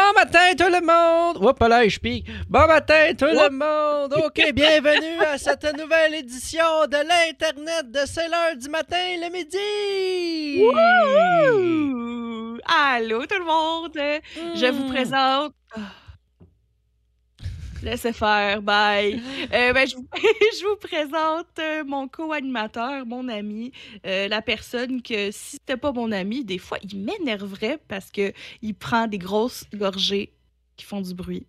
Bon matin tout le monde! Hop là, je pique. Bon matin tout le monde! OK, bienvenue à cette nouvelle édition de l'Internet de c'est l'heure du matin, le midi! Wouhou! Allô tout le monde! Je vous Hmm. présente... Laissez faire, bye. Euh, ben, je, vous... je vous présente euh, mon co-animateur, mon ami, euh, la personne que si c'était pas mon ami, des fois il m'énerverait parce que il prend des grosses gorgées qui font du bruit.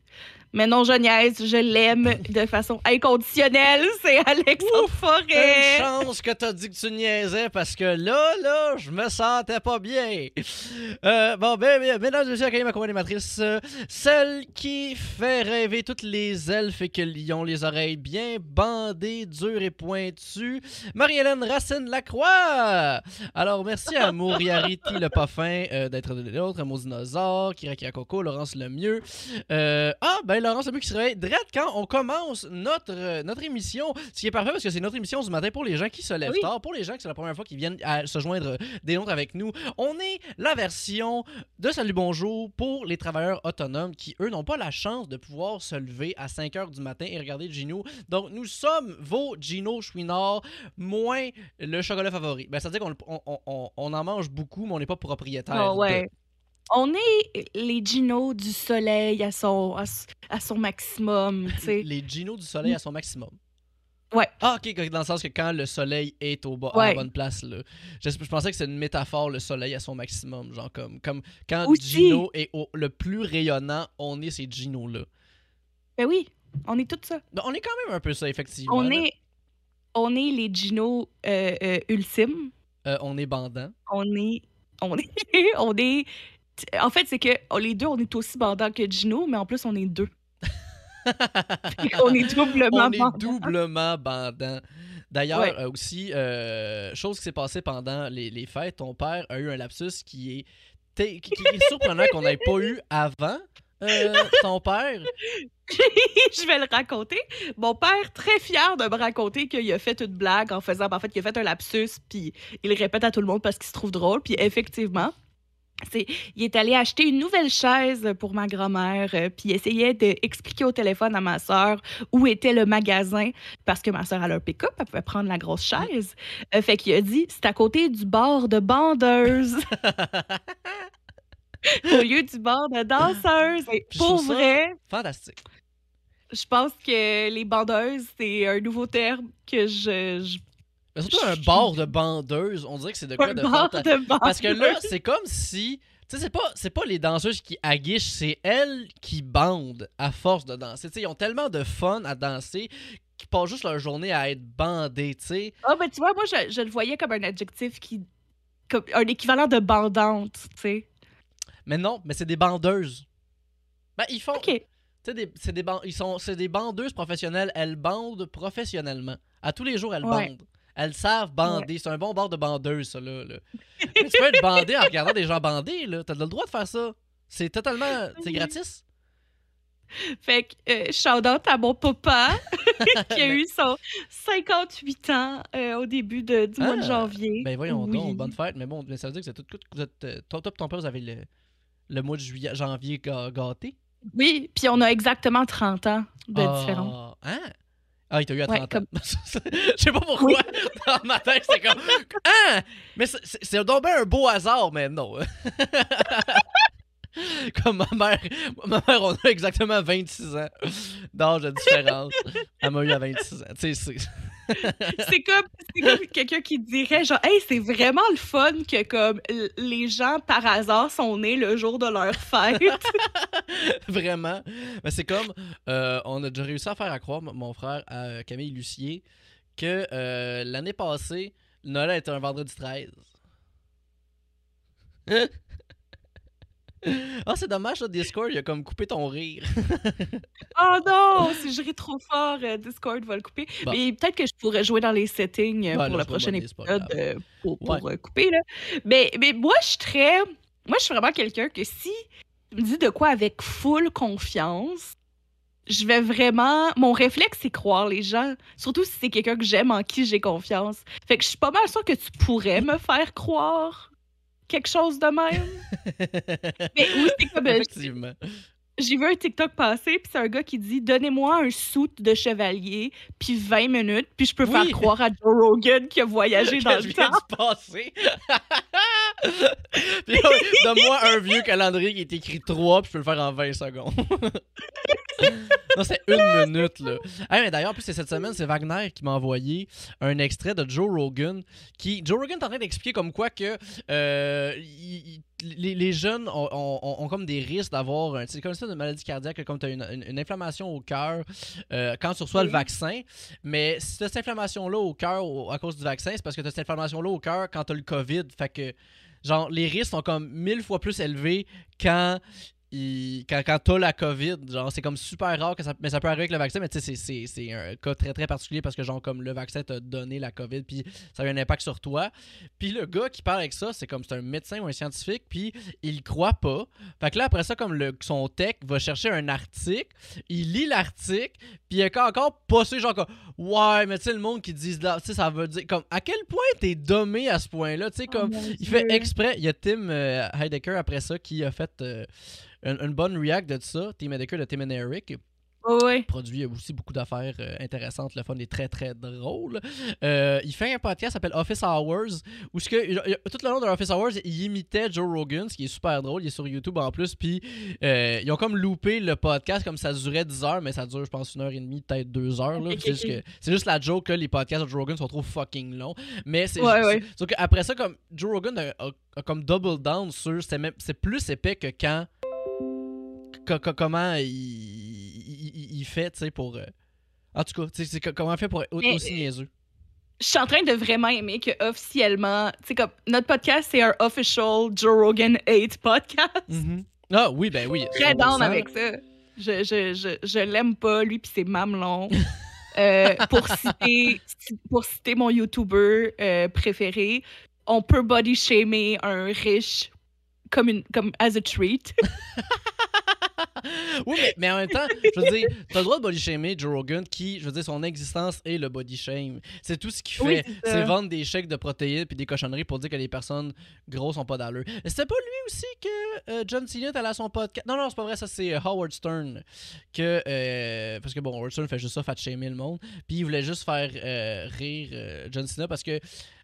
Mais non, je niaise, je l'aime de façon inconditionnelle, c'est Alexandre Une Forêt. chance que t'as dit que tu niaisais parce que là, là, je me sentais pas bien. Euh, bon, ben, ben, mesdames et messieurs, accueillez ma co-animatrice, euh, celle qui fait rêver toutes les elfes et qui ont les oreilles bien bandées, dures et pointues, Marie-Hélène Racine-Lacroix. Alors, merci à Mouriarity le pas fin euh, d'être de l'autre, Mo Dinosaure, Kiraki Coco, Laurence Lemieux. Euh, ah, ben, Laurence Lemieux qui se réveille direct quand on commence notre, euh, notre émission. Ce qui est parfait parce que c'est notre émission du matin pour les gens qui se lèvent Oui. tard, pour les gens qui c'est la première fois qu'ils viennent à se joindre des nôtres avec nous. On est la version de Salut Bonjour pour les travailleurs autonomes qui, eux, n'ont pas la chance de pouvoir se lever à 5 h du matin et regarder Gino. Donc, nous sommes vos Gino Chouinard, moins le chocolat favori. Ben, ça veut dire qu'on on, on- on- en mange beaucoup, mais on n'est pas propriétaire. Ah de. On est les Gino du soleil à son, à, son maximum, tu sais. Les Gino du soleil à son maximum. Ouais. Ah, ok, dans le sens que quand le soleil est au bas, à la bonne place, là. Je, je pensais que c'est une métaphore, le soleil à son maximum. Genre, comme, comme quand Aussi. Gino est au- le plus rayonnant, on est ces Gino-là. Ben oui, on est tout ça. Ben, on est quand même un peu ça, effectivement. On là. est, on est les Gino euh, euh, ultimes. Euh, on est bandant. On est, on est, on est. En fait, c'est que oh, les deux, on est aussi bandants que Gino, mais en plus, on est deux. on est doublement on est doublement bandant. D'ailleurs, Ouais. euh, aussi, euh, chose qui s'est passée pendant les, les fêtes, ton père a eu un lapsus qui est, té- qui, qui est surprenant qu'on n'ait pas eu avant. euh, ton père. je vais le raconter. Mon père, très fier de me raconter qu'il a fait une blague en faisant, en fait, qu'il a fait un lapsus, puis il le répète à tout le monde parce qu'il se trouve drôle. Puis effectivement, il est allé acheter une nouvelle chaise pour ma grand-mère, euh, puis il essayait d'expliquer au téléphone à ma sœur où était le magasin, parce que ma sœur a un pick-up, elle pouvait prendre la grosse chaise. Euh, fait qu'il a dit, c'est à côté du bar de bandeuse. au lieu du bar de danseuse. Et pour vrai, Fantastique. je pense que les bandeuses, c'est un nouveau terme que je. je- Mais surtout un bar de bandeuse, on dirait que c'est de quoi un de bar fanta- de bandeuse. Parce que là, c'est comme si. Tu sais, c'est pas, c'est pas les danseuses qui aguichent, c'est elles qui bandent à force de danser. Tu sais, ils ont tellement de fun à danser qu'ils passent juste leur journée à être bandés, tu sais. Ah, ben tu vois, moi, je, je le voyais comme un adjectif qui. comme un équivalent de bandante, tu sais. Mais non, mais c'est des bandeuses. Ben, ils font. OK. Tu sais, des- c'est des, ban- ils sont, c'est des bandeuses professionnelles. Elles bandent professionnellement. À tous les jours, elles Ouais. bandent. Elles savent bander. C'est un bon bar de bandeuse, ça, là. là. Mais tu peux être bandé en regardant des gens bandés, là. T'as le droit de faire ça. C'est totalement... C'est gratis. Fait que, euh, shout out à mon papa, qui a eu son 58 ans euh, au début de- du mois de Ah, janvier. Ben voyons Oui. donc, bonne fête. Mais bon, mais ça veut dire que c'est tout... Vous êtes, euh, pis ton père, vous avez le, le mois de juillet, janvier gâté. Oui, puis on a exactement 30 ans de différence. Ah, hein? Ah, il t'a eu à Ouais, 30 ans. Je sais pas pourquoi. Dans ma tête, c'est comme. Ah! Mais c'est- donc bien un beau hasard, mais non. comme ma mère. Ma mère, on a exactement 26 ans d'âge de différence. Elle m'a eu à 26 ans. Tu sais, c'est. comme, quelqu'un qui dirait genre hey c'est vraiment le fun que comme les gens par hasard sont nés le jour de leur fête Vraiment. Mais c'est comme. euh, on a déjà réussi à faire à croire, mon frère, à Camille Lucier, que euh, l'année passée, Noël était un vendredi 13. Ah, c'est dommage, le Discord, il a comme coupé ton rire. oh non si je ris trop fort euh, Discord va le couper Bon. mais peut-être que je pourrais jouer dans les settings euh, pour là, le prochain épisode euh, pour, pour, Ouais. couper là mais mais moi je suis très moi je suis vraiment quelqu'un que si tu me dis de quoi avec full confiance je vais vraiment. Mon réflexe, c'est croire les gens. Surtout si c'est quelqu'un que j'aime, en qui j'ai confiance. Fait que je suis pas mal sûre que tu pourrais me faire croire quelque chose de même. Mais oui, c'est comme. euh, Effectivement. J'ai vu un TikTok passer, puis c'est un gars qui dit Donnez-moi un suit de chevalier, puis 20 minutes, puis je peux Oui. faire croire à Joe Rogan qui a voyagé dans le temps. passé. puis donne-moi un vieux calendrier qui est écrit 3, puis je peux le faire en 20 secondes. non, c'est une minute, là. Hey, mais d'ailleurs, en plus, c'est cette semaine, c'est Wagner qui m'a envoyé un extrait de Joe Rogan. Qui, Joe Rogan est en train d'expliquer comme quoi que euh, il- les, les jeunes ont, ont- ont- ont comme des risques d'avoir c'est comme ça une maladie cardiaque comme tu as une, une- une inflammation au cœur euh, quand tu reçois le vaccin mais si tu as cette inflammation là au cœur à cause du vaccin c'est parce que tu as cette inflammation là au cœur quand tu as le covid fait que genre les risques sont comme mille fois plus élevés quand il- quand, quand t'as la COVID, genre c'est comme super rare que ça, mais ça peut arriver avec le vaccin, mais tu sais c'est- c'est un cas très très particulier parce que genre comme le vaccin t'a donné la COVID puis ça a eu un impact sur toi. Puis le gars qui parle avec ça, c'est comme c'est un médecin ou un scientifique, puis il croit pas. Fait que là après ça comme le, son tech va chercher un article, il lit l'article, puis il est encore passé genre ouais, mais tu sais le monde qui dit là, tu sais ça veut dire comme à quel point t'es dommé à ce point-là, tu sais comme Oh mon il fait exprès. Il y a Tim euh, Heidecker après ça qui a fait euh, une, une bonne react de ça. Tim Heidecker de Tim and Eric Ouais. produit aussi beaucoup d'affaires euh, intéressantes. Le fun est très très drôle. Euh, il fait un podcast qui s'appelle Office Hours où ce que, il- il- tout le long de Office Hours, il imitait Joe Rogan, ce qui est super drôle. Il est sur YouTube en plus. Puis euh, ils ont comme loupé le podcast comme ça durait 10 heures, mais ça dure, je pense, une heure et demie, peut-être deux heures. là. Ok, C'est juste, la joke que les podcasts de Joe Rogan sont trop fucking longs. Mais c'est Ouais, ouais. Qu'après ça, comme Joe Rogan a, a- a comme double down sur c'est même- c'est plus épais que quand comment il, il, il- fait, tu sais, pour euh, en tout cas, c'est comment il fait pour être aussi niaiseux. Je suis en train de vraiment aimer que officiellement, tu sais, comme notre podcast, c'est un official Joe Rogan 8 podcast. Ah oui, ben oui. Très 100%. down avec ça. Je, je, je, je l'aime pas, lui, puis c'est mamelon. Euh, pour, citer, pour citer mon YouTuber euh, préféré, on peut body shamer un riche comme, une, comme as a treat. oui, mais, mais en même temps, je veux dire, t'as le droit de body shamer Joe Rogan qui, je veux dire, son existence est le body shame. C'est tout ce qu'il fait. Oui, c'est vendre des chèques de protéines puis des cochonneries pour dire que les personnes grosses sont pas d'allure. C'était pas lui aussi que euh, John Cena allé à son podcast? Non, non, c'est pas vrai, ça c'est euh, Howard Stern. Que, euh, parce que bon, Howard Stern fait juste ça, fat shamer le monde. Puis il voulait juste faire rire John Cena parce que,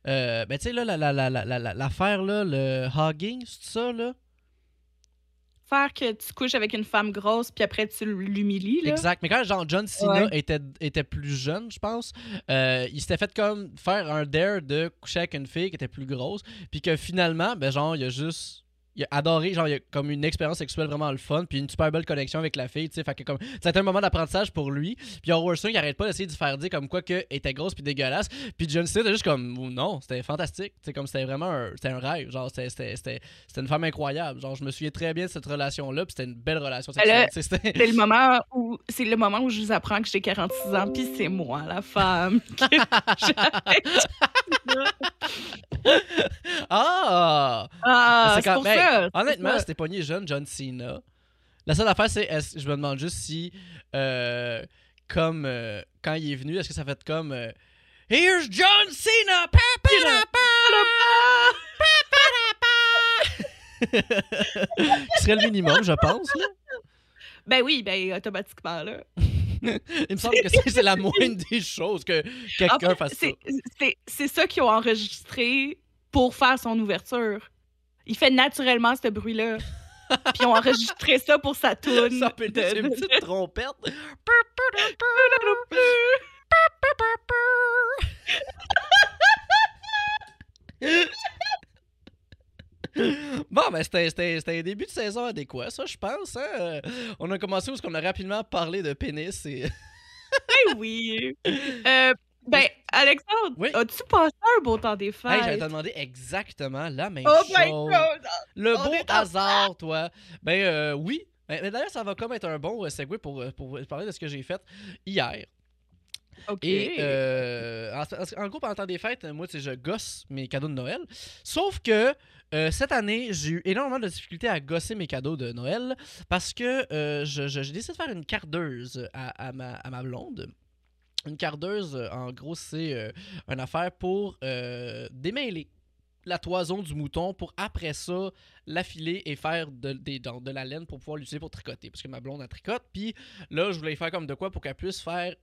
ben tu sais, là, la- la- la- la- la- la- l'affaire, là, le hogging, c'est ça, là? Faire que tu couches avec une femme grosse, puis après tu l'humilies. Exact. Mais quand genre John Cena Ouais. était, était plus jeune, je pense, euh, il s'était fait comme faire un dare de coucher avec une fille qui était plus grosse, puis que finalement, ben genre, il a juste. Il a adoré, genre, il a comme une expérience sexuelle vraiment le fun, puis une super belle connexion avec la fille, tu sais. Fait que comme. Été un moment d'apprentissage pour lui. Puis il Howard Stern qui arrête pas d'essayer de faire dire comme quoi que était grosse puis dégueulasse. Puis John Cena était juste comme. oh, Non, c'était fantastique. C'est comme c'était vraiment un, c'était un rêve. Genre, c'était, c'était, c'était, c'était une femme incroyable. Genre, je me souviens très bien de cette relation-là, puis c'était une belle relation sexuelle. tu sais, c'était- C'est le moment où c'est le moment où je vous apprends que j'ai 46 ans puis c'est moi la femme. Ah! ah, C'est c'est quand- pour ça. Honnêtement, c'était pogné jeune, John Cena. La seule affaire, c'est, est-ce- je me demande juste si, euh, comme euh, quand il est venu, est-ce que ça fait comme euh, Here's John Cena! Pa, pa, da, pa. Ce serait le minimum, je pense. là. Ben oui, ben automatiquement là. Il me semble que c'est, c'est la moindre des choses que quelqu'un En fait, fasse ça. c'est ça qu'ils ont enregistré pour faire son ouverture. Il fait naturellement ce bruit-là. Puis ils ont enregistré ça pour sa toune. Ça peut être une petite trompette. Bon, ben c'était- un début de saison adéquat, ça, je pense. hein. Euh, On a commencé où qu'on a rapidement parlé de pénis et... Ben oui. Euh, ben, Alexandre, Oui? as-tu passé un beau temps des fêtes? Hey, j'allais te demander exactement la même oh my chose. god! Le On beau en hasard, toi. Ben euh, oui. Ben, mais D'ailleurs, ça va comme être un bon euh, segue pour, euh, pour parler de ce que j'ai fait hier. Ok. Et euh, en, en gros, pendant le temps des fêtes, moi, tu sais, je gosse mes cadeaux de Noël. Sauf que euh, cette année, j'ai eu énormément de difficultés à gosser mes cadeaux de Noël parce que euh, je- je- j'ai décidé de faire une cardeuse à, à ma, à ma blonde. Une cardeuse, euh, en gros, c'est euh, une affaire pour euh, démêler la toison du mouton pour après ça l'affiler et faire de, de, de la laine pour pouvoir l'utiliser pour tricoter. Parce que ma blonde, elle tricote. Puis là, je voulais faire comme de quoi pour qu'elle puisse faire.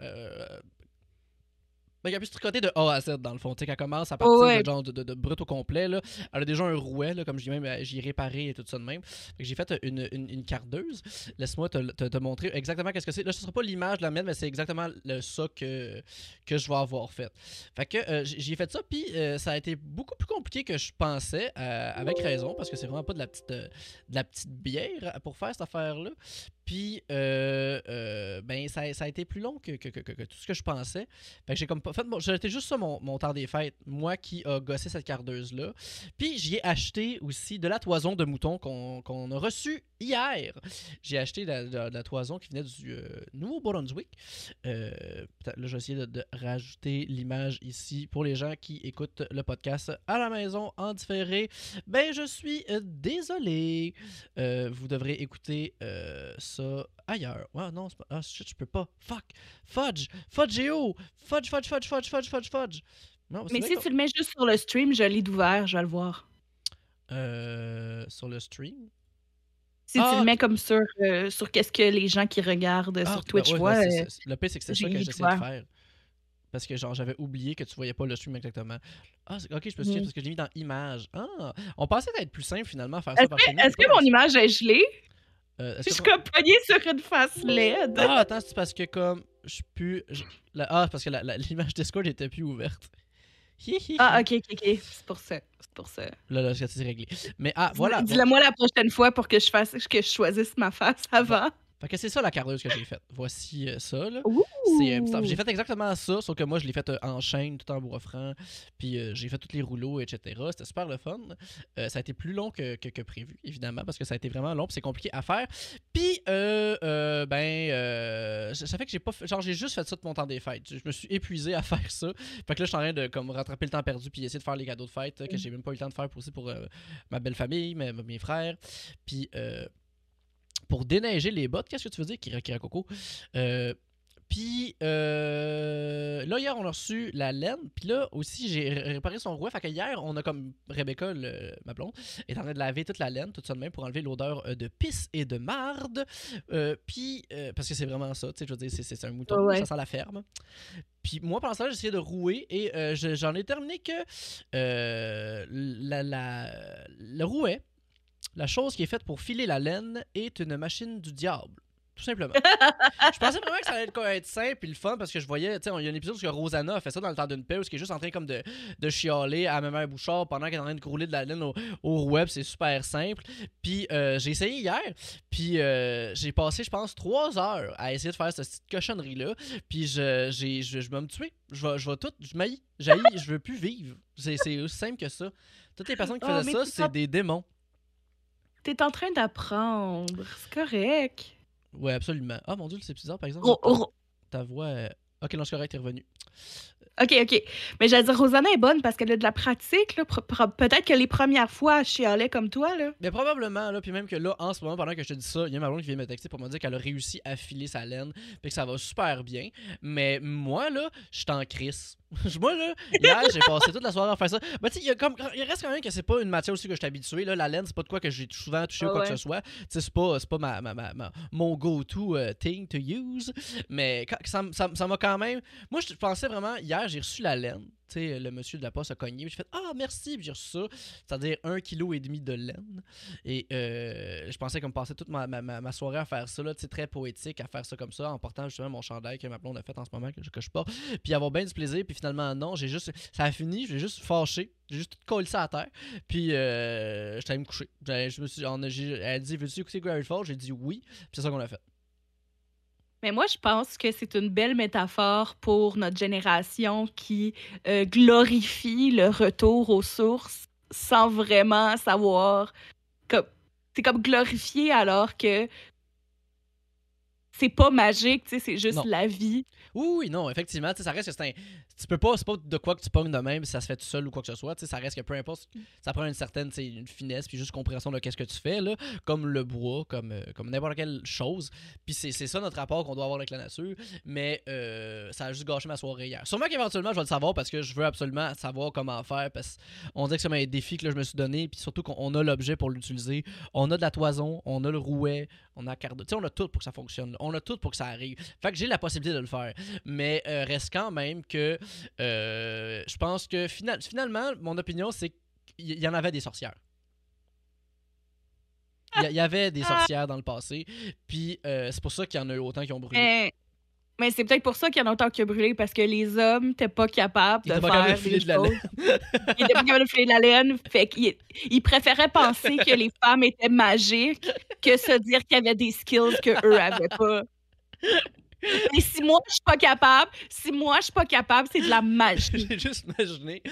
Ben, qu'elle puisse tricoter de A à Z dans le fond. Tu sais, qu'elle commence à partir Ouais. de, genre de, de, de brut au complet. Là. Elle a déjà un rouet, là, comme je dis même, euh, j'y ai réparé et tout ça de même. J'ai fait une, une, une cardeuse. Laisse-moi te, te, te montrer exactement qu'est-ce que c'est. Là, ce sera pas l'image de la mienne, mais c'est exactement le, ça que, que je vais avoir fait. Fait que euh, j'ai fait ça, puis euh, ça a été beaucoup plus compliqué que je pensais, euh, avec raison, parce que c'est vraiment pas de la petite, de la petite bière pour faire cette affaire-là. Puis, euh, euh, ben, ça, a été plus long que, tout ce que je pensais. Fait j'ai comme pas fait. Bon, c'était juste ça mon, mon temps des fêtes. Moi qui a gossé cette cardeuse-là. Puis, j'y ai acheté aussi de la toison de mouton qu'on qu'on a reçue hier. J'ai acheté de la, la- toison qui venait du euh, Nouveau-Brunswick. Euh, là, je vais essayer de, de rajouter l'image ici pour les gens qui écoutent le podcast à la maison en différé. Ben, je suis euh, désolé. Euh, vous devrez écouter ça ailleurs. Ouais, non, c'est pas. Ah, shit, je peux pas. Fuck. Fudge. Fudgeo. Fudge, fudge, fudge, fudge, fudge, fudge, fudge. Non, Mais si tu le mets juste sur le stream, je l'ai d'ouvert, je vais le voir. Euh, sur le stream? Si tu Ah, le mets comme sur, euh, sur qu'est-ce que les gens qui regardent Ah, sur ben Twitch ouais, voient. ben, c'est- euh, le pire, c'est que c'est j'ai ça que j'essaie de faire. Parce que genre j'avais oublié que tu voyais pas le stream exactement. Ah, ok, je me souviens Mhm. parce que je l'ai mis dans images. Ah, on pensait être plus simple finalement à faire ça Est-ce par est-ce que mon image est gelée? Euh, Je suis comme sur une face laide. Ah, attends, c'est parce que comme je peux. je- la- Ah, c'est parce que l'image Discord était plus ouverte. Ah, ok, ok, ok. C'est pour ça. C'est pour ça. Là, là, c'est réglé. Mais ah, voilà. bon. Dis-le moi la prochaine fois pour que je fasse que je choisisse ma face avant. Fait que c'est ça la cardeuse que j'ai faite. Voici euh, ça, là. C'est, euh, j'ai fait exactement ça, sauf que moi je l'ai fait euh, en chaîne, tout en bois franc, puis euh, j'ai fait tous les rouleaux, etc. C'était super le fun. Ça a été plus long que, que- que prévu, évidemment, parce que ça a été vraiment long, puis c'est compliqué à faire. Puis, ben, ça fait que j'ai pas, fait- genre j'ai juste fait ça de mon temps des fêtes. Je me suis épuisé à faire ça. Fait que là, je suis en train de comme rattraper le temps perdu, puis essayer de faire les cadeaux de fête que Mm. j'ai même pas eu le temps de faire pour aussi pour ma belle famille, mes, mes frères, puis. Pour déneiger les bottes, qu'est-ce que tu veux dire, Kira Kira Coco? Euh, puis euh, là, hier, on a reçu la laine. Puis là, aussi, j'ai ré- réparé son rouet. Fait que hier, on a comme Rebecca, le- ma blonde, est en train de laver toute la laine, tout ça de même, pour enlever l'odeur euh, de pisse et de marde. Euh, puis, euh, parce que c'est vraiment ça, tu sais, je veux dire, c'est- un mouton, Ouais, ça sent la ferme. Puis moi, pendant ça, j'ai essayé de rouer et je- j'en ai terminé que la, la- le rouet, la chose qui est faite pour filer la laine, est une machine du diable. Tout simplement. je pensais vraiment que ça allait être, être simple et le fun parce que je voyais, tu sais, il y a un épisode où Rosanna a fait ça dans le temps d'une paix où elle est juste en train comme de, de chialer à ma mère Bouchard pendant qu'elle est en train de rouler de la laine au, au web, c'est super simple. Puis euh, j'ai essayé hier, puis euh, j'ai passé, je pense, trois heures à essayer de faire cette petite cochonnerie-là. Puis je, j'ai, je, je vais me tuer. Je vais, je vais tout, je m'haïs, j'haïs, je veux plus vivre. C'est, c'est aussi simple que ça. Toutes les personnes qui Ah, faisaient ça, c'est des démons. T'es en train d'apprendre. C'est correct. Ouais, absolument. Ah mon dieu, c'est bizarre par exemple. Ta voix. euh, Ok, non, c'est correct, t'es revenu. OK, OK. Mais j'allais dire, Rosanna est bonne parce qu'elle a de la pratique. là. Peut-être que les premières fois, elle chialait comme toi. Là. Mais probablement, là, puis même que là, en ce moment, pendant que je te dis ça, il y a ma blonde qui vient me texter pour me dire qu'elle a réussi à filer sa laine, puis que ça va super bien. Mais moi, là, je suis en crise. moi, là, hier, j'ai passé toute la soirée à faire ça. Mais tu sais, il reste quand même que c'est pas une matière aussi que je suis habitué. Là. La laine, c'est pas de quoi que j'ai souvent touché ou Ah quoi ouais. que ce soit. Tu sais, c'est pas, c'est pas ma, ma- ma- ma- mon go-to euh, thing to use. Mais ça m- ça ça m'a quand même. Moi, je pensais vraiment, hier, j'ai reçu la laine. Tu sais, le monsieur de la poste a cogné. J'ai fait Ah, merci, j'ai reçu ça. C'est-à-dire un kilo et demi de laine. Et euh, je pensais comme passer toute ma, soirée à faire ça, là, très poétique, à faire ça comme ça, en portant justement mon chandail que ma blonde a fait en ce moment, que je, je porte, puis avoir bien du plaisir, puis finalement, non, j'ai juste, ça a fini, j'ai juste fâché, j'ai juste collé ça à terre, puis euh, j'étais allé me coucher. Je me suis, on a- elle a dit, veux-tu écouter Gravity Falls? J'ai dit oui, puis c'est ça qu'on a fait. Mais moi, je pense que c'est une belle métaphore pour notre génération qui euh, glorifie le retour aux sources sans vraiment savoir. Comme, c'est comme glorifié alors que c'est pas magique, c'est juste Non. la vie. Oui, oui, non, effectivement, ça reste que c'est un. Tu peux pas, c'est pas de quoi que tu pognes de même ça se fait tout seul ou quoi que ce soit, ça reste que peu importe, ça prend une certaine, une finesse puis juste compréhension de qu'est-ce que tu fais, là, comme le bois, comme, euh, comme n'importe quelle chose. Puis c'est ça notre rapport qu'on doit avoir avec la nature, mais euh, ça a juste gâché ma soirée hier. Sûrement qu'éventuellement, je vais le savoir parce que je veux absolument savoir comment faire, parce qu'on dit que c'est un défi que là, je me suis donné, puis surtout qu'on on a l'objet pour l'utiliser. On a de la toison, on a le rouet, on a la carte Tu sais, on a tout pour que ça fonctionne. On a tout pour que ça arrive. Fait que j'ai la possibilité de le faire. Mais euh, reste quand même que je pense que final- finalement, mon opinion, c'est qu'il y en avait des sorcières. Il y, avait des sorcières dans le passé. Puis euh, c'est pour ça qu'il y en a eu autant qui ont brûlé. Mais, mais c'est peut-être pour ça qu'il y en a autant qui a brûlé, parce que les hommes n'étaient pas capables Ils de pas faire de la. Ils étaient pas capables de filer de la laine. Fait qu'ils ils préféraient penser que les femmes étaient magiques que se dire qu'il y avait des skills que eux avaient pas. Et si moi, je suis pas capable, si moi, je suis pas capable, c'est de la magie. J'ai juste imaginé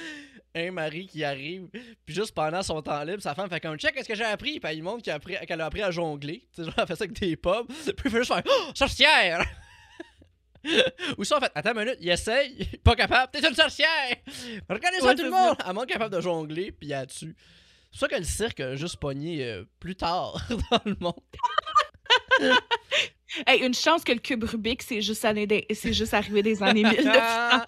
un mari qui arrive, puis juste pendant son temps libre, sa femme fait comme check, qu'est-ce que j'ai appris? Puis il montre qu'elle a, appris- qu'elle a appris à jongler. Tu sais, genre, elle fait ça avec des pubs. Puis il fait juste faire oh, sorcière! Ou ça, en fait, attends une minute, il essaye, pas capable, t'es une sorcière! Regardez ça, Ouais, tout le monde! Elle manque capable de jongler, puis il a dessus. C'est pour ça que le cirque a juste pogné euh, plus tard dans le monde. Hey, une chance que le cube Rubik, c'est juste, des- juste arrivé des années 1900. Ah!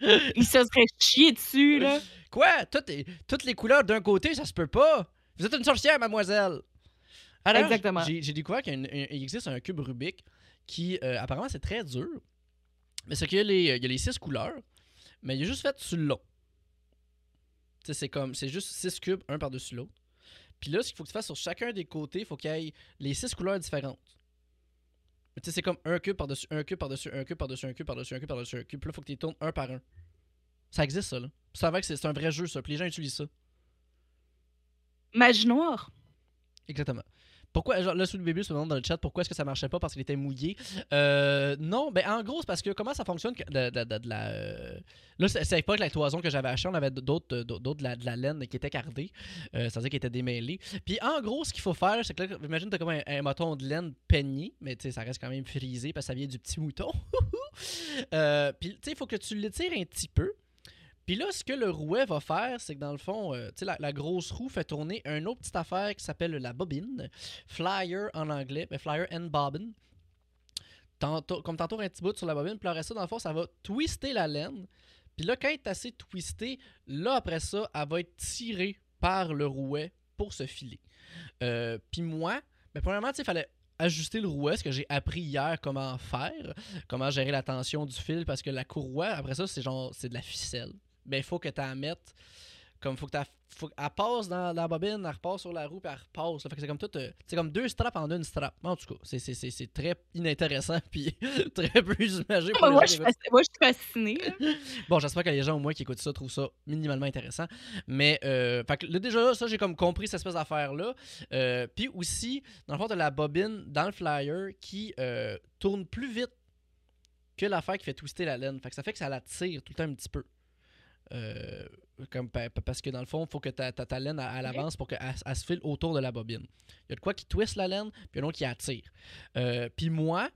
Il se serait chié dessus, là. Quoi? Toutes les, toutes les couleurs d'un côté, ça se peut pas. Vous êtes une sorcière, mademoiselle. Alors, Exactement. J'ai découvert qu'il existe un cube Rubik qui, euh, apparemment, c'est très dur. Mais c'est qu'il y, a les- il y a les six couleurs, mais il est juste fait sur long. Tu sais, c'est comme, c'est juste six cubes, un par-dessus l'autre. Puis là, ce qu'il faut que tu fasses sur chacun des côtés, il faut qu'il y ait les six couleurs différentes. Mais Tu sais, c'est comme un cube par-dessus, un cube par-dessus, un cube par-dessus, un cube par-dessus, un cube par-dessus, un cube. Puis là, faut que tu les tournes un par un. Ça existe, ça, là. C'est vrai que c'est c'est un vrai jeu, ça. Puis les gens utilisent ça. Magie noire. Exactement. Pourquoi, genre, là, sous le bébé se demande dans le chat pourquoi est-ce que ça marchait pas parce qu'il était mouillé? Euh, non, ben en gros, c'est parce que comment ça fonctionne que- de, de- de- la. euh, Là, pas que la toison que j'avais acheté, on avait d'autres euh, d'autres de la, de la laine qui était cardée, euh, c'est-à-dire qui était démêlée. Puis en gros, ce qu'il faut faire, c'est que là, imagine, t'as comme un, un moton de laine peigné, mais tu sais, ça reste quand même frisé parce que ça vient du petit mouton. Puis tu sais, il faut que tu l'étires un petit peu. Puis là, ce que le rouet va faire, c'est que dans le fond, euh, la, la grosse roue fait tourner une autre petite affaire qui s'appelle la bobine. Flyer en anglais, mais flyer and bobbin. Comme tantôt un petit bout sur la bobine, puis le reste, dans le fond, ça va twister la laine. Puis là, quand elle est assez twistée, là, après ça, elle va être tirée par le rouet pour se filer. Euh, puis moi, ben, premièrement, il fallait ajuster le rouet, ce que j'ai appris hier comment faire, comment gérer la tension du fil, parce que la courroie, après ça, c'est genre, c'est de la ficelle. Ben, il faut que tu la mettes comme faut que faut qu'elle passe dans la bobine, elle repasse sur la roue, puis elle repasse. Fait que c'est comme tout, euh, c'est comme deux straps en une strap. En tout cas, c'est, très inintéressant puis très plus imagé pour Moi, je moi, je suis fascinée. là. Bon, j'espère que les gens au moins qui écoutent ça trouvent ça minimalement intéressant. Mais euh, fait que là, déjà là, ça j'ai comme compris cette espèce d'affaire là. puis aussi, dans le fond, de la bobine dans le flyer qui euh, tourne plus vite que l'affaire qui fait twister la laine. Fait que ça fait que ça la tire tout le temps un petit peu. Euh, comme parce que dans le fond, il faut que ta, ta, ta laine elle, elle Ok. avance pour qu'elle elle se file autour de la bobine. Il y a de quoi qui twist la laine, puis un autre qui attire. Euh, puis moi,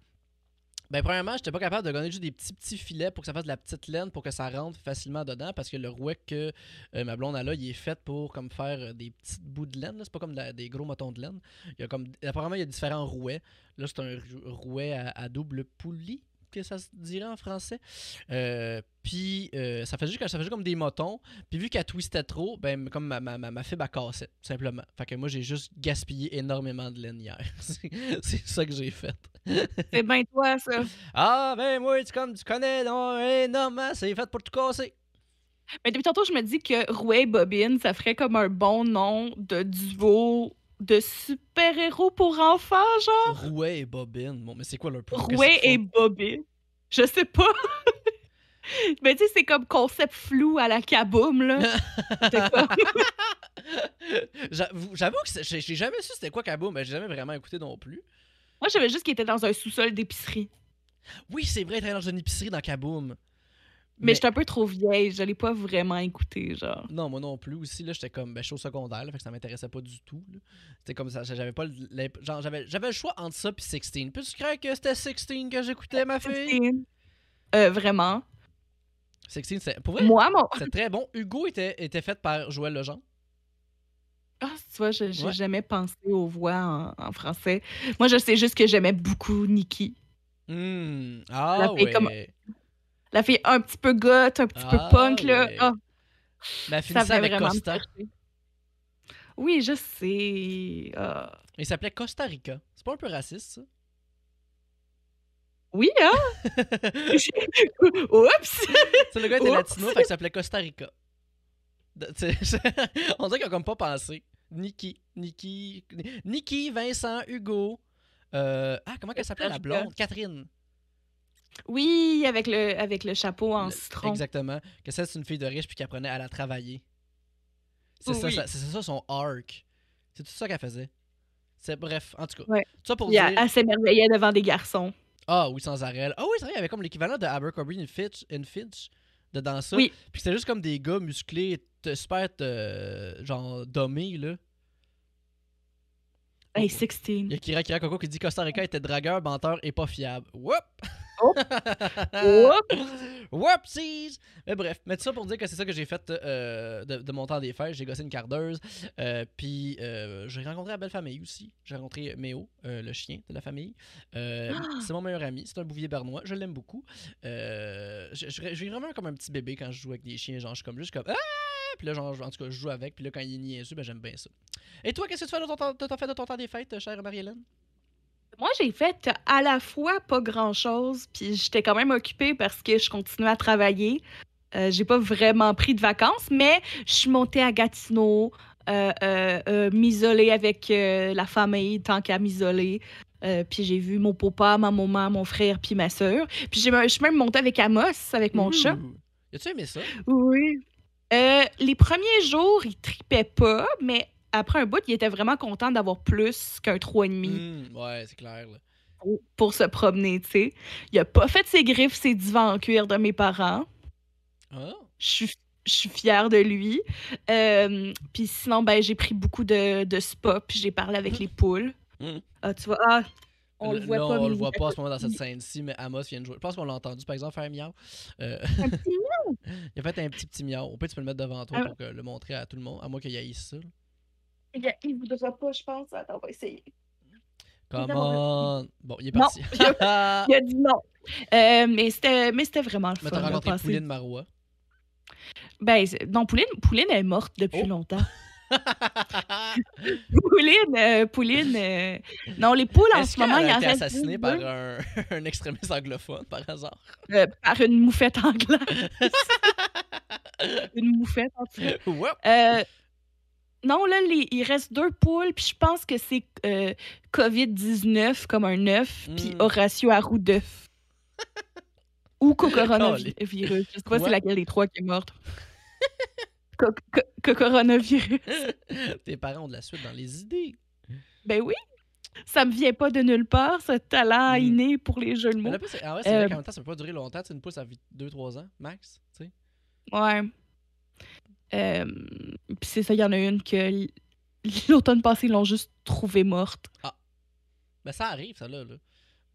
ben premièrement, j'étais pas capable de donner juste des petits petits filets pour que ça fasse de la petite laine pour que ça rentre facilement dedans parce que le rouet que euh, ma blonde a là, il est fait pour comme faire des petits bouts de laine, c'est pas comme de la- des gros motons de laine. Il y a comme apparemment il y a différents rouets. Là, c'est un rou- rouet à, à double poulie que ça se dirait en français. Euh, puis euh, ça faisait juste ça faisait comme des motons. Puis vu qu'elle twistait trop, ben comme ma, ma, ma, ma fibre a cassé, tout simplement. Fait que moi j'ai juste gaspillé énormément de laine hier. c'est c'est ça que j'ai fait. C'est bien toi, ça. Ah, ben moi, tu, comme, tu connais, non, énormément, c'est fait pour tout casser. Mais depuis tantôt, je me dis que Rouet et Bobine, ça ferait comme un bon nom de duo de super-héros pour enfants, genre? Rouet et bobine. Bon, mais c'est quoi leur pouvoir? Rouet et Bobine. Je sais pas. Mais tu sais, c'est comme concept flou à la kaboom, là. J'avoue que j'ai jamais su c'était quoi Kaboom, mais j'ai jamais vraiment écouté non plus. Moi, j'avais juste qu'il était dans un sous-sol d'épicerie. Oui, c'est vrai, il travaille dans une épicerie dans Kaboom. Mais, Mais- j'étais un peu trop vieille, je l'ai pas vraiment écouté, genre. Non, moi non plus aussi. Là, j'étais comme, ben, je suis au secondaire, là, fait que ça m'intéressait pas du tout. C'était comme ça, j'avais pas le, genre, j'avais, j'avais le choix entre ça puis 16. Puis tu crois que c'était 16 que j'écoutais, ma fille? Euh, vraiment. 16, c'est, pour vrai, Moi, mon. c'est très bon. Hugo était, était fait par Joël Legendre. Ah, tu vois, je- j'ai Ouais. jamais pensé aux voix en, en français. Moi, je sais juste que j'aimais beaucoup Nikki. Hmm. Ah ouais. comme- La fille un petit peu goth, un petit Ah, peu punk, là. ouais. Ah, Mais elle finissait avec Costa. Oui, je sais. Ah. Il s'appelait Costa Rica. C'est pas un peu raciste, ça? Oui, hein? Oups! C'est le gars était latino, fait qu'il s'appelait Costa Rica. On dirait qu'ils ont comme pas pensé. Niki, Niki, Niki, Vincent, Hugo. Euh, ah, comment qu'elle s'appelait la blonde? Catherine. Oui, avec le, avec le chapeau en Le- citron. Exactement. Que ça, c'est une fille de riche puis qui apprenait à la travailler. C'est ça, Oui. ça- c'est ça son arc. C'est tout ça qu'elle faisait. C'est bref, en tout cas. Ouais. Ça pour Puis dire. elle, s'émerveillait devant des garçons. Ah oui, sans arrêt. Ah oui, c'est vrai, il y avait comme l'équivalent de Abercrombie and Fitch, and Fitch de dans ça. Oui. Puis c'était juste comme des gars musclés, super, euh, genre, dommés, là. Hey, Il 16. y a Kira Kira Coco qui dit Costa Rica était dragueur, menteur et pas fiable. Whoop! Oh. Whoopsies! Mais bref, mais tout ça pour dire que c'est ça que j'ai fait euh, de, de mon temps des fêtes. J'ai gossé une cardeuse. Euh, puis euh, j'ai rencontré la belle famille aussi. J'ai rencontré Méo, euh, le chien de la famille. Euh, C'est mon meilleur ami. C'est un bouvier bernois. Je l'aime beaucoup. Je, suis vraiment comme un petit bébé quand je joue avec des chiens. Genre, je suis comme juste comme Ah! Puis là, genre, en tout cas, je joue avec. Puis là, quand il est niaiseux, ben, j'aime bien ça. Et toi, qu'est-ce que tu fais de ton, temps- de ton fait de ton temps des fêtes, chère Marie-Hélène? Moi, j'ai fait à la fois pas grand-chose, puis j'étais quand même occupée parce que je continuais à travailler. Euh, j'ai pas vraiment pris de vacances, mais je suis montée à Gatineau, euh, euh, euh, m'isoler avec euh, la famille, tant qu'à m'isoler. Puis j'ai vu mon papa, ma maman, mon frère, puis ma sœur. Puis j'ai- je suis même montée avec Amos, avec mon chat. As-tu aimé ça? Oui. Les premiers jours, il tripait pas, mais après un bout, il était vraiment content d'avoir plus qu'un 3,5 Hmm, ouais, c'est clair. Là. pour, pour se promener, tu sais. Il a pas fait ses griffes, ses divans en cuir de mes parents. Ah. Je suis fière de lui. Euh, puis sinon, ben, j'ai pris beaucoup de, de spa, puis j'ai parlé avec les poules. Mhm. Ah, tu vois, ah, on le voit là, pas. on le voit pas en ce moment dans cette scène-ci, mais Amos vient de jouer. Je pense qu'on l'a entendu, par exemple, faire miaou. Euh, un petit il a fait un petit petit miaou. Au pire, tu peux le mettre devant toi Ah. pour que- le montrer à tout le monde, à moins qu'il haïsse ça. là. Il, il voudra pas, je pense. Attends, on va essayer. On! Bon, il est parti. Il a dit non. Euh, mais c'était mais vraiment le Mais fun. t'as de rencontré Pauline Marois. Ben, non, Pouline, Pouline est morte depuis Oh. longtemps. Pouline, euh, Pouline. euh, Non, les poules en ce moment, il a en été reste assassinée par un, un extrémiste anglophone, par hasard? euh, par une moufette anglaise. une moufette, en tout cas. Whoop! Non, là, les- il reste deux poules, puis je pense que c'est euh, COVID-19 comme un œuf, puis Mm. Horatio Arroux d'œuf. Ou coronavirus. Je sais pas c'est laquelle des trois qui est morte. Co- co- co- coronavirus. Tes parents ont de la suite dans les idées. Ben oui. Ça me vient pas de nulle part, ce talent Mm. inné pour les jeux de mots. ah ouais, c'est Euh, vrai qu'en même temps, ça peut pas durer longtemps. Une pousse, vit 2-3 ans, max. Tu sais. Ouais. Euh, Puis c'est ça, il y en a une que l'automne passé, ils l'ont juste trouvée morte. Ben, ça arrive, ça, là. là.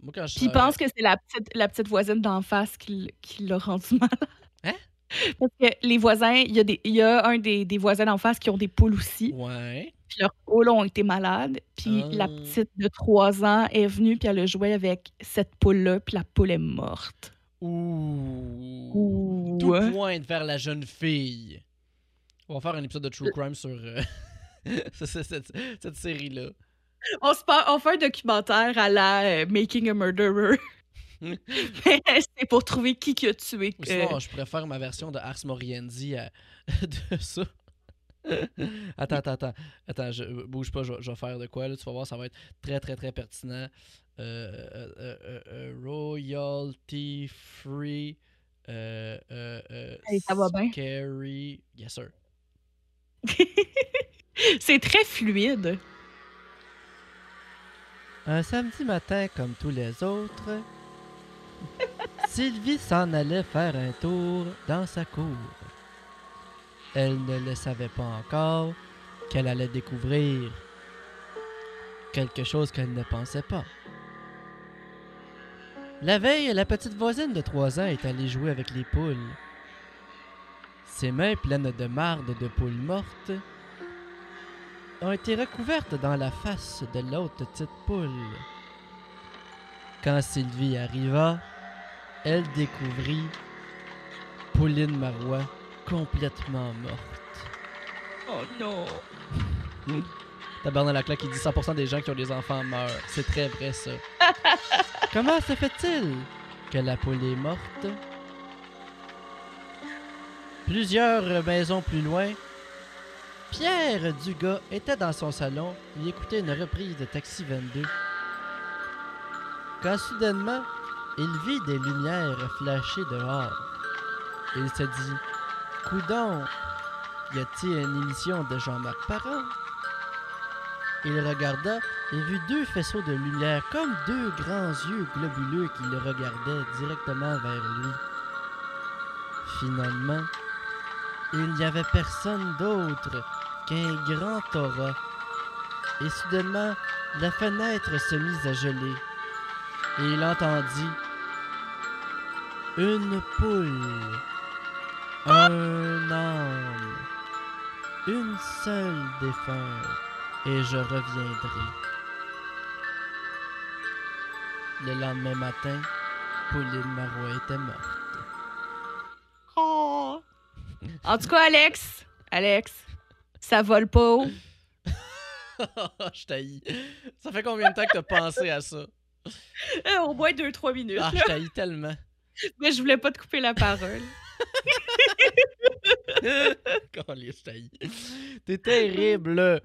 Moi, quand je Puis ils pensent que c'est la petite, la petite voisine d'en face qui, l'a rendu malade. Hein? Parce que les voisins, il y a, des, y a un des, des voisins d'en face qui ont des poules aussi. Ouais. Puis leurs poules ont été malades. Puis la Ah. petite de 3 ans est venue, puis elle a joué avec cette poule-là, puis la poule est morte. Ouh. Ouh. Tout pointe vers la jeune fille. On va faire un épisode de True Crime sur euh, cette, cette- cette série-là. On, se par- on fait un documentaire à la euh, Making a Murderer. C'est pour trouver qui qui a tué. Ou euh, sinon, je préfère ma version de Ars Moriendi à- de ça. attends, attends, attends. Attends, je, bouge pas, je, je vais faire de quoi là. Tu vas voir, ça va être très, très, très pertinent. Euh, euh, euh, euh, euh, royalty free. Euh, euh, euh, Hey, ça va bien. Scary. Yes, sir. c'est très fluide. Un samedi matin comme tous les autres, Sylvie s'en allait faire un tour dans sa cour. Elle ne le savait pas encore qu'elle allait découvrir quelque chose qu'elle ne pensait pas. La veille, la petite voisine de trois ans est allée jouer avec les poules. Ses mains pleines de marde de poules mortes ont été recouvertes dans la face de l'autre petite poule. Quand Sylvie arriva, elle découvrit Pauline Marois complètement morte. Oh non. Tabarnak la claque, il dit 100% des gens qui ont des enfants meurent. C'est très vrai, ça. Comment se fait-il que la poule est morte? Plusieurs maisons plus loin, Pierre Dugas était dans son salon. Il écoutait une reprise de Taxi 22. Quand soudainement, il vit des lumières flasher dehors. Il se dit Coudon, y a-t-il une émission de Jean-Marc Parent Il regarda et vit deux faisceaux de lumière comme deux grands yeux globuleux qui le regardaient directement vers lui. Finalement, il n'y avait personne d'autre qu'un grand aura. Et soudainement, la fenêtre se mit à geler. Et il entendit une poule, un âme, une seule défunte, et je reviendrai. Le lendemain matin, Pauline Marois était morte. En tout cas, Alex, Alex, ça vole pas haut. je t'haïs. Ça fait combien de temps que t'as pensé à ça? Euh, Au moins 2-3 minutes. Ah, là. je t'haïs tellement. Mais je voulais pas te couper la parole. Je t'haïs. T'es terrible.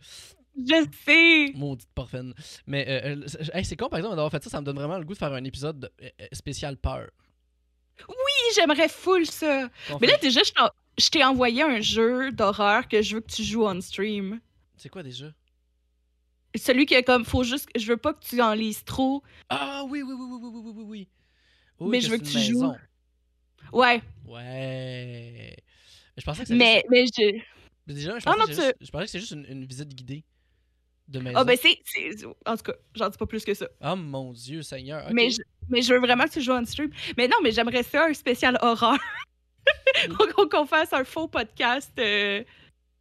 Je sais. Maudite parfaine. Mais euh, euh, c'est- hey, c'est con, par exemple, d'avoir fait ça, ça me donne vraiment le goût de faire un épisode de- euh, spécial peur. Oui, j'aimerais full ça. Mais là, déjà, je t'en- je t'ai envoyé un jeu d'horreur que je veux que tu joues on stream. C'est quoi déjà? Celui qui est comme, faut juste, je veux pas que tu en lises trop. Ah oui, oui, oui, oui, oui, oui, oui, oui. oui mais je veux que tu joues. Ouais. Ouais. Mais Je pensais que Mais, juste... mais je. Mais déjà, je oh pensais, que tu... juste... je pensais que c'est juste une, visite guidée de ah, maison. Ah, ben c'est. En tout cas, j'en dis pas plus que ça. Oh mon Dieu, Seigneur. Mais, je... mais je veux vraiment que tu joues en stream. Mais non, mais j'aimerais ça, un spécial horreur. Qu'on- fasse un faux podcast euh,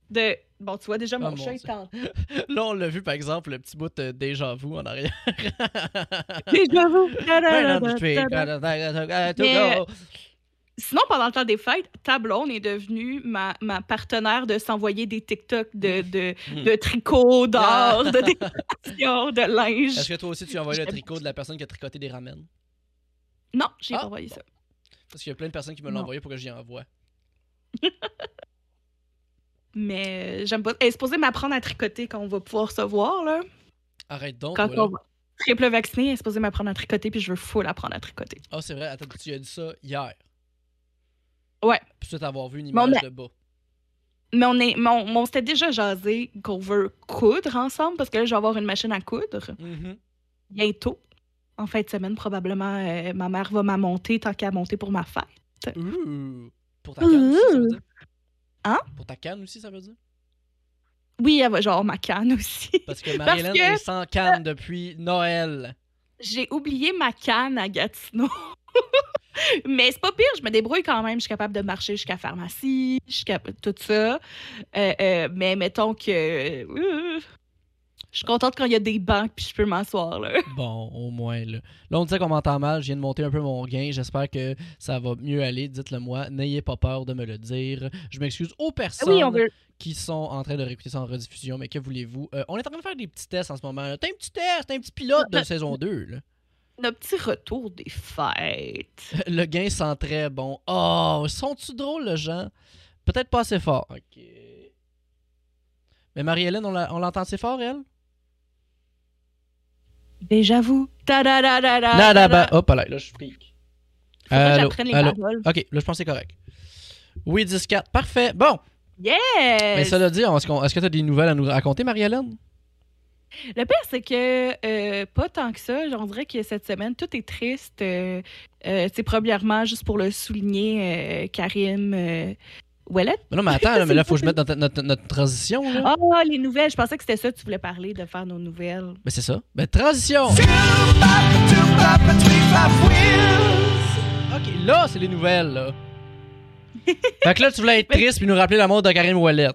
de. Bon, tu vois, déjà, mon Ah, mon chat est en. Là, on l'a vu, par exemple, le petit bout de Déjà Vu en arrière. Déjà, vous. Mais-. Sinon, pendant le temps des fêtes, ta blonde est devenue ma, ma partenaire de s'envoyer des TikTok de, de, Hmm. de tricot, d'or, de décoration, de linge. Est-ce que toi aussi, tu as envoyé le tricot de la personne qui a tricoté des ramen? Non, j'ai Ah, pas envoyé ça. Parce qu'il y a plein de personnes qui me l'ont envoyé pour que j'y envoie. Mais euh, j'aime pas. Elle est supposée m'apprendre à tricoter quand on va pouvoir se voir, là. Arrête donc, Quand on va. Triple vacciné, elle est supposée m'apprendre à tricoter, puis je veux full apprendre à tricoter. Ah, c'est vrai. Attends, tu as dit ça hier. Ouais. Puis tu avoir vu une image de bas. Mais on est. Mais on, mais on s'était déjà jasé qu'on veut coudre ensemble, parce que là, je vais avoir une machine à coudre Mhm. bientôt. En fin de semaine, probablement, euh, ma mère va m'amonter tant qu'à monter pour ma fête. Ouh. Pour ta canne aussi, ça veut dire? Hein? Pour ta canne aussi, ça veut dire? Oui, elle va genre ma canne aussi. Parce que Marie-Hélène que- est sans canne depuis Noël. J'ai oublié ma canne à Gatineau. Mais c'est pas pire, je me débrouille quand même. Je suis capable de marcher jusqu'à la pharmacie, je suis capable tout ça. Euh, euh, mais mettons que. euh, je suis contente quand il y a des bancs puis je peux m'asseoir. là. Bon, au moins, là. Là, on disait qu'on m'entend mal. Je viens de monter un peu mon gain. J'espère que ça va mieux aller. Dites-le moi. N'ayez pas peur de me le dire. Je m'excuse aux personnes Oui, on veut. qui sont en train de réécouter ça en rediffusion, mais que voulez-vous? Euh, on est en train de faire des petits tests en ce moment. T'as un petit test, un petit pilote de saison 2, là. Notre petit retour des fêtes. Le gain sent très bon. Oh, sont-tu drôles, les gens? Peut-être pas assez fort. OK. Mais Marie-Hélène, on l'entend assez fort, elle? Déjà vous. Ta da da da da. Là, da. bah, hop là, là, je pique. Allô, les allô. paroles. OK, là, je pense que c'est correct. Oui, 10-4. Parfait. Bon, mais Yes! ça l'a dit, est-ce qu'on- est-ce que tu as des nouvelles à nous raconter, Marie-Hélène? Le pire, c'est que euh, pas tant que ça. On dirait que cette semaine, tout est triste. Euh, euh, c'est premièrement, juste pour le souligner, euh, Karim Mais non, mais attends, là, mais là, faut que je mette notre, notre- notre transition. Là. Ah, les nouvelles. Je pensais que c'était ça que tu voulais parler, de faire nos nouvelles. Ben, c'est ça. Ben, transition. Ok, là, c'est les nouvelles, là. fait que là, tu voulais être Mais- triste puis nous rappeler la mort de Karim Ouellet.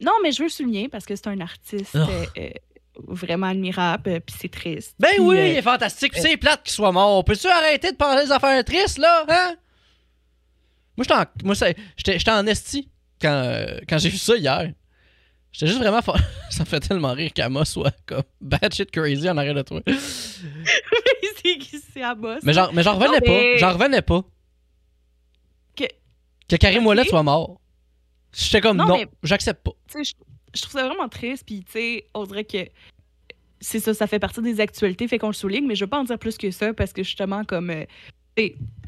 Non, mais je veux le souligner parce que c'est un artiste Oh. euh, euh, vraiment admirable, euh, puis c'est triste. Ben Puis, oui, euh, il est fantastique. Puis c'est plate qu'il soit mort. Peux-tu arrêter de parler des affaires tristes, là? Hein? Moi, j'étais en, moi, c'est- j'étais, j'étais en esti quand, euh, quand j'ai vu ça hier. J'étais juste vraiment. fa- ça me fait tellement rire qu'Ama soit comme batshit crazy en arrière de toi. c'est c'est à boss. Mais j'en, mais j'en revenais mais- pas. J'en revenais pas. Que- Que Karim. Ouellet soit mort. J'étais comme non, Non, mais- j'accepte pas. Tu sais, je, je trouve ça vraiment triste, puis tu sais, on dirait que c'est ça, ça fait partie des actualités, fait qu'on le souligne, mais je veux pas en dire plus que ça parce que justement, comme. euh,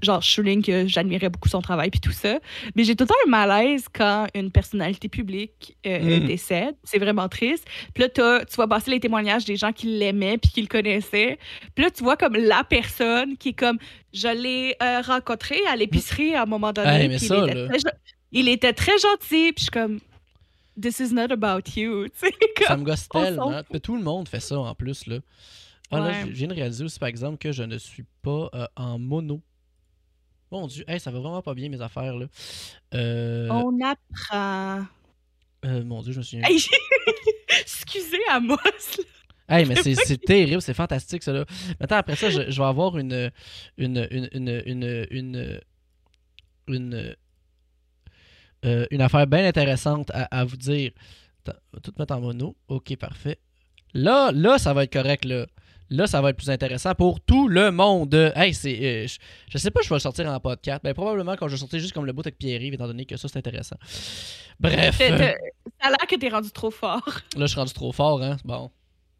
genre, je souligne que j'admirais beaucoup son travail, puis tout ça. Mais j'ai tout le temps un malaise quand une personnalité publique euh, Mm. décède. C'est vraiment triste. Puis là, tu vois passer les témoignages des gens qui l'aimaient, puis qui le connaissaient. Puis là, tu vois comme la personne qui est comme. Je l'ai euh, rencontré à l'épicerie à un moment donné. Hey, mais puis ça, il, était très, gen- il était très gentil, puis je suis comme. This is not about you. sais, Ça comme- me gosse tellement. tout le monde fait ça en plus, là. Ah, là, je viens de réaliser aussi, par exemple, que je ne suis pas euh, en mono. Mon Dieu, hey, ça va vraiment pas bien mes affaires, là. Euh, On apprend. euh, mon Dieu, je me souviens. Hey, Excusez, Amos. là. Hey, mais c'est c'est terrible, c'est fantastique, ça, là. Maintenant, après ça, je, je vais avoir une. Une. Une. Une. Une. Une. une, une affaire bien intéressante à, à vous dire. Attends, on va tout mettre en mono. Ok, parfait. Là, là, ça va être correct, là. Là, ça va être plus intéressant pour tout le monde. Hey, c'est. euh, je, je sais pas si je vais le sortir en podcast. Ben, probablement quand je vais sortir juste comme le bout avec Pierre-Yves, étant donné que ça, c'est intéressant. Bref. Ça a l'air que t'es rendu trop fort. Là, je suis rendu trop fort, hein? Bon.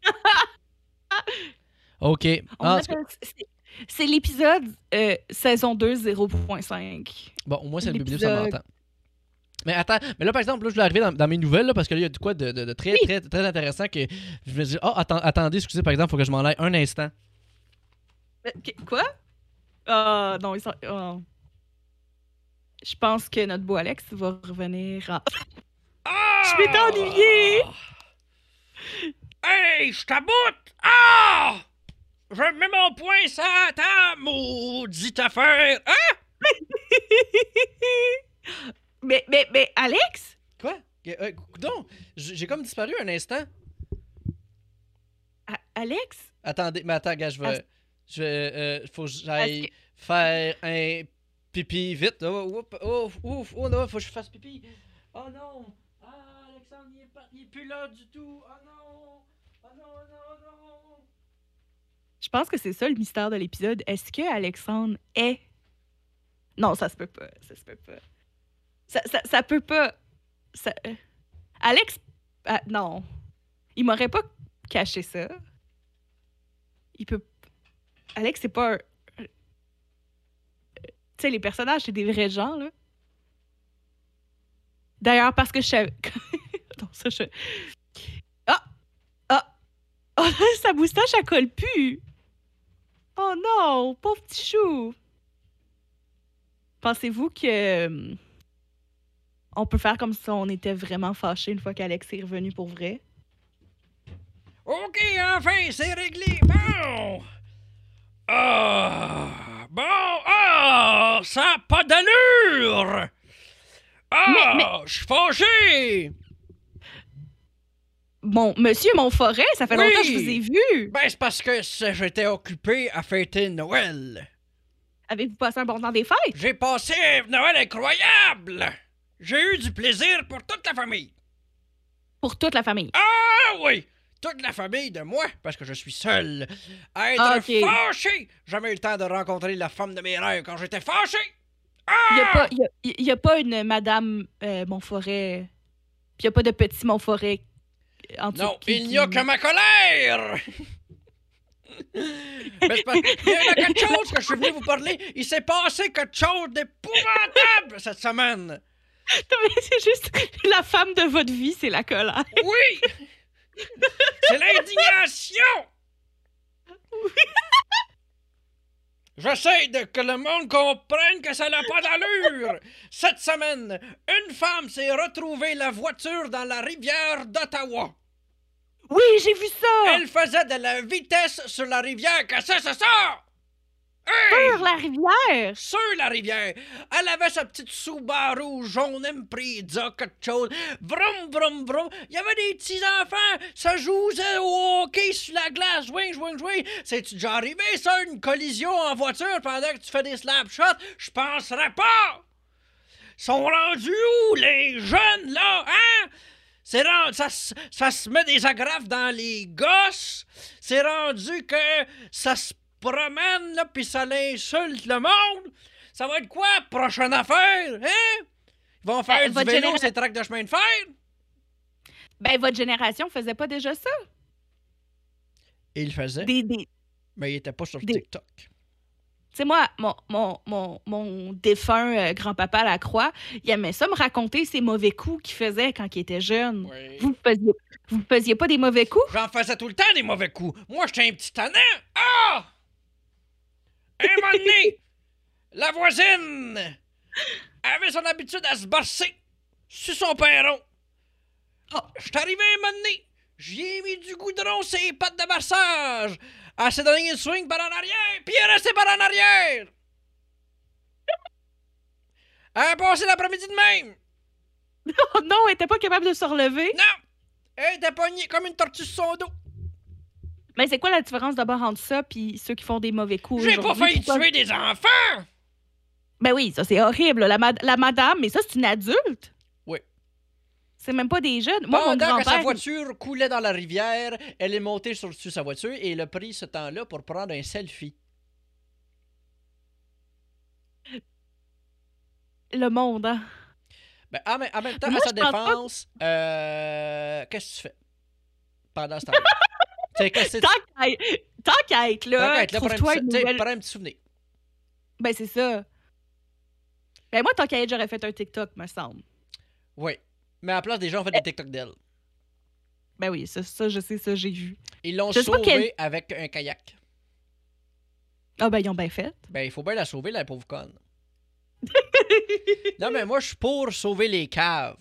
OK. Ah, c'est- l'épisode euh, saison 2, 0.5. bon, au moins, c'est le bibliothèque, ça m'entend. Mais attends, mais là, par exemple, là, je vais arriver dans, dans mes nouvelles, là, parce que là, il y a de quoi de, de- de très, Oui. très, très intéressant que je me dis, oh, attends- attendez, excusez, par exemple, il faut que je m'en aille un instant. Euh, qu- Quoi? Ah, non, ils sont. oh. Je pense que notre beau Alex va revenir en. Je m'étais ennuyée! Hey, je t'aboute! Ah! Je mets mon poing sur table, maudite affaire! Hein? mais, mais, mais, Alex? Quoi? Euh, j'ai comme disparu un instant. A- Alex? Attendez, mais attends, gars, je vais. Je vais. euh, faut que j'aille que- faire un pipi vite. Oh, ouf, ouf, oh non, faut que je fasse pipi. Oh non! Ah, Alexandre, il est, pas, il est plus là du tout. Oh non! Oh non, oh non, oh non! Je pense que c'est ça le mystère de l'épisode. Est-ce que Alexandre est? Non, ça se peut pas. Ça se peut pas. Ça, peut pas. Euh, Alex. ah, non. Il m'aurait pas caché ça. Il peut. Alex, c'est pas un. Tu sais, les personnages, c'est des vrais gens, là. D'ailleurs, parce que je savais. non, ça, je. Ah! Ah! Oh, sa moustache, elle colle plus! Oh non! Pauvre petit chou! Pensez-vous que. On peut faire comme si on était vraiment fâchés une fois qu'Alex est revenu pour vrai? Ok, enfin, c'est réglé. Bon! Ah! Bon! Ah! Ça n'a pas d'allure! Ah! Mais- Je suis fâché! Bon, monsieur Montforêt, ça fait Oui. longtemps que je vous ai vu! Ben, c'est parce que j'étais occupé à fêter Noël. Avez-vous passé un bon temps des fêtes? J'ai passé Noël incroyable! J'ai eu du plaisir pour toute la famille. Pour toute la famille. Ah oui! Toute la famille de moi, parce que je suis seul. À être Ah, ok. fâché! Jamais eu le temps de rencontrer la femme de mes rêves quand j'étais fâché! Il n'y a, Ah! pas- y a- y a pas une Madame euh, Montforêt. Puis il n'y a pas de petit Montforêt. euh, Non, il n'y a qui- que ma colère! Mais pas- Il y a quelque chose que je suis venu vous parler. Il s'est passé quelque chose d'épouvantable cette semaine. Non, mais c'est juste la femme de votre vie, c'est la colère. Oui! C'est l'indignation! J'essaie de que le monde comprenne que ça n'a pas d'allure. Cette semaine, une femme s'est retrouvée la voiture dans la rivière d'Ottawa. Oui, j'ai vu ça! Elle faisait de la vitesse sur la rivière. Qu'est-ce que c'est ça? Hey! Sur la rivière! Sur la rivière. Elle avait sa petite Subaru jaune Impreza, quelque chose. Vroom, vroom, vroom. Il y avait des petits enfants. Ça jouait au hockey sur la glace. Jouing, jouing, jouing. C'est-tu déjà arrivé, ça, une collision en voiture pendant que tu fais des slapshots? Je penserais pas. Sont rendus où, les jeunes, là, hein? C'est rendu, ça, ça se met des agrafes dans les gosses. C'est rendu que ça se promène, là, puis ça l'insulte le monde. Ça va être quoi, prochaine affaire, hein? Ils vont faire Euh, du vélo, généra- ces tracts de chemin de fer? Ben, votre génération faisait pas déjà ça? Et il faisait, Des, des... mais il était pas sur des- TikTok. Tu sais, moi, mon, mon, mon, mon défunt euh, grand-papa Lacroix, il aimait ça me raconter ses mauvais coups qu'il faisait quand il était jeune. Oui. Vous faisiez, vous faisiez pas des mauvais coups? J'en faisais tout le temps des mauvais coups. Moi, j'étais un petit tannant. Ah! Un moment donné, la voisine avait son habitude à se barcer sur son perron. Ah, j'étais arrivé un moment donné, j'y ai mis du goudron sur les pattes de massage. Elle s'est donné une swing par en arrière, puis elle est restée par en arrière. Elle a passé l'après-midi de même. Oh non, elle était pas capable de se relever. Non! Elle était pognée comme une tortue sur son dos. Mais c'est quoi la différence d'abord entre ça puis ceux qui font des mauvais coups? J'ai pas failli Pourquoi- tuer des enfants! Ben oui, ça c'est horrible. La, mad- la madame, mais ça c'est une adulte. Oui. C'est même pas des jeunes. Moi, mon Pendant que sa voiture coulait dans la rivière, elle est montée sur, sa voiture et elle a pris ce temps-là pour prendre un selfie. Le monde, hein. Ben, en, même- temps, Moi, à sa que- défense, euh, qu'est-ce que tu fais pendant ce temps-là? Tant qu'à être- là, trouve-toi petit- une nouvelle. prends un petit souvenir. Ben c'est ça. Ben moi, tant qu'à être, j'aurais fait un TikTok, me semble. Oui. Mais à la place, des gens ont fait des TikTok d'elle. Ben oui, ça, ça je sais, ça, j'ai vu. Ils l'ont sauvée avec un kayak. Ah ben ils ont bien fait. Ben, il faut bien la sauver, la pauvre conne. non, mais moi, je suis pour sauver les caves.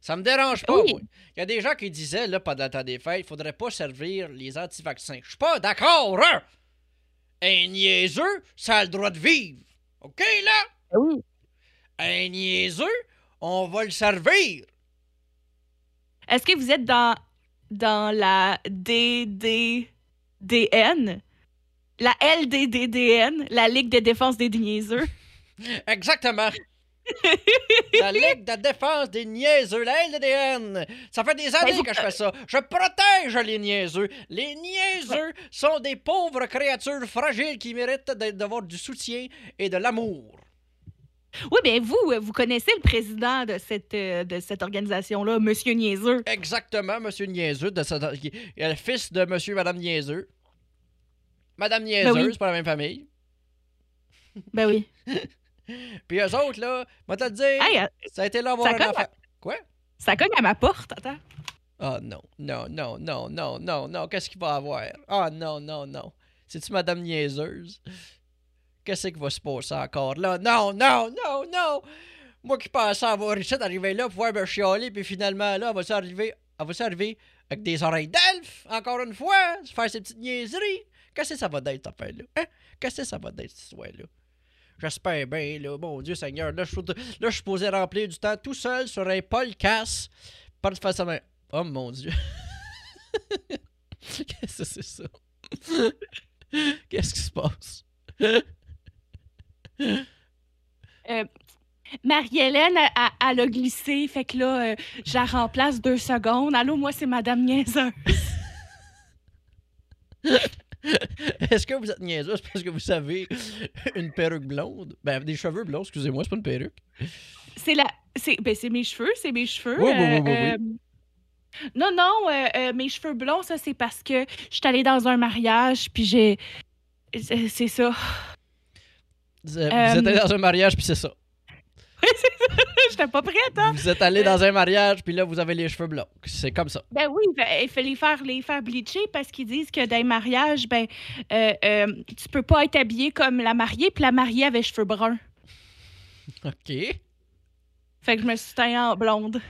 Ça me dérange pas, Oui. moi. Il y a des gens qui disaient, là, pendant le temps des fêtes, il faudrait pas servir les anti-vaccins. Je suis pas d'accord, hein? Un niaiseux, ça a le droit de vivre. OK, là? Ben oui. Un niaiseux, on va le servir. Est-ce que vous êtes dans, dans la DDDN? La LDDDN, la Ligue de défense des niaiseux? Exactement. La Ligue de défense des niaiseux, la LDDN. Ça fait des années vous- que je fais ça. Je protège les niaiseux. Les niaiseux sont des pauvres créatures fragiles qui méritent d'avoir du soutien et de l'amour. Oui, bien vous, euh, vous connaissez le président de cette, euh, de cette organisation-là, Monsieur Niaiseux. Exactement, Monsieur Niaiseux, de est le fils de Monsieur et Madame Niaiseux. Madame Niaiseux, Ben oui. c'est pas la même famille. Ben oui. Puis eux autres, là, moi te le dire, Hey, euh, ça a été là avoir un enfant. Quoi? ça cogne à ma porte, attends. Oh non, non, non, non, non, non, non, qu'est-ce qu'il va avoir? Oh non, non, non. C'est-tu Madame Niaiseuse? Qu'est-ce qui va se passer encore là? Non, non, non, non! Moi qui pensais avoir réussi à arriver là, pouvoir me chialer, puis finalement, là, elle va s'arriver, elle va s'arriver avec des oreilles d'elfe, encore une fois, se faire ses petites niaiseries? Qu'est-ce que ça va d'être, cette affaire-là? Hein? Qu'est-ce que ça va d'être, cette histoire-là? J'espère bien, là. Mon Dieu Seigneur. Là, je suis là, supposé remplir du temps tout seul sur un podcast. Pas de face à main. Oh mon Dieu. Qu'est-ce que c'est ça? Qu'est-ce qui se passe? Euh, Marie-Hélène, elle- elle a glissé, fait que là, euh, je la remplace deux secondes. Allô, moi, c'est Madame Niaiseuse. Est-ce que vous êtes niaiseuse parce que vous avez une perruque blonde? Ben, des cheveux blonds, excusez-moi, c'est pas une perruque. C'est la. C'est ben, c'est mes cheveux, c'est mes cheveux. Oui, oui, oui, oui, euh, Non, non, euh, euh, mes cheveux blonds, ça, c'est parce que je suis allée dans un mariage, puis j'ai. C'est ça. Vous Euh, êtes allé dans un mariage, puis c'est ça. J'étais pas prête, hein? Vous êtes allé dans un mariage, puis là, vous avez les cheveux blonds. C'est comme ça. Ben oui, ben, il fallait faire, les faire bleacher parce qu'ils disent que dans les mariages, ben, euh, euh, tu peux pas être habillé comme la mariée, puis la mariée avait cheveux bruns. OK. Fait que je me suis teint en blonde.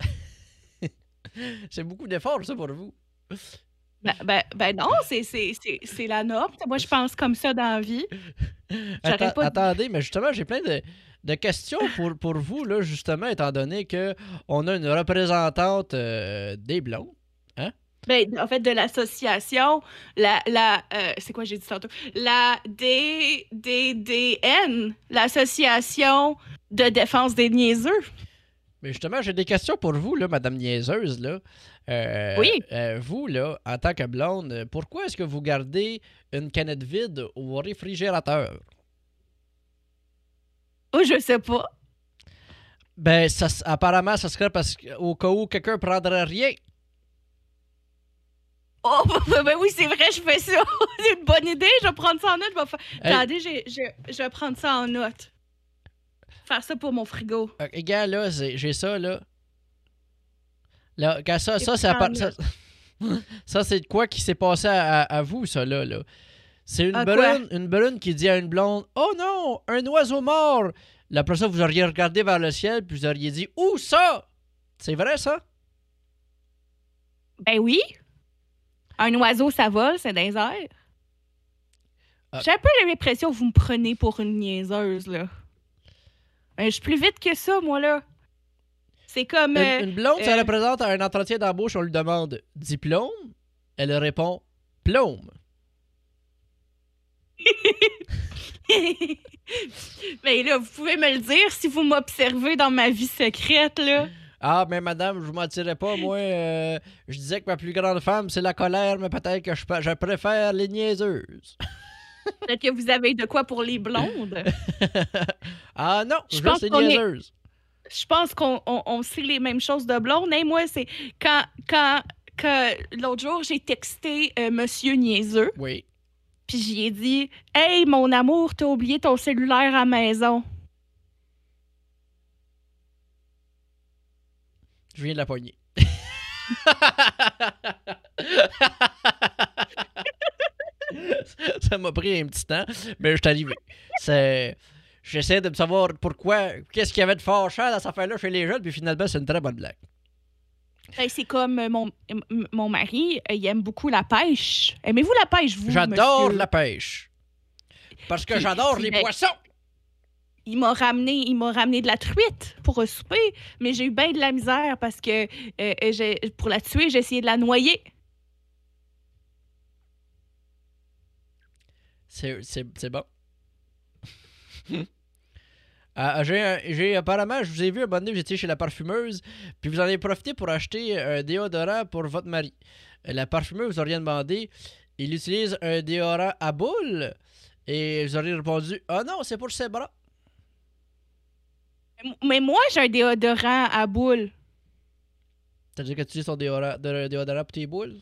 C'est beaucoup d'efforts, ça, pour vous. Ben, ben, ben non, c'est- la norme. Moi, je pense comme ça dans la vie. Atta- pas Attendez, mais justement, j'ai plein de, de questions pour, pour vous, là, justement, étant donné que on a une représentante euh, des blonds. Ben, en fait, de l'association, la, la euh, c'est quoi j'ai dit tantôt? La DDDN, l'association de défense des niaiseux. Mais justement, j'ai des questions pour vous, là, Madame Niaiseuse. Là. Euh, Oui. euh, vous, là, en tant que blonde, euh, pourquoi est-ce que vous gardez une canette vide au réfrigérateur? Oh, je sais pas. Ben, ça, apparemment, ça serait parce qu'au cas où quelqu'un prendrait rien. Oh, ben oui, c'est vrai, je fais ça. c'est une bonne idée. Je vais prendre ça en note. Je vais faire... Hey. Attendez, j'ai- je, je vais prendre ça en note. Faire ça pour mon frigo. Ok, gars, là, j'ai ça, là. Là, quand ça, ça, ça, ça, c'est de quoi qui s'est passé à, vous, ça, là, là? C'est une brune, une brune qui dit à une blonde Oh non, un oiseau mort Là, après ça, vous auriez regardé vers le ciel, puis vous auriez dit Où ça C'est vrai, ça? Ben oui. Un oiseau, ça vole, c'est dans les airs. Ah. J'ai un peu l'impression que vous me prenez pour une niaiseuse, là. Ben, je suis plus vite que ça, moi, là. C'est comme... Une, euh, une blonde, ça euh, représente un entretien d'embauche, on lui demande Diplôme Elle répond Plôme. Mais là, vous pouvez me le dire si vous m'observez dans ma vie secrète, là. Ah, mais madame, je vous mentirais pas, moi, euh, je disais que ma plus grande femme, c'est la colère, mais peut-être que je, je préfère les niaiseuses. Peut-être que vous avez de quoi pour les blondes. ah non, Je pense les qu'on est- niaiseuses. Je pense qu'on on, on sait les mêmes choses de blondes. Et moi, c'est quand, quand, que l'autre jour, j'ai texté euh, Monsieur Niaiseux, Oui. puis j'y ai dit Hey, mon amour, t'as oublié ton cellulaire à maison. Je viens de la poignée. Ça m'a pris un petit temps, mais je suis arrivé. C'est... J'essaie de me savoir pourquoi, qu'est-ce qu'il y avait de fâchant dans cette affaire-là chez les jeunes, puis finalement, c'est une très bonne blague. Ben, c'est comme euh, mon, mon mari, euh, il aime beaucoup la pêche. Aimez-vous la pêche, vous J'adore la pêche. Parce que j'adore les ben- poissons. Il m'a ramené, il m'a ramené de la truite pour un souper, mais j'ai eu bien de la misère parce que euh, pour la tuer, j'ai essayé de la noyer. C'est, c'est, c'est bon. Ah, j'ai, un- j'ai apparemment, je vous ai vu un donné, vous étiez chez la parfumeuse, puis vous en avez profité pour acheter un déodorant pour votre mari. Euh, La parfumeuse vous a rien demandé. Il utilise un déodorant à boule. Et vous auriez répondu Ah non, c'est pour ses bras. Mais moi, j'ai un déodorant à boule. C'est-à-dire que tu utilises ton déodorant pour tes boules?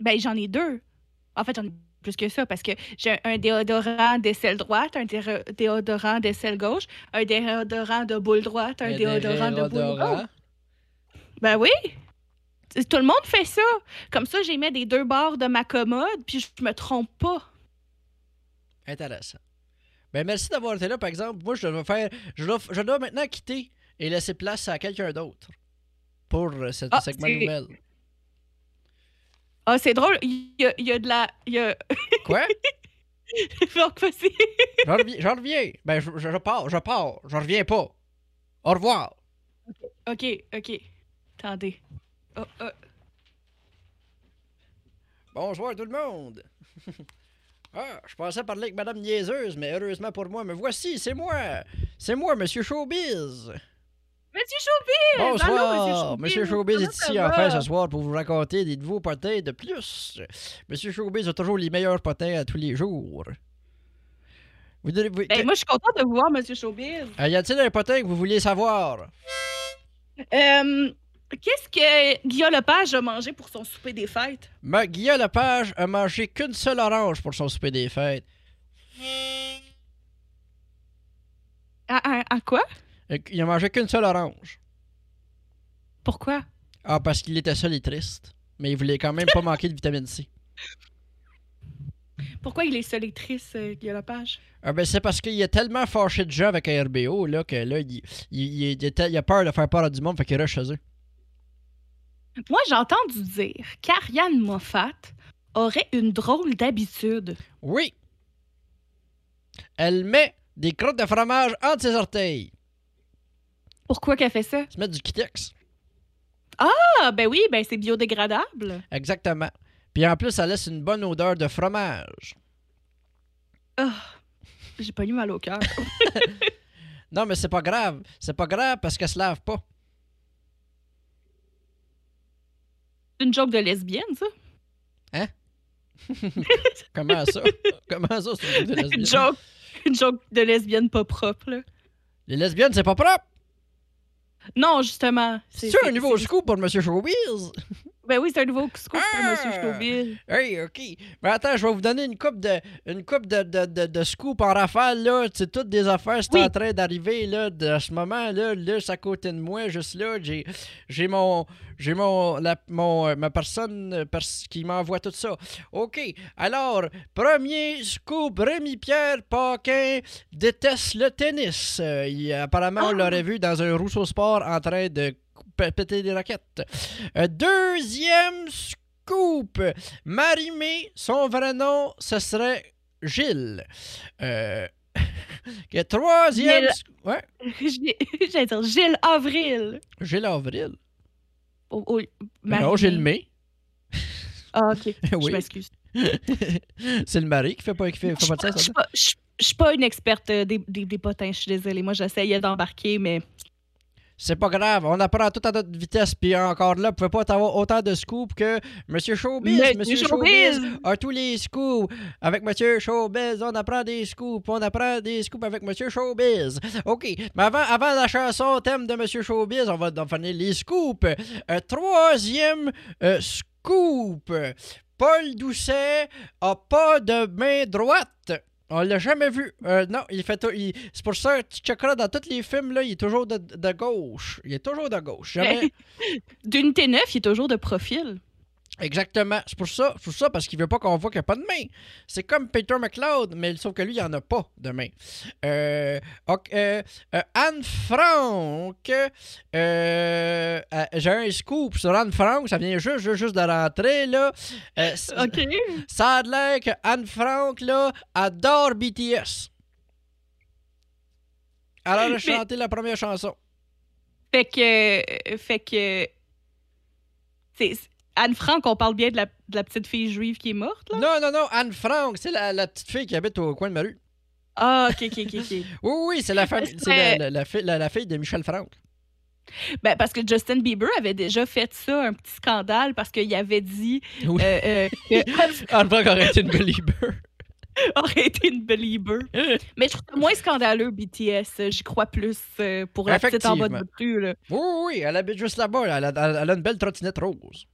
Ben, j'en ai deux. En fait, j'en ai plus que ça parce que j'ai un déodorant d'aisselle droite, un dé- déodorant d'aisselle gauche, un déodorant de boule droite, un déodorant de boule gauche. Ben oui! Tout le monde fait ça. Comme ça, j'ai mis des deux bords de ma commode, puis je me trompe pas. Intéressant. Ben merci d'avoir été là, par exemple. Moi, je dois faire. Je dois, je dois maintenant quitter et laisser place à quelqu'un d'autre pour euh, ce Ah, segment nouvelle. Ah, c'est drôle. Il y a, il y a de la. Il y a. Quoi? J'en reviens, j'en reviens. Ben, je, je- je pars, je pars. Je reviens pas. Au revoir. Ok, ok. Attendez. Oh, oh. Bonsoir tout le monde. ah, je pensais parler avec Madame Niaiseuse, mais heureusement pour moi, me voici, c'est moi. C'est moi, Monsieur Showbiz. Monsieur Showbiz! Bonsoir. Monsieur Showbiz est ici enfin ce soir pour vous raconter des nouveaux potins de plus. Monsieur Showbiz a toujours les meilleurs potins à tous les jours. Vous, Ben, moi, je suis contente de vous voir, Monsieur Showbiz. Euh, y a-t-il un potin que vous vouliez savoir? Euh, Qu'est-ce que Guillaume Lepage a mangé pour son souper des fêtes? Ma Guillaume Lepage a mangé qu'une seule orange pour son souper des fêtes. À, à- à quoi? Il a mangé qu'une seule orange. Pourquoi? Ah, parce qu'il était seul et triste. Mais il voulait quand même pas manquer de vitamine C. Pourquoi il est seul et triste, euh, Lepage? Ah ben c'est parce qu'il est tellement fâché de gens avec un RBO là, que là, il, il, il, il était- il a peur de faire peur à du monde, fait qu'il rush chez eux. Moi, j'ai entendu dire qu'Ariane Moffat aurait une drôle d'habitude. Oui! Elle met des crottes de fromage entre ses orteils. Pourquoi qu'elle fait ça? Se met du Kitex. Ah, ben oui, ben c'est biodégradable. Exactement. Puis en plus, ça laisse une bonne odeur de fromage. Ah, j'ai pas eu mal au cœur. Non, mais c'est pas grave. C'est pas grave parce qu'elle se lave pas. C'est une joke de lesbienne, ça? Comment ça? Comment ça, c'est une joke de Une lesbienne? joke, une joke de lesbienne pas propre, là. Les lesbiennes, c'est pas propre! Non, justement. C'est un nouveau scoop pour Monsieur Showbiz? Ben oui, c'est un nouveau scoop pour Ah! Monsieur Showbiz. Hey, OK. Mais attends, je vais vous donner une coupe de une coupe de, de, de, de scoop en rafale, là. C'est toutes des affaires qui sont en train d'arriver, là, de ce moment-là. Là, c'est à côté de moi, juste là. J'ai, j'ai mon... J'ai mon, la, mon, euh, ma personne euh, pers- qui m'envoie tout ça. OK. Alors, premier scoop, Rémi-Pierre Paquin déteste le tennis. Euh, il- apparemment, on Ah! l'aurait vu dans un Rousseau Sport en train de péter des raquettes. Euh, deuxième scoop. Marie-Mé, son vrai nom, ce serait Gilles. Euh, que troisième... Gilles. Ouais, J'allais dire Gilles Avril. Gilles Avril? Oh, oh, non. Gilles May. Ah, OK. Je oui. m'excuse. c'est le mari qui fait pas, qui fait, Je pas de je sens. suis pas- je- je suis pas une experte euh, des, des, des potins, je suis désolée. Moi, j'essayais d'embarquer, mais C'est pas grave, on apprend tout à notre vitesse. Puis encore là, vous pouvez pas avoir autant de scoops que Monsieur Showbiz. Monsieur Monsieur Showbiz. Showbiz a tous les scoops. Avec Monsieur Showbiz, on apprend des scoops. On apprend des scoops avec Monsieur Showbiz. OK, mais avant, avant la chanson thème de Monsieur Showbiz, on va donc finir les scoops. Euh, troisième euh, scoop. Paul Doucet a pas de main droite. On l'a jamais vu. Euh, non, il fait tout- il- C'est pour ça que tu dans tous les films, là, il est toujours de, de gauche. Il est toujours de gauche. Jamais. d'unité 9, il est toujours de profil. Exactement. C'est pour ça, c'est pour ça parce qu'il veut pas qu'on voit qu'il n'y a pas de main. C'est comme Peter McLeod, mais sauf que lui, il n'y en a pas de main. Euh, euh, euh, Anne Frank. J'ai un scoop sur Anne Frank. Ça vient juste, juste, juste de rentrer, là. OK. Ça a l'air que Anne Frank, là, adore BTS. Alors, elle a chanté la première chanson. Fait que. Fait que. Anne Frank, on parle bien de la, de la petite fille juive qui est morte, là? Non, non, non, Anne Frank, c'est la, la petite fille qui habite au coin de ma rue. Ah, ok, ok, ok. Oui, oui, c'est la, la, la- la fille, de Michel Frank. Ben, parce que Justin Bieber avait déjà fait ça, un petit scandale, parce qu'il avait dit Oui. euh, euh, Anne Frank aurait été une believer. aurait été une belieber. Mais je trouve ça moins scandaleux, BTS. J'y crois plus euh, pour la petite en bas de rue, là. Oui, oui, oui, elle habite juste là-bas. Elle a une belle trottinette rose.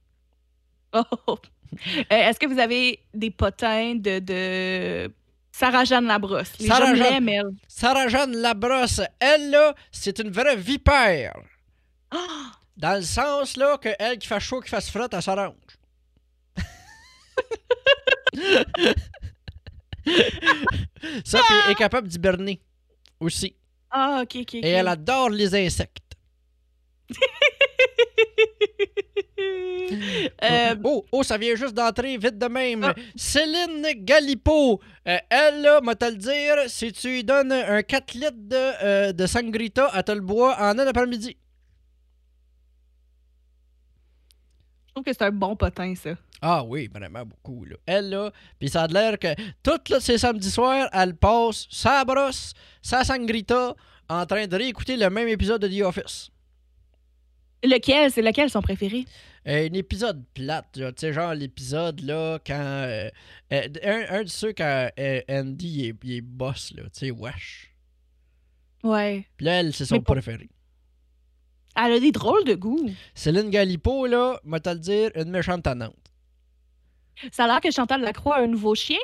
Oh. Euh, Est-ce que vous avez des potins de, de Sarah-Jeanne Labrosse? Les Sarah Jeanne- elle. Sarah-Jeanne Labrosse, elle, là, c'est une vraie vipère. Ah! Dans le sens, là, que elle qui fait chaud, qui fasse frotte, elle s'arrange. Ça, puis elle est capable d'hiberner aussi. Ah, ok, ok, ok. Et elle adore les insectes. Euh, Oh, oh, ça vient juste d'entrer vite de même. Ah. Céline Galipo, euh, elle, moi te le dire, si tu lui donnes un 4 litres de, euh, de sangrita, elle te le boit en un après-midi. je trouve que c'est un bon potin, ça. Ah oui, vraiment beaucoup, là. Elle, là, puis ça a l'air que toutes là, ces samedis soirs, elle passe sa brosse, sa sangrita, en train de réécouter le même épisode de The Office. Lequel? C'est lequel son préféré? Euh, un épisode plate, tu sais, genre l'épisode là, quand. euh, euh, un, un de ceux quand euh, Andy il est, il est boss, là, tu sais, wesh. Ouais. Puis là, elle, c'est son pour- préféré. Elle a des drôles de goût. Céline Galipo, là, moi te le dire, une méchante tannante. Ça a l'air que Chantal Lacroix a un nouveau chien.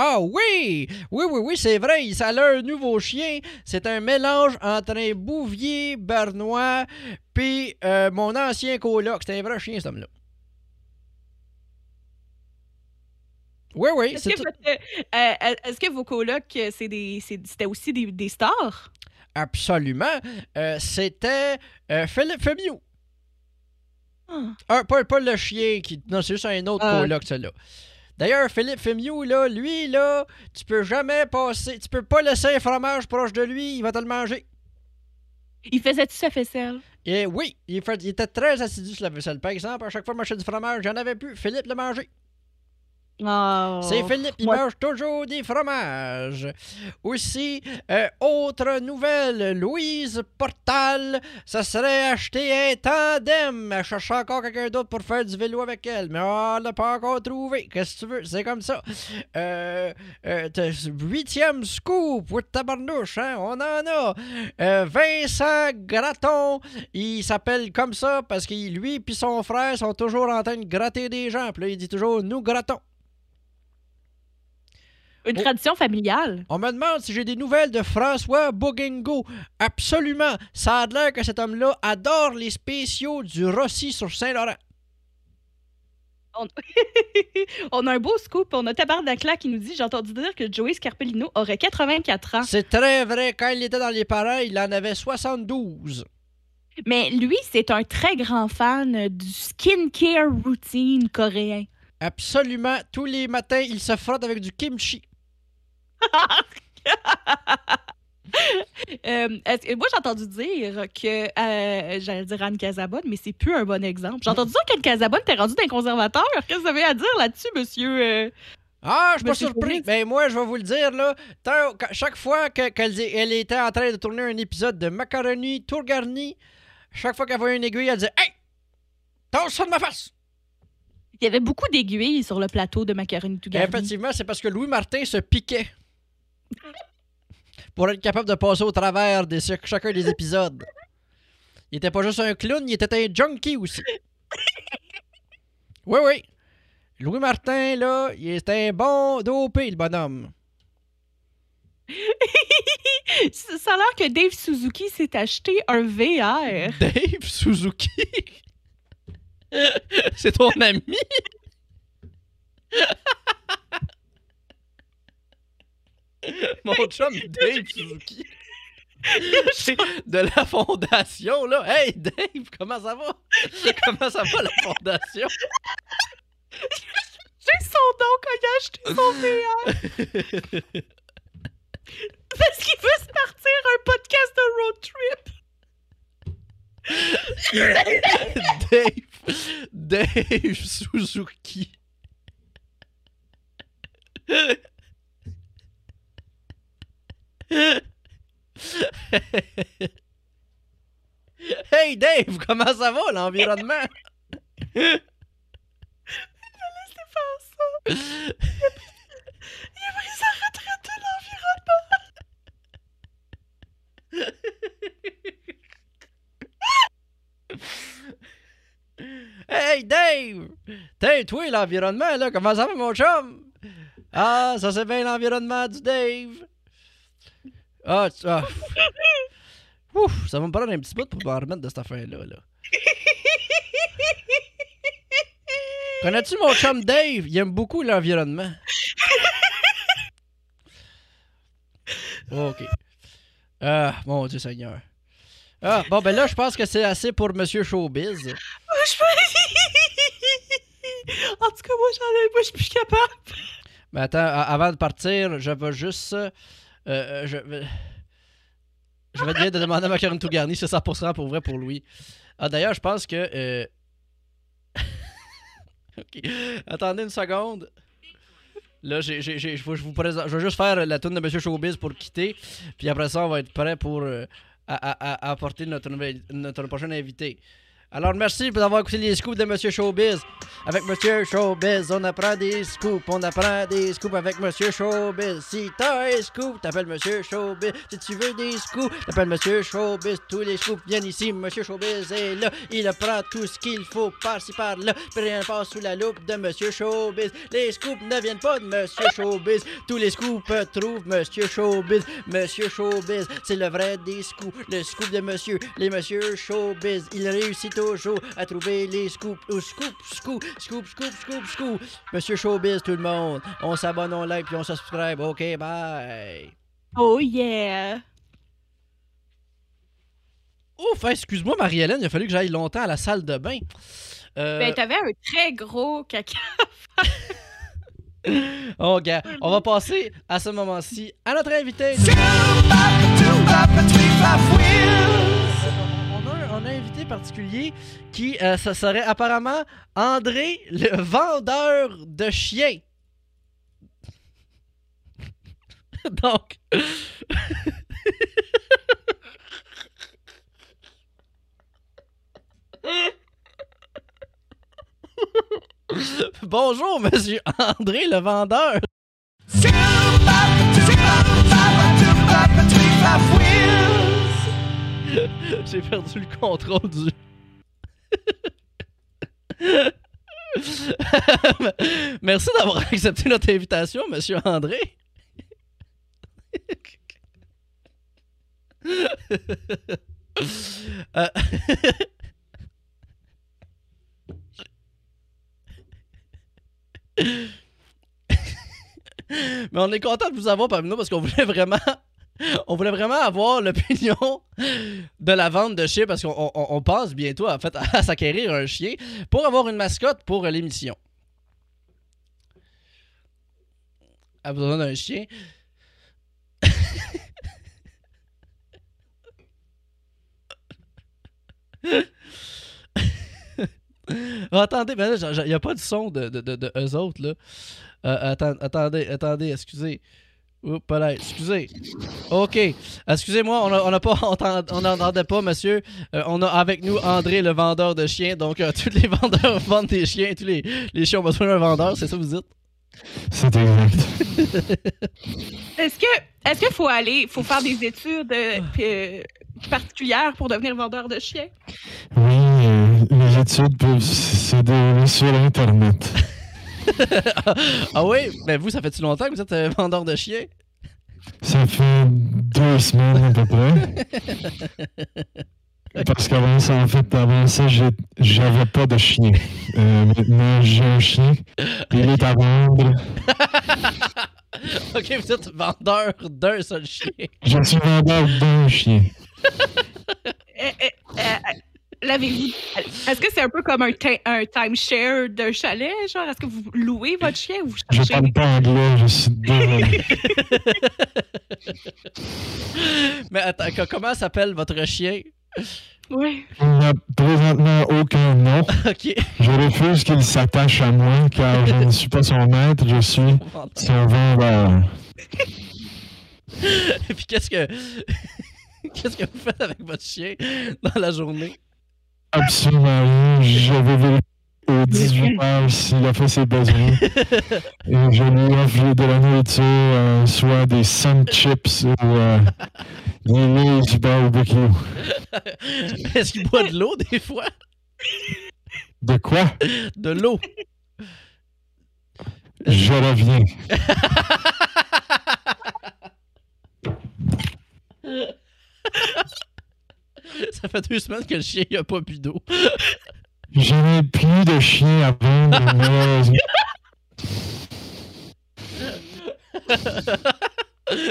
Ah oui! Oui, oui, oui, c'est vrai. Ça a un nouveau chien. C'est un mélange entre un bouvier bernois puis euh, mon ancien coloc. C'est un vrai chien, cet homme-là. Oui, oui. Est-ce que, euh, est-ce que vos colocs, euh, c'était aussi des, des stars? Absolument. Euh, C'était euh, Philippe Femiou. Ah. Un, pas, pas le chien qui. Non, c'est juste un autre Ah. coloc, celui-là. D'ailleurs, Philippe Femiou, là, lui, là, tu peux jamais passer. Tu peux pas laisser un fromage proche de lui, il va te le manger. Il faisait-tu sa faisselle? Et oui, il, fait- il était très assidu sur la vaisselle. Par exemple, à chaque fois que je du fromage, j'en avais plus. Philippe le mangeait. Oh. C'est Philippe, il mange toujours des fromages. Aussi, euh, autre nouvelle, Louise Portal, ça serait acheter un tandem. Elle cherche encore quelqu'un d'autre pour faire du vélo avec elle, mais on l'a pas encore trouvé. Qu'est-ce que tu veux? C'est comme ça. Euh, euh, huitième scoop, oui, tabarnouche, hein? On en a. Vincent Gratton, il s'appelle comme ça parce que lui et son frère sont toujours en train de gratter des gens. Puis là, il dit toujours, nous grattons. Une Oh. tradition familiale. On me demande si j'ai des nouvelles de François Bogengo. Absolument. Ça a l'air que cet homme-là adore les spéciaux du Rossi sur Saint-Laurent. on a un beau scoop. On a Tabardacla qui nous dit J'ai entendu dire que Joey Scarpellino aurait 84 ans. C'est très vrai. Quand il était dans les parents, il en avait 72. Mais lui, c'est un très grand fan du skincare routine coréen. Absolument. Tous les matins, il se frotte avec du kimchi. Euh, moi, j'ai entendu dire que, euh, j'allais dire Anne Casabonne, mais c'est plus un bon exemple. J'ai entendu dire qu'Anne Casabonne t'es rendu d'un conservateur. Qu'est-ce que vous avez à dire là-dessus, monsieur? euh? Ah, je suis pas surpris. Mais moi, je vais vous le dire, là. tant- chaque fois que- qu'elle elle était en train de tourner un épisode de Macaroni Tour Garni, chaque fois qu'elle voyait une aiguille, elle disait Hey! Tasse ça de ma face! Il y avait beaucoup d'aiguilles sur le plateau de Macaroni tout garni. Effectivement, c'est parce que Louis Martin se piquait pour être capable de passer au travers de chacun des épisodes. Il était pas juste un clown, il était un junkie aussi. Oui, oui. Louis Martin, là, il était un bon dopé, le bonhomme. Ça a l'air que Dave Suzuki s'est acheté un VR. Dave Suzuki? c'est ton ami? Mon chum Dave Suzuki. de la fondation, là. Hey, Dave, comment ça va? comment ça va, la fondation? J'ai son nom quand il a acheté son VR. Parce qu'il veut se partir un podcast de road trip. Dave. Dave Suzuki. Hey Dave, comment ça va l'environnement? Laissez faire ça. Il a pris sa retraite de l'environnement. Hey Dave! T'es toi l'environnement là, comment ça va mon chum? Ah, ça c'est bien l'environnement du Dave. Ah, tu- ah. Ouf, ça va me prendre un petit bout pour me remettre de cette affaire-là. Là. Connais-tu mon chum Dave? Il aime beaucoup l'environnement. Ok. Ah, mon Dieu Seigneur. Ah, bon, ben là, je pense que c'est assez pour Monsieur Showbiz. Moi, je En tout cas, moi, j'en ai, moi, je suis plus capable. Mais attends, avant de partir, je vais juste. Euh, euh, je vais. Je dire de demander à Macaron tout garni, c'est 100% pour vrai pour Louis. Ah, d'ailleurs, je pense que. euh, ok. Attendez une seconde. Là, je vous. Je vais juste faire la tune de Monsieur Showbiz pour quitter. Puis après ça, on va être prêt pour à- à apporter notre, nouvelle- notre prochain invité. Alors, merci d'avoir écouté les scoops de Monsieur Showbiz. Avec Monsieur Showbiz, on apprend des scoops. On apprend des scoops avec Monsieur Showbiz. Si t'as un scoop, t'appelles Monsieur Showbiz. Si tu veux des scoops, t'appelles Monsieur Showbiz. Tous les scoops viennent ici. Monsieur Showbiz est là. Il apprend tout ce qu'il faut par-ci par-là. Rien passe sous la loupe de Monsieur Showbiz. Les scoops ne viennent pas de Monsieur Showbiz. Tous les scoops trouvent Monsieur Showbiz. Monsieur Showbiz, c'est le vrai des scoops. Le scoop de Monsieur, les Monsieur Showbiz. Il réussit toujours à trouver les scoops. Ou scoop, scoop, scoop, scoop, scoop, scoop. Monsieur Showbiz, tout le monde. On s'abonne, on like, puis on subscribe. OK, bye. Oh yeah! Ouf, excuse-moi, Marie-Hélène, il a fallu que j'aille longtemps à la salle de bain. Euh, Ben, t'avais un très gros caca. oh, gars, on va passer à ce moment-ci à notre invité. Particulier qui, euh, ça serait apparemment André, le vendeur de chiens. Donc. Bonjour, monsieur André, le vendeur. J'ai perdu le contrôle du. Merci d'avoir accepté notre invitation, monsieur André. Euh, Mais on est content de vous avoir parmi nous parce qu'on voulait vraiment. On voulait vraiment avoir l'opinion de la vente de chiens parce qu'on on, on passe bientôt en fait, à s'acquérir un chien pour avoir une mascotte pour l'émission. A besoin d'un chien. Ah, attendez, mais il n'y a pas de son de, de, de, eux autres, là. Euh, atten- attendez, attendez, excusez. Oups, là, excusez. OK. Excusez-moi, on n'a pas on n'entendait pas, monsieur. Euh, on a avec nous André, le vendeur de chiens. Donc, euh, tous les vendeurs vendent des chiens. Tous les, les chiens ont besoin d'un vendeur, c'est ça que vous dites? C'est exact. Est-ce que est-ce qu'il faut aller, faut faire des études euh, euh, particulières pour devenir vendeur de chiens? Oui, euh, les études peuvent se dérouler sur Internet. Ah oui? Ben vous, ça fait-tu longtemps que vous êtes euh, vendeur de chiens? Ça fait deux semaines à peu près. Parce qu'avant ça, en fait, avant ça, j'avais pas de chien. Euh, maintenant, j'ai un chien. Il est à vendre. OK, vous êtes vendeur d'un seul chien. Je suis vendeur d'un chien. L'avez-vous. Est-ce que c'est un peu comme un, ti- un timeshare d'un chalet? Genre, est-ce que vous louez votre chien ou vous Je cherchez? parle pas anglais, je suis. Mais attends, co- comment s'appelle votre chien? Oui. Il n'a présentement aucun nom. OK. Je refuse qu'il s'attache à moi car je ne suis pas son maître, je suis son vendeur. Et puis qu'est-ce que. qu'est-ce que vous faites avec votre chien dans la journée? Absolument rien. Je vais vérifier aux 18 heures s'il a fait ses besoins. Et je lui offre de la nourriture, euh, soit des sun chips ou euh, des Lay's barbecue. Est-ce qu'il boit de l'eau des fois? De quoi? De l'eau. Je reviens. Ça fait deux semaines que le chien n'a pas bu d'eau. Je n'ai plus de chien à vendre, malheureusement.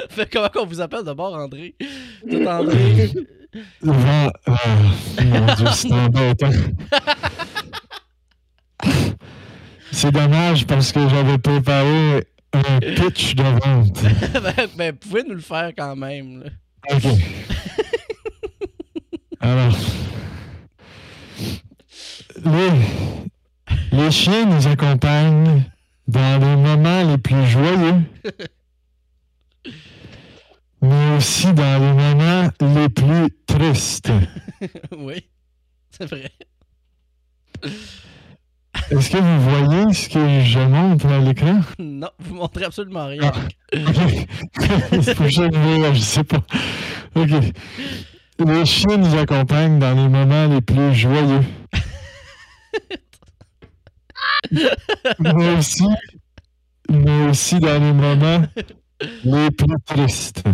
fait comment qu'on vous appelle d'abord, André? Êtes André. Vend- ah, mon Dieu, c'est embêtant. C'est dommage parce que j'avais préparé un pitch de vente. ben, ben, pouvez nous le faire quand même. là. OK. Alors, les, les chiens nous accompagnent dans les moments les plus joyeux, mais aussi dans les moments les plus tristes. oui, c'est vrai. Est-ce que vous voyez ce que je montre à l'écran? Non, vous montrez absolument rien. C'est pour ça que je je sais pas. OK. Les chiens nous accompagnent dans les moments les plus joyeux. mais aussi, mais aussi dans les moments les plus tristes.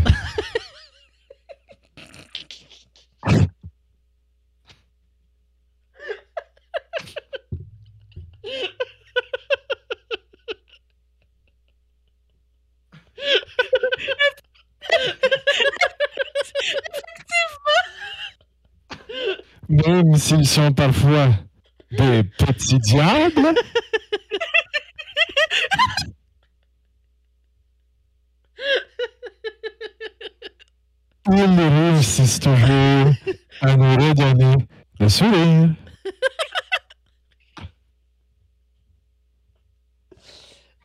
Même s'ils sont parfois des petits diables. Ils réussissent toujours à nous redonner le sourire.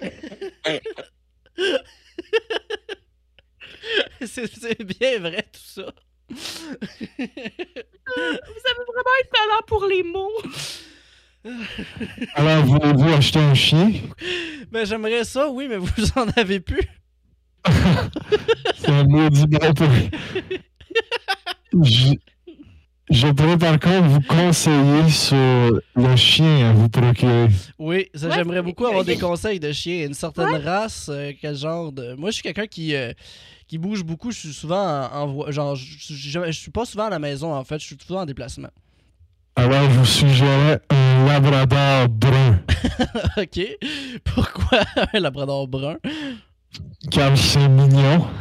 c'est bien vrai tout ça. Vous avez vraiment un talent pour les mots. Alors, voulez-vous acheter un chien? Ben j'aimerais ça, oui, mais vous en avez plus. C'est un maudit bon pour... Je, je pourrais par contre vous conseiller sur le chien à vous procurer. Oui, ça, Ouais, j'aimerais beaucoup avoir des conseils de chien. Une certaine race, euh, quel genre de. Moi, je suis quelqu'un qui, euh, qui bouge beaucoup. Je suis souvent en, en Genre, je, je- je- je suis pas souvent à la maison, en fait. Je suis souvent en déplacement. Alors, je vous suggérais un labrador brun, ok. Pourquoi un labrador brun? Car c'est mignon.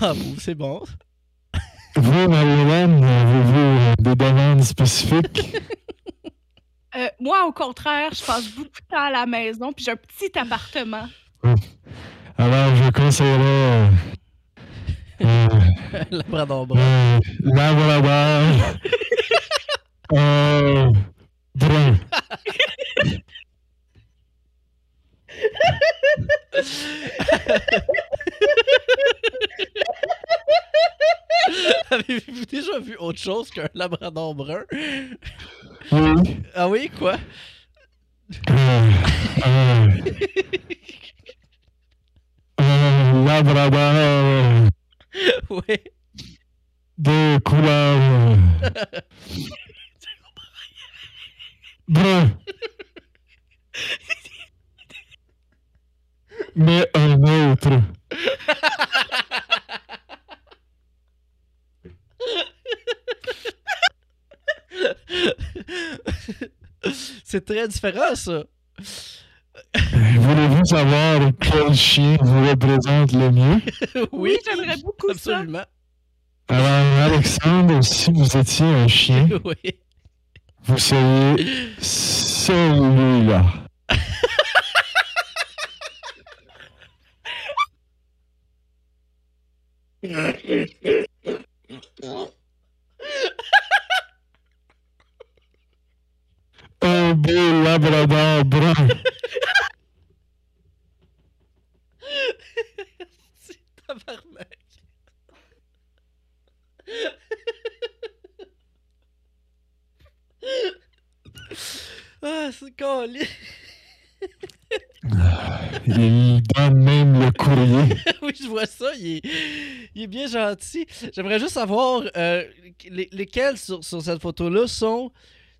Ah, bon, c'est bon. Vous, Marie-Hélène, avez-vous euh, des demandes spécifiques? Euh, moi, au contraire, je passe beaucoup de temps à la maison, puis j'ai un petit appartement. Alors, je conseillerais euh, labrador brun. un labrador euh, brun. Avez-vous déjà vu autre chose qu'un labrador brun? Oui. Ah oui, quoi? Euh, euh, labrador Oui. de couleur euh, brun. Mais un autre. C'est très différent, ça. Voulez-vous savoir quel chien vous représente le mieux? Oui, j'aimerais beaucoup ça. Absolument. Alors, Alexandre, si vous étiez un chien, Oui. vous seriez celui-là. Un beau labrador brun. C'est tabarnak. ah, c'est collé. Il donne même le courrier. oui, je vois ça. Il est, il est bien gentil. J'aimerais juste savoir euh, les- lesquels sur, sur cette photo-là sont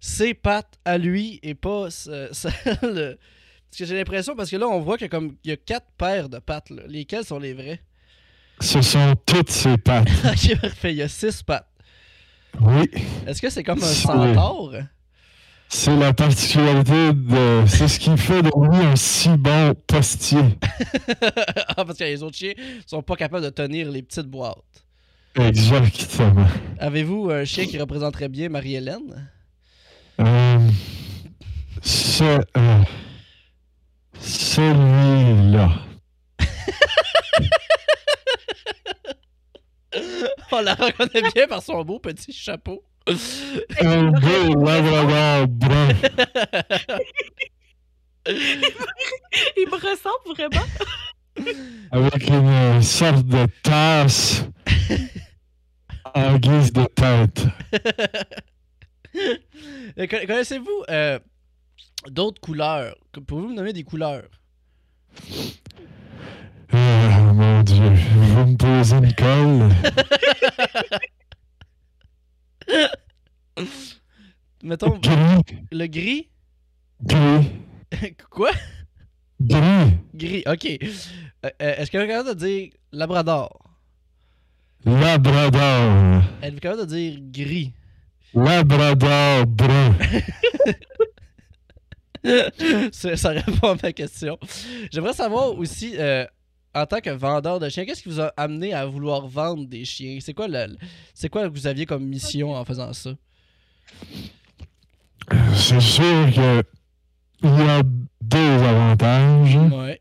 ses pattes à lui et pas ce- celles. Parce que j'ai l'impression, parce que là, on voit qu'il y a comme il y a quatre paires de pattes. là. Lesquelles sont les vraies? Ce sont toutes ses pattes. Ok, parfait. Il y a six pattes. Oui, Est-ce que c'est comme un centaure? C'est la particularité de. C'est ce qui fait de lui un si bon postier. Ah, parce que les autres chiens sont pas capables de tenir les petites boîtes. Exactement. Avez-vous un chien qui représenterait bien Marie-Hélène? Euh, ce, euh, celui-là. On la reconnaît bien par son beau petit chapeau. Un beau labrador brun. Il me ressemble vraiment. Avec une sorte de tasse en guise de tête. Euh, conna- Connaissez-vous euh, D'autres couleurs? Pouvez-vous me nommer des couleurs? Ah, mon Dieu, vous me posez une colle. Mettons Gris, le gris. gris, Quoi? gris, Gris, ok. Euh, Est-ce que vous êtes capable de dire Labrador? labrador, Êtes-vous capable de dire gris? Labrador brun. ça, répond à ma question. J'aimerais savoir aussi, euh, en tant que vendeur de chiens, qu'est-ce qui vous a amené à vouloir vendre des chiens? C'est quoi, le, c'est quoi que vous aviez comme mission en faisant ça? C'est sûr que il y a deux avantages. Ouais.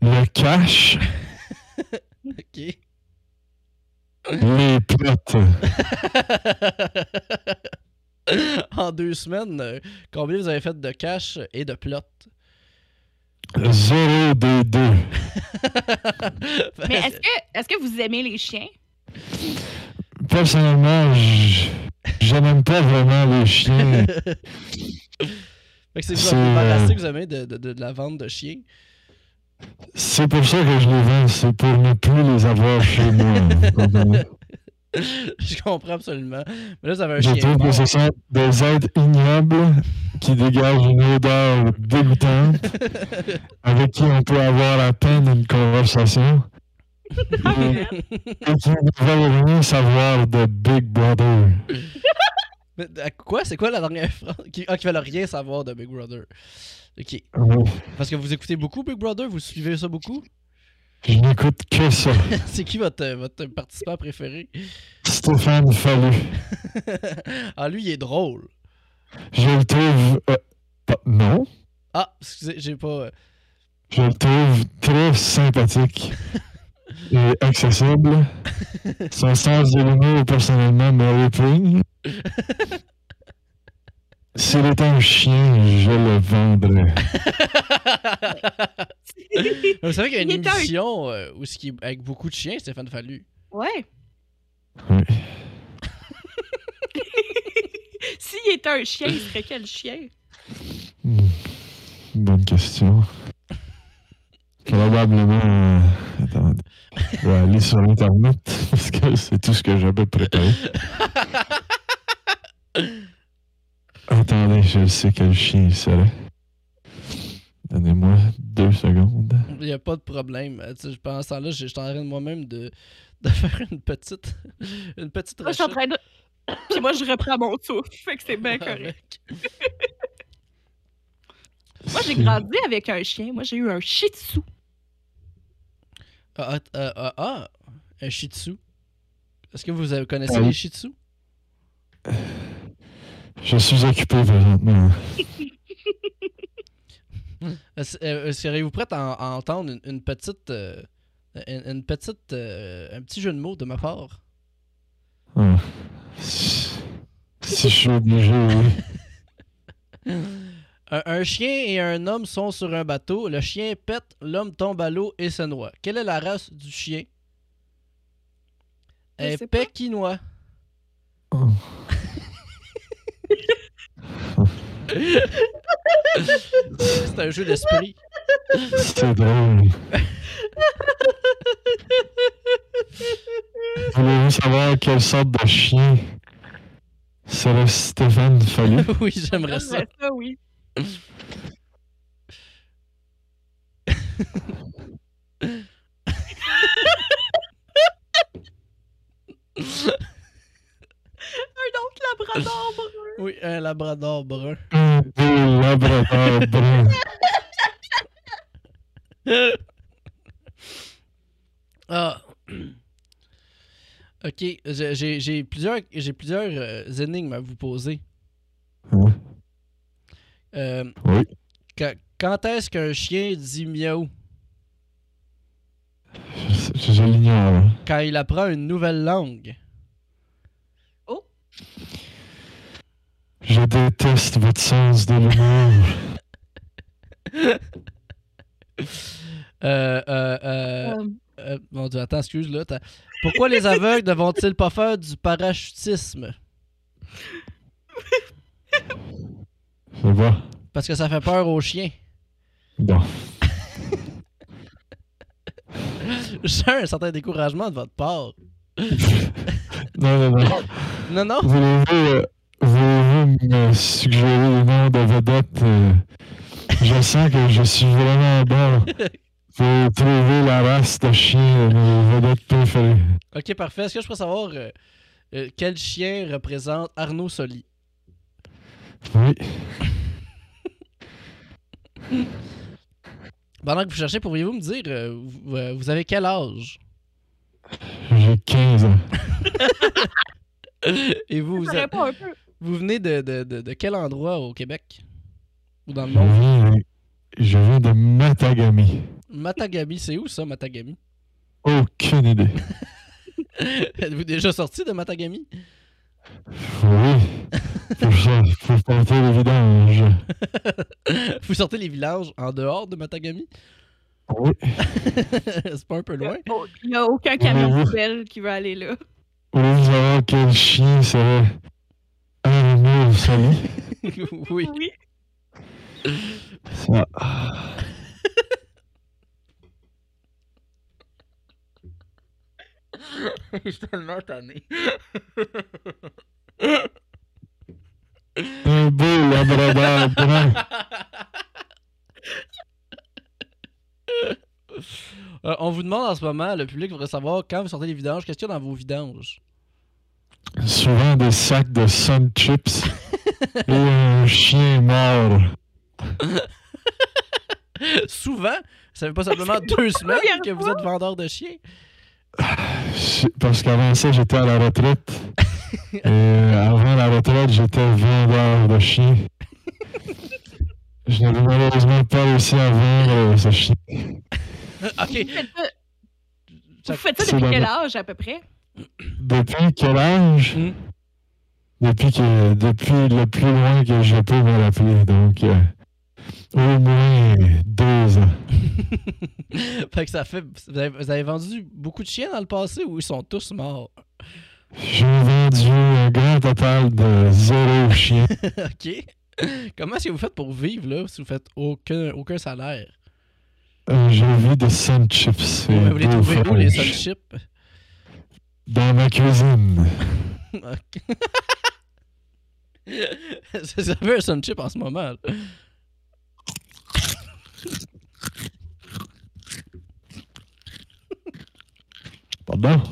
Le cash, Ok. Les plottes. en deux semaines, euh, combien vous avez fait de cash et de plot? Zéro des deux. Mais est-ce que, est-ce que vous aimez les chiens? Personnellement, n'aime pas vraiment les chiens. Fait que c'est vous débarrasser euh, que vous aimez de, de- de- de la vente de chiens. C'est pour ça que je les vends, c'est pour ne plus les avoir chez moi. Je comprends absolument. Mais là, vous avez un Je chien. trouve que ce sont des êtres ignobles qui dégagent une odeur dégoûtante, avec qui on peut avoir à peine une conversation, et qui ne veulent rien savoir de Big Brother. Mais, à quoi? C'est quoi la dernière phrase? Qui, ah, qui veulent rien savoir de Big Brother? Ok. Parce que vous écoutez beaucoup Big Brother? Vous suivez ça beaucoup? je n'écoute que ça. c'est qui votre, euh, votre participant préféré? Stéphane Fallu. ah, lui, il est drôle. Je le trouve... euh, non, Ah, excusez, j'ai pas... euh, je le trouve très sympathique et accessible. Son sens de l'humour, personnellement, me répugne. S'il était un chien, je le vendrais. Vous savez qu'il y a une Il est un- émission euh, où ce qui avec beaucoup de chiens, Stéphane Fallu. Ouais. Oui. S'il était un chien, il serait quel chien? Hmm. Bonne question. Probablement. euh, Attendez. Je vais aller sur Internet parce que c'est tout ce que j'avais préparé. Attendez, je sais quel chien il serait. Donnez-moi deux secondes. Il n'y a pas de problème. Tu sais, Pendant ce temps-là, suis en train de moi-même de, de faire une petite, une petite Moi, je suis en train de. Puis moi, je reprends mon souffle. Fait que c'est bien correct. Moi, j'ai grandi avec un chien. Moi, j'ai eu un shih tzu. Ah, ah, ah, ah, un shih tzu. Est-ce que vous avez- connaissez Ah oui. les shih tzu? Je suis occupé présentement. Euh, Seriez-vous prête à, en- à entendre une, une petite, euh, une, une petite, euh, un petit jeu de mots de ma part? Ah. Si si je suis obligé, oui. Un, un chien et un homme sont sur un bateau. Le chien pète, l'homme tombe à l'eau et se noie. Quelle est la race du chien? Un pékinois. Oh. C'est un jeu d'esprit. C'est drôle. Voulez-vous savoir quelle sorte de chien serait Stéphane Fallu? oui, j'aimerais ça. J'aimerais ça, oui. labrador brun. Oui, un labrador brun. Un labrador brun. Ah. Ok, j'ai- plusieurs, j'ai plusieurs euh, énigmes à vous poser. Euh, Oui. quand quand est-ce qu'un chien dit miaou? Je, je l'ignore. Quand il apprend une nouvelle langue. Je déteste votre sens de l'humour. Euh, euh, euh, Euh, euh, mon dieu, attends, excuse là. Pourquoi les aveugles ne vont-ils pas faire du parachutisme? Je vais pas. Parce que ça fait peur aux chiens. Bon. J'ai un certain découragement de votre part. Non, non, non. Non, non. Voulez-vous euh, me suggérer les noms de vedettes? euh, je sens que je suis vraiment bon pour trouver la race de chien de mes vedettes préférées. Ok, parfait. Est-ce que je peux savoir euh, euh, quel chien représente Arnaud Soli? Oui. Pendant que vous cherchez, pourriez-vous me dire, euh, vous, euh, vous avez quel âge? J'ai 15 ans. Et vous, vous, êtes- répond un peu. vous venez de, de, de, de quel endroit au Québec? Ou dans le Je monde? viens, je viens de Matagami. Matagami, c'est où ça, Matagami? Aucune idée. Êtes-vous déjà sorti de Matagami? Oui. Pour porter les vidanges. vous sortez les villages en dehors de Matagami? Oui. c'est pas un peu loin? Il n'y a aucun camion poubelle qui veut aller là. Voulez-vous savoir quel chien serait Arnaud Soli? oui. Oui. Ça. Je suis tellement tanné. Un beau labrador brun. Euh, on vous demande en ce moment, le public voudrait savoir quand vous sortez les vidanges, qu'est-ce qu'il y a dans vos vidanges? Souvent des sacs de Sun Chips et un chien mort. Souvent, ça fait pas simplement deux semaines que vous êtes vendeur de chiens? Parce qu'avant ça, j'étais à la retraite. Et euh, avant la retraite, j'étais vendeur de chiens. Je n'avais malheureusement pas réussi à vendre ce chien. Ok. Vous faites ça, depuis quel âge à peu près? Depuis quel âge? Hmm. Depuis, que, depuis le plus loin que je peux me rappeler. Donc, euh, au moins deux ans. fait que ça fait. Vous avez, vous avez vendu beaucoup de chiens dans le passé ou ils sont tous morts? J'ai vendu un grand total de zéro chien. ok. Comment est-ce que vous faites pour vivre là si vous faites aucun, aucun salaire? Euh, je vis de Sun Chips. vous les trouvez où les sun chips? Dans ma cuisine. Ok. ça fait un sun chip en ce moment. là. Pardon?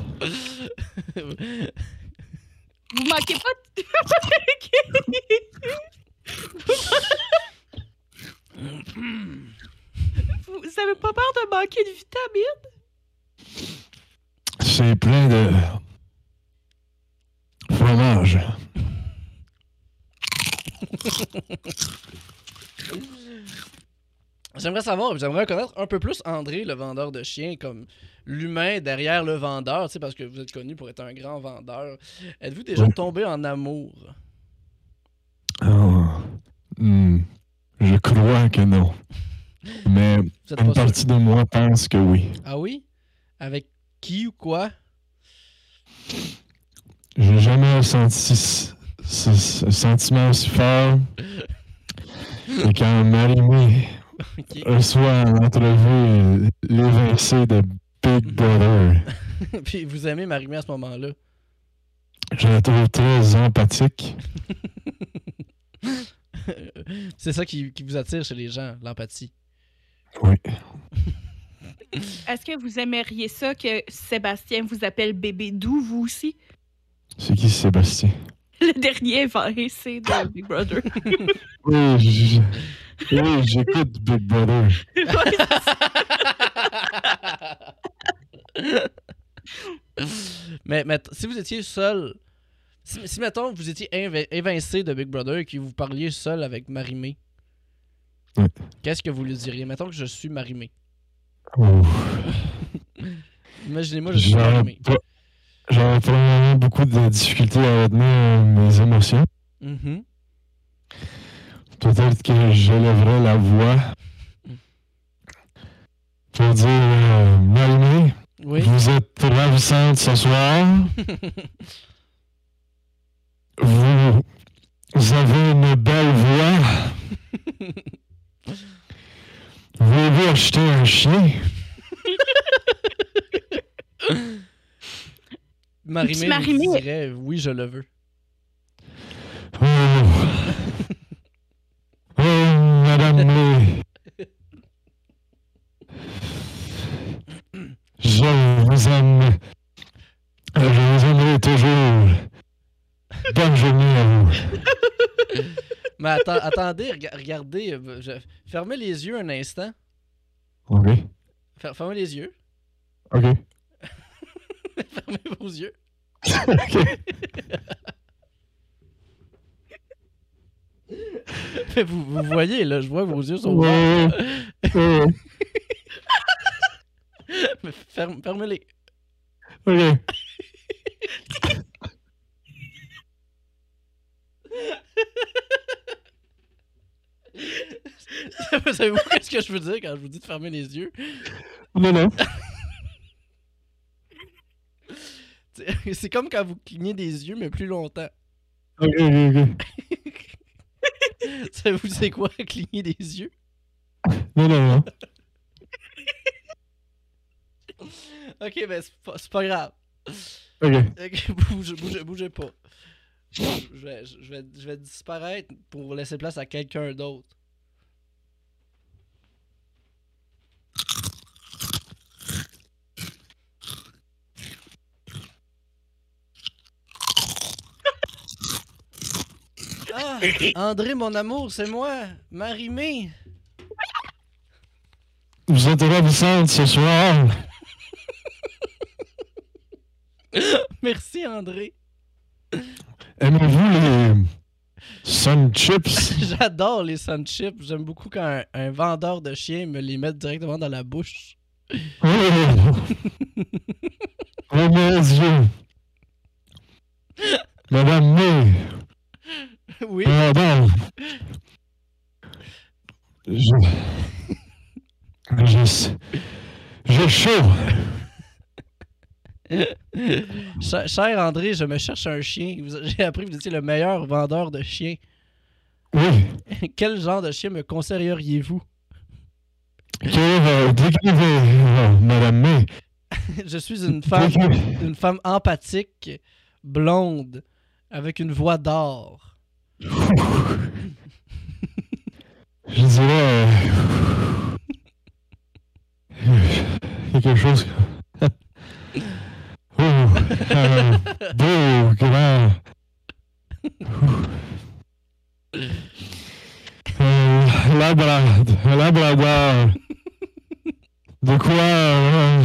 Vous manquez pas de... Vous avez pas peur de manquer de vitamines? C'est plein de fromage. J'aimerais savoir, j'aimerais connaître un peu plus André, le vendeur de chiens, comme l'humain derrière le vendeur, tu sais, parce que vous êtes connu pour être un grand vendeur. Êtes-vous déjà Oui. tombé en amour? Hmm, je crois que non. Mais Vous êtes une pas sûr? Partie de moi pense que oui. Ah oui? Avec qui ou quoi? J'ai jamais ressenti ce, sentiment aussi fort que quand Marie-Mé Ok. reçoit en entrevue l'évincé de Big Brother. Puis vous aimez Marimé à ce moment-là? Je la trouve très empathique. C'est ça qui, qui vous attire chez les gens, l'empathie. Oui. Est-ce que vous aimeriez ça que Sébastien vous appelle bébé doux, vous aussi? C'est qui Sébastien? Le dernier c'est de Big Brother. Oui, j'écoute Big Brother. mais, mais si vous étiez seul, si, si mettons vous étiez inv- évincé de Big Brother et que vous parliez seul avec Marimé, Ouais. qu'est-ce que vous lui diriez? Mettons que je suis Marimé. Imaginez-moi, je suis Marimé. j'aurais probablement beaucoup de difficultés à retenir euh, mes émotions. Mhm. Peut-être que j'élèverais la voix pour dire euh, Marimé, Oui. vous êtes ravissante ce soir. vous, vous avez une belle voix. Voulez-vous acheter un chien? Marimé Marimé. dirait oui, je le veux. Oh. Oh, Madame May. Je vous aime. Je vous aimerai toujours. Bonne journée à vous. Mais atten- attendez, rega- regardez. je- Fermez les yeux un instant. Ok. Fer- Fermez les yeux. Ok. Fermez vos yeux. Ok. Mais vous, vous voyez, là, je vois vos yeux sont Ouais. Ouais. Mais ferme- Fermez-les. Ok. Savez-vous qu'est-ce que je veux dire quand je vous dis de fermer les yeux? Non, non. C'est- comme quand vous clignez des yeux, mais plus longtemps. Ok, ok, ok. Savez-vous c'est quoi, cligner des yeux? Non, non, non. Ok, ben c'est pas, pas grave. Ok. Ok, bougez, bougez, bougez pas. Je vais, je, vais, je vais disparaître pour laisser place à quelqu'un d'autre. Ah, André, mon amour, c'est moi, Marimé. Vous êtes ravissante ce soir. Merci, André. Aimez-vous les Sun Chips? J'adore les sun chips. J'aime beaucoup quand un, un vendeur de chiens me les met directement dans la bouche. Oh, oh mon Dieu. Madame May. Oui. Madame. Je... Je... J'ai chaud. Cher, cher André, je me cherche un chien. J'ai appris que vous étiez le meilleur vendeur de chiens. Oui. Quel genre de chien me conseilleriez-vous? Que euh, décrivez, Madame May. Je suis une femme, une femme empathique, blonde, avec une voix d'or. Je dirais. euh, quelque chose. Un labrad, un labrador. De quoi. euh,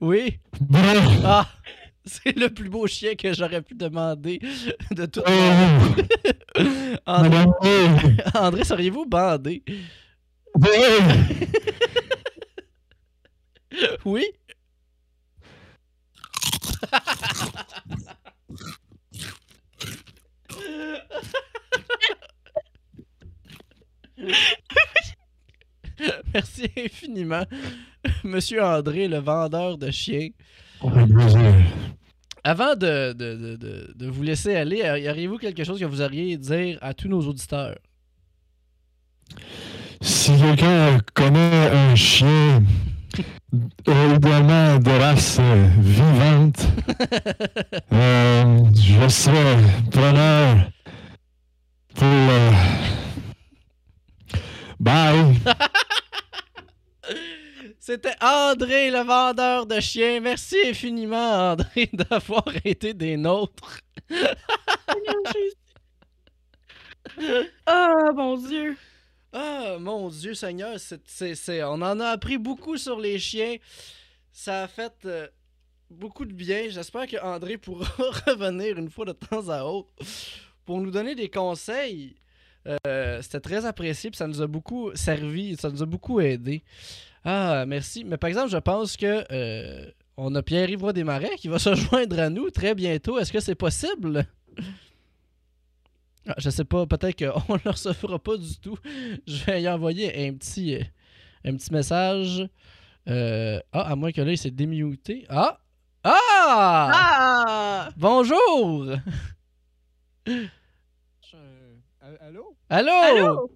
Oui. bon. Ah! C'est le plus beau chien que j'aurais pu demander de tout. Oh, André. André seriez-vous bandé? Oui. Oui? Merci infiniment, Monsieur André, le vendeur de chiens. Plaisir. Avant de, de, de, de, de vous laisser aller, y auriez-vous quelque chose que vous auriez à dire à tous nos auditeurs? Si quelqu'un connaît un chien, euh, idéalement de race euh, vivante, euh, je serais preneur pour. euh, Bye! C'était André, le vendeur de chiens. Merci infiniment, André, d'avoir été des nôtres. Ah, mon Dieu. Ah, mon Dieu Seigneur, on en a appris beaucoup sur les chiens. Ça a fait euh, beaucoup de bien. J'espère que André pourra revenir une fois de temps à autre pour nous donner des conseils. Euh, c'était très apprécié, puis ça nous a beaucoup servi, ça nous a beaucoup aidé. Ah, merci. Mais par exemple, je pense que euh, on a Pierre-Yves Desmarais qui va se joindre à nous très bientôt. Est-ce que c'est possible? Ah, je sais pas, peut-être qu'on ne le recevra pas du tout. Je vais y envoyer un petit, euh, un petit message. Euh, ah, à moins que là, il s'est démuté. Ah! Ah! Ah! Bonjour! Allô? Allô? Allô?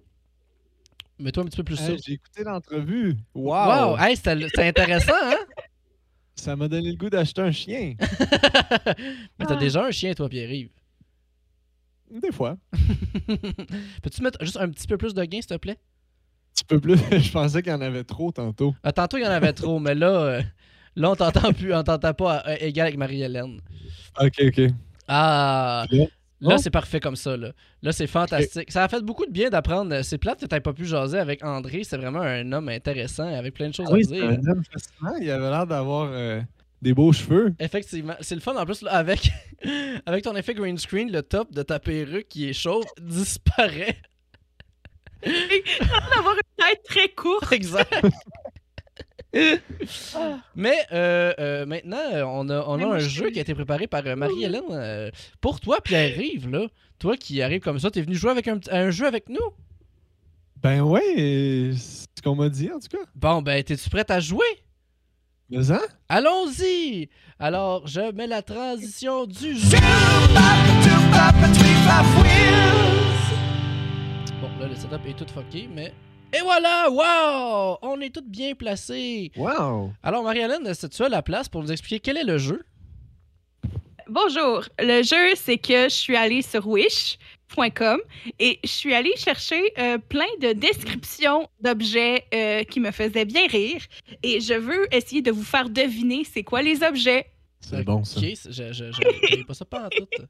Mets-toi un petit peu plus Hey, ça. J'ai écouté l'entrevue. Wow! Wow! Hey, c'était intéressant, hein? Ça m'a donné le goût d'acheter un chien. Mais t'as Ah. déjà un chien, toi, Pierre-Yves. Des fois. Peux-tu mettre juste un petit peu plus de gain, s'il te plaît? Un petit peu plus. Je pensais qu'il y en avait trop tantôt. Ah, tantôt, il y en avait trop, mais là, euh, là on t'entend plus, on t'entend pas euh, égal avec Marie-Hélène. Ok, ok. Ah! Là? Là, Oh. c'est parfait comme ça. Là, là c'est fantastique. Ça a fait beaucoup de bien d'apprendre. euh, C'est plate que t'aies pas pu jaser avec André. C'est vraiment un homme intéressant avec plein de choses Ah oui, à c'est dire. un homme fascinant. Il avait l'air d'avoir euh, des beaux cheveux. Effectivement. C'est le fun en plus là, avec, avec ton effet green screen, le top de ta perruque qui est chauve disparaît. D'avoir une tête très courte. exact. Mais euh, euh, maintenant, euh, on a, on a un je jeu qui a été préparé par euh, Marie-Hélène. euh, pour toi, Pierre-Yves, là. Toi qui arrives comme ça, t'es venu jouer avec un, petit- un jeu avec nous? Ben ouais, c'est ce qu'on m'a dit en tout cas. Bon, ben, t'es-tu prête à jouer? Mais hein? Allons-y! Alors, je mets la transition du jeu. Bon, là, le setup est tout fucké, mais... Et voilà! Wow! On est toutes bien placés. Wow! Alors, Marie-Hélène, est-ce que tu as la place pour nous expliquer quel est le jeu? Bonjour. Le jeu, c'est que je suis allée sur et je suis allée chercher euh, plein de descriptions d'objets euh, qui me faisaient bien rire et je veux essayer de vous faire deviner c'est quoi les objets. C'est bon ça. Je, je, pas ça pas en tout.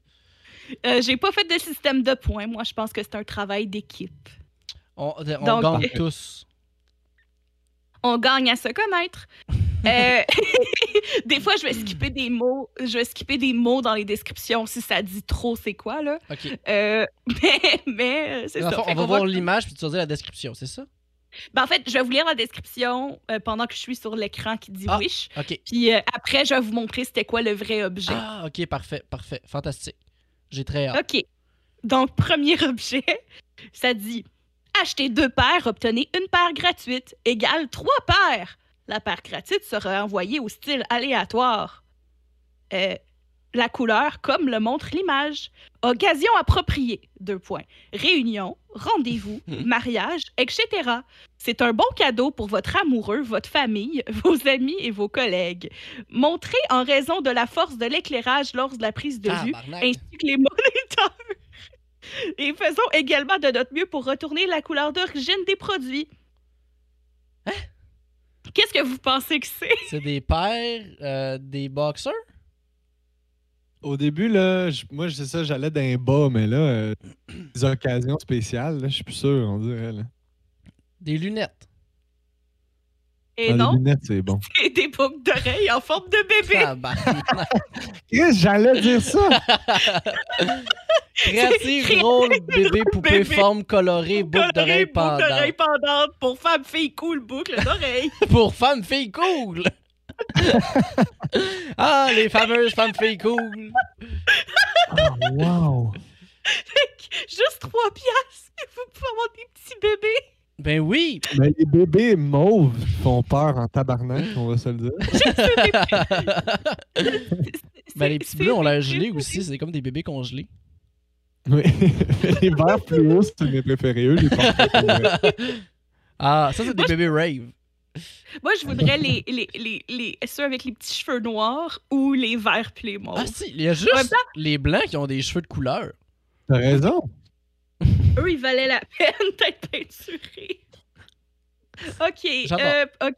Euh, J'ai pas fait de système de points. Moi, je pense que c'est un travail d'équipe. On, on Donc- gagne tous. On gagne à se connaître. Euh, des fois, je vais skipper des mots. Je vais skipper des mots dans les descriptions si ça dit trop c'est quoi là. Ok. Euh, mais mais euh, c'est ça. fond, on va voir l'image puis tu vas dire la description, c'est ça? Ben, en fait, je vais vous lire la description euh, pendant que je suis sur l'écran qui dit Ah. Wish. Ok. Puis après, je vais vous montrer c'était quoi le vrai objet. Ah, ok, parfait, parfait. Fantastique. J'ai très hâte. OK. Donc, premier objet, ça dit Achetez deux paires, obtenez une paire gratuite égale trois paires. La paire gratuite sera envoyée au style aléatoire. Euh, la couleur, comme le montre l'image. Occasion appropriée, deux points. Réunion, rendez-vous, mariage, etc. C'est un bon cadeau pour votre amoureux, votre famille, vos amis et vos collègues. Montrez en raison de la force de l'éclairage lors de la prise de vue ainsi que les. Et faisons également de notre mieux pour retourner la couleur d'origine des produits. Hein? Qu'est-ce que vous pensez que c'est? C'est des paires, euh, des boxers? Au début, là, je- moi, c'est ça, j'allais d'un bas, mais là, euh, des occasions spéciales, là, je suis plus sûr, on dirait. Là. Des lunettes. Et Ah, non, c'est bon. des boucles d'oreilles en forme de bébé. Tabarnak. Chris, j'allais dire ça! Créative, drôle, bébé, poupée, Bébé. forme colorée, boucle d'oreille Boucle d'oreille pendante. pendante pour femme, fille, cool, boucle d'oreille. Pour femme, fille, cool! ah, les fameuses femmes, filles, cool! Oh, wow! Juste trois piastres. et Vous pouvez avoir des petits bébés. Ben oui! Mais les bébés mauves font peur en tabarnak, on va se le dire. ben les petits bleus ont l'air des gelés bébés. aussi, c'est comme des bébés congelés. Oui. les verts fluo, c'est mes préférés. Eux, les. Ah, ça c'est des bébés rave. Moi, je voudrais les, les, les, les, ceux avec les petits cheveux noirs ou les verts puis les mauves. Ah si, il y a juste les blancs qui ont des cheveux de couleur. T'as raison. Eux, ils valaient la peine d'être peinturés. OK. Euh, ok.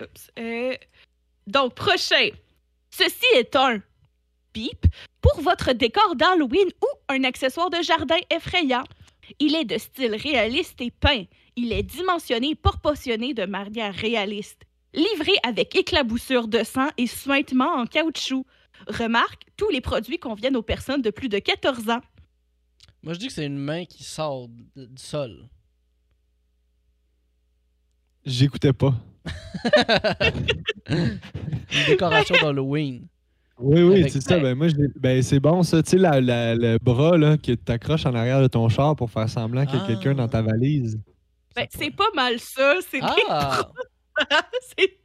Oups, euh, donc, prochain. Ceci est un bip pour votre décor d'Halloween ou un accessoire de jardin effrayant. Il est de style réaliste et peint. Il est dimensionné et proportionné de manière réaliste. Livré avec éclaboussure de sang et suintement en caoutchouc. Remarque, tous les produits conviennent aux personnes de plus de 14 ans. Moi je dis que c'est une main qui sort du sol. J'écoutais pas. Une décoration d'Halloween. Oui, oui, c'est ça. Ben, moi, ben, c'est bon, ça. Tu sais, la- la- le bras là, que t'accroches en arrière de ton char pour faire semblant qu'il y a Ah. quelqu'un dans ta valise. Ben, c'est pas mal ça. C'est Ah! C'est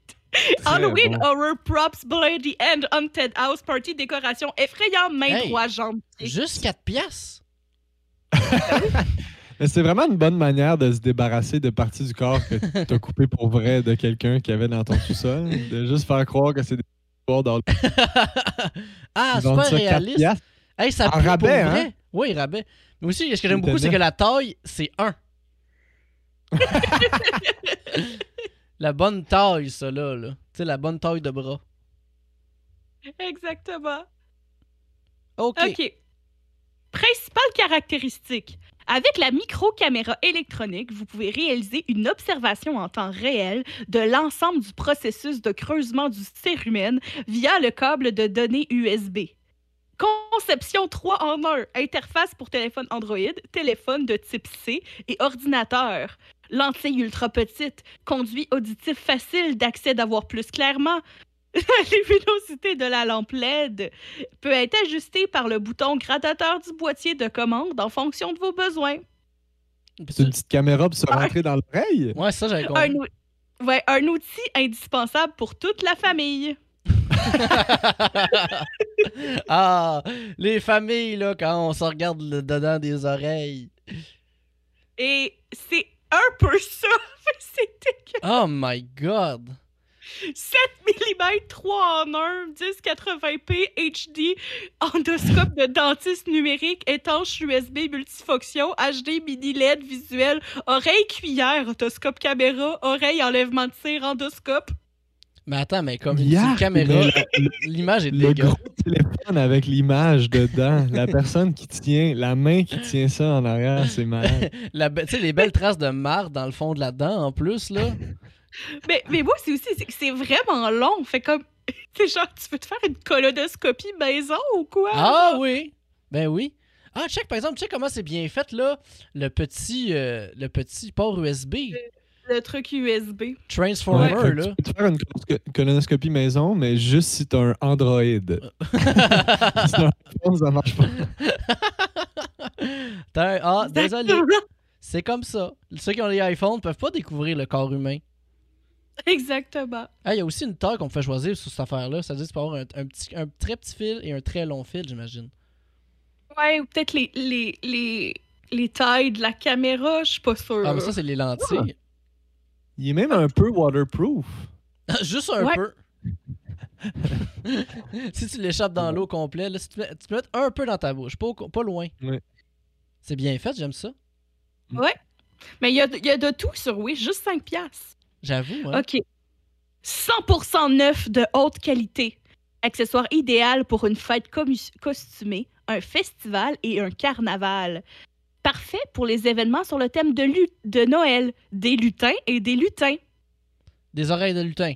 Halloween bon. Horror Props Bloody End Haunted House Party Décoration effrayante main Hey, droit jambe pied. Juste 4 piastres? Mais c'est vraiment une bonne manière de se débarrasser de parties du corps que t'as coupé pour vrai de quelqu'un qui avait dans ton sous-sol. De juste faire croire que c'est des histoires dans le ah, c'est pas ça 4 réaliste. Hey, ça En pour rabais, vrai. hein? Oui, rabais. Mais aussi, ce que j'aime beaucoup, c'est que la taille, c'est 1. la bonne taille, ça, là. là. Tu sais, la bonne taille de bras. Exactement. OK. OK. Principale caractéristique. Avec la micro-caméra électronique, vous pouvez réaliser une observation en temps réel de l'ensemble du processus de creusement du cérumen via le câble de données USB. Conception 3 en 1. Interface pour téléphone Android, téléphone de type C et ordinateur. Lentille ultra petite. Conduit auditif facile d'accès d'avoir plus clairement. La luminosité de la lampe LED peut être ajustée par le bouton gradateur du boîtier de commande en fonction de vos besoins. C'est une petite caméra pour se rentrer dans l'oreille? Ouais, ça, j'avais Un, compris. ou- ouais, un outil indispensable pour toute la famille. ah, les familles, là, quand on se regarde le dedans des oreilles. Et c'est un peu ça. C'était Oh my god. 7 mm 3 en 1, 1080p HD, endoscope de dentiste numérique, étanche USB multifonction, HD mini LED visuel, oreille cuillère, otoscope caméra, oreille enlèvement de cire, endoscope. Mais attends, mais comme une caméra, le- l'image est Le dégueu. gros téléphone avec l'image dedans. La personne qui tient, la main qui tient ça en arrière, c'est malade. Tu sais, les belles traces de marde dans le fond de la dent, en plus, là. Mais, mais moi, c'est aussi, c'est que c'est vraiment long. Fait comme, c'est genre, tu veux te faire une colonoscopie maison ou quoi? Ah oui! Ben oui. Ah, check, par exemple, check comment c'est bien fait, là. Le petit, euh, le petit port USB. Le truc USB. Transformer, Ouais, là. Tu peux te faire une colonoscopie maison, mais juste si t'as un Android. Si t'as un iPhone, ça marche pas. Ah, désolé. C'est comme ça. Ceux qui ont les iPhones peuvent pas découvrir le corps humain. Exactement. Ah, il y a aussi une taille qu'on peut choisir sur cette affaire-là. Ça veut dire que tu peux avoir un, un petit, un très petit fil et un très long fil, j'imagine. Ouais, ou peut-être les, les, les, les tailles de la caméra, je suis pas sûre. Ah, mais ça, c'est les lentilles. Il est même un peu waterproof. Juste un Ouais. peu. si tu l'échappes dans l'eau complet, là, si tu, mets, tu peux mettre un peu dans ta bouche, pas, pas loin. Ouais. C'est bien fait, j'aime ça. Mais il y a, y a de tout sur Wish, juste 5 piastres. J'avoue. Hein. OK. 100% neuf de haute qualité. Accessoire idéal pour une fête costumée, un festival et un carnaval. Parfait pour les événements sur le thème de, Noël, des lutins et des lutins. Des oreilles de lutin.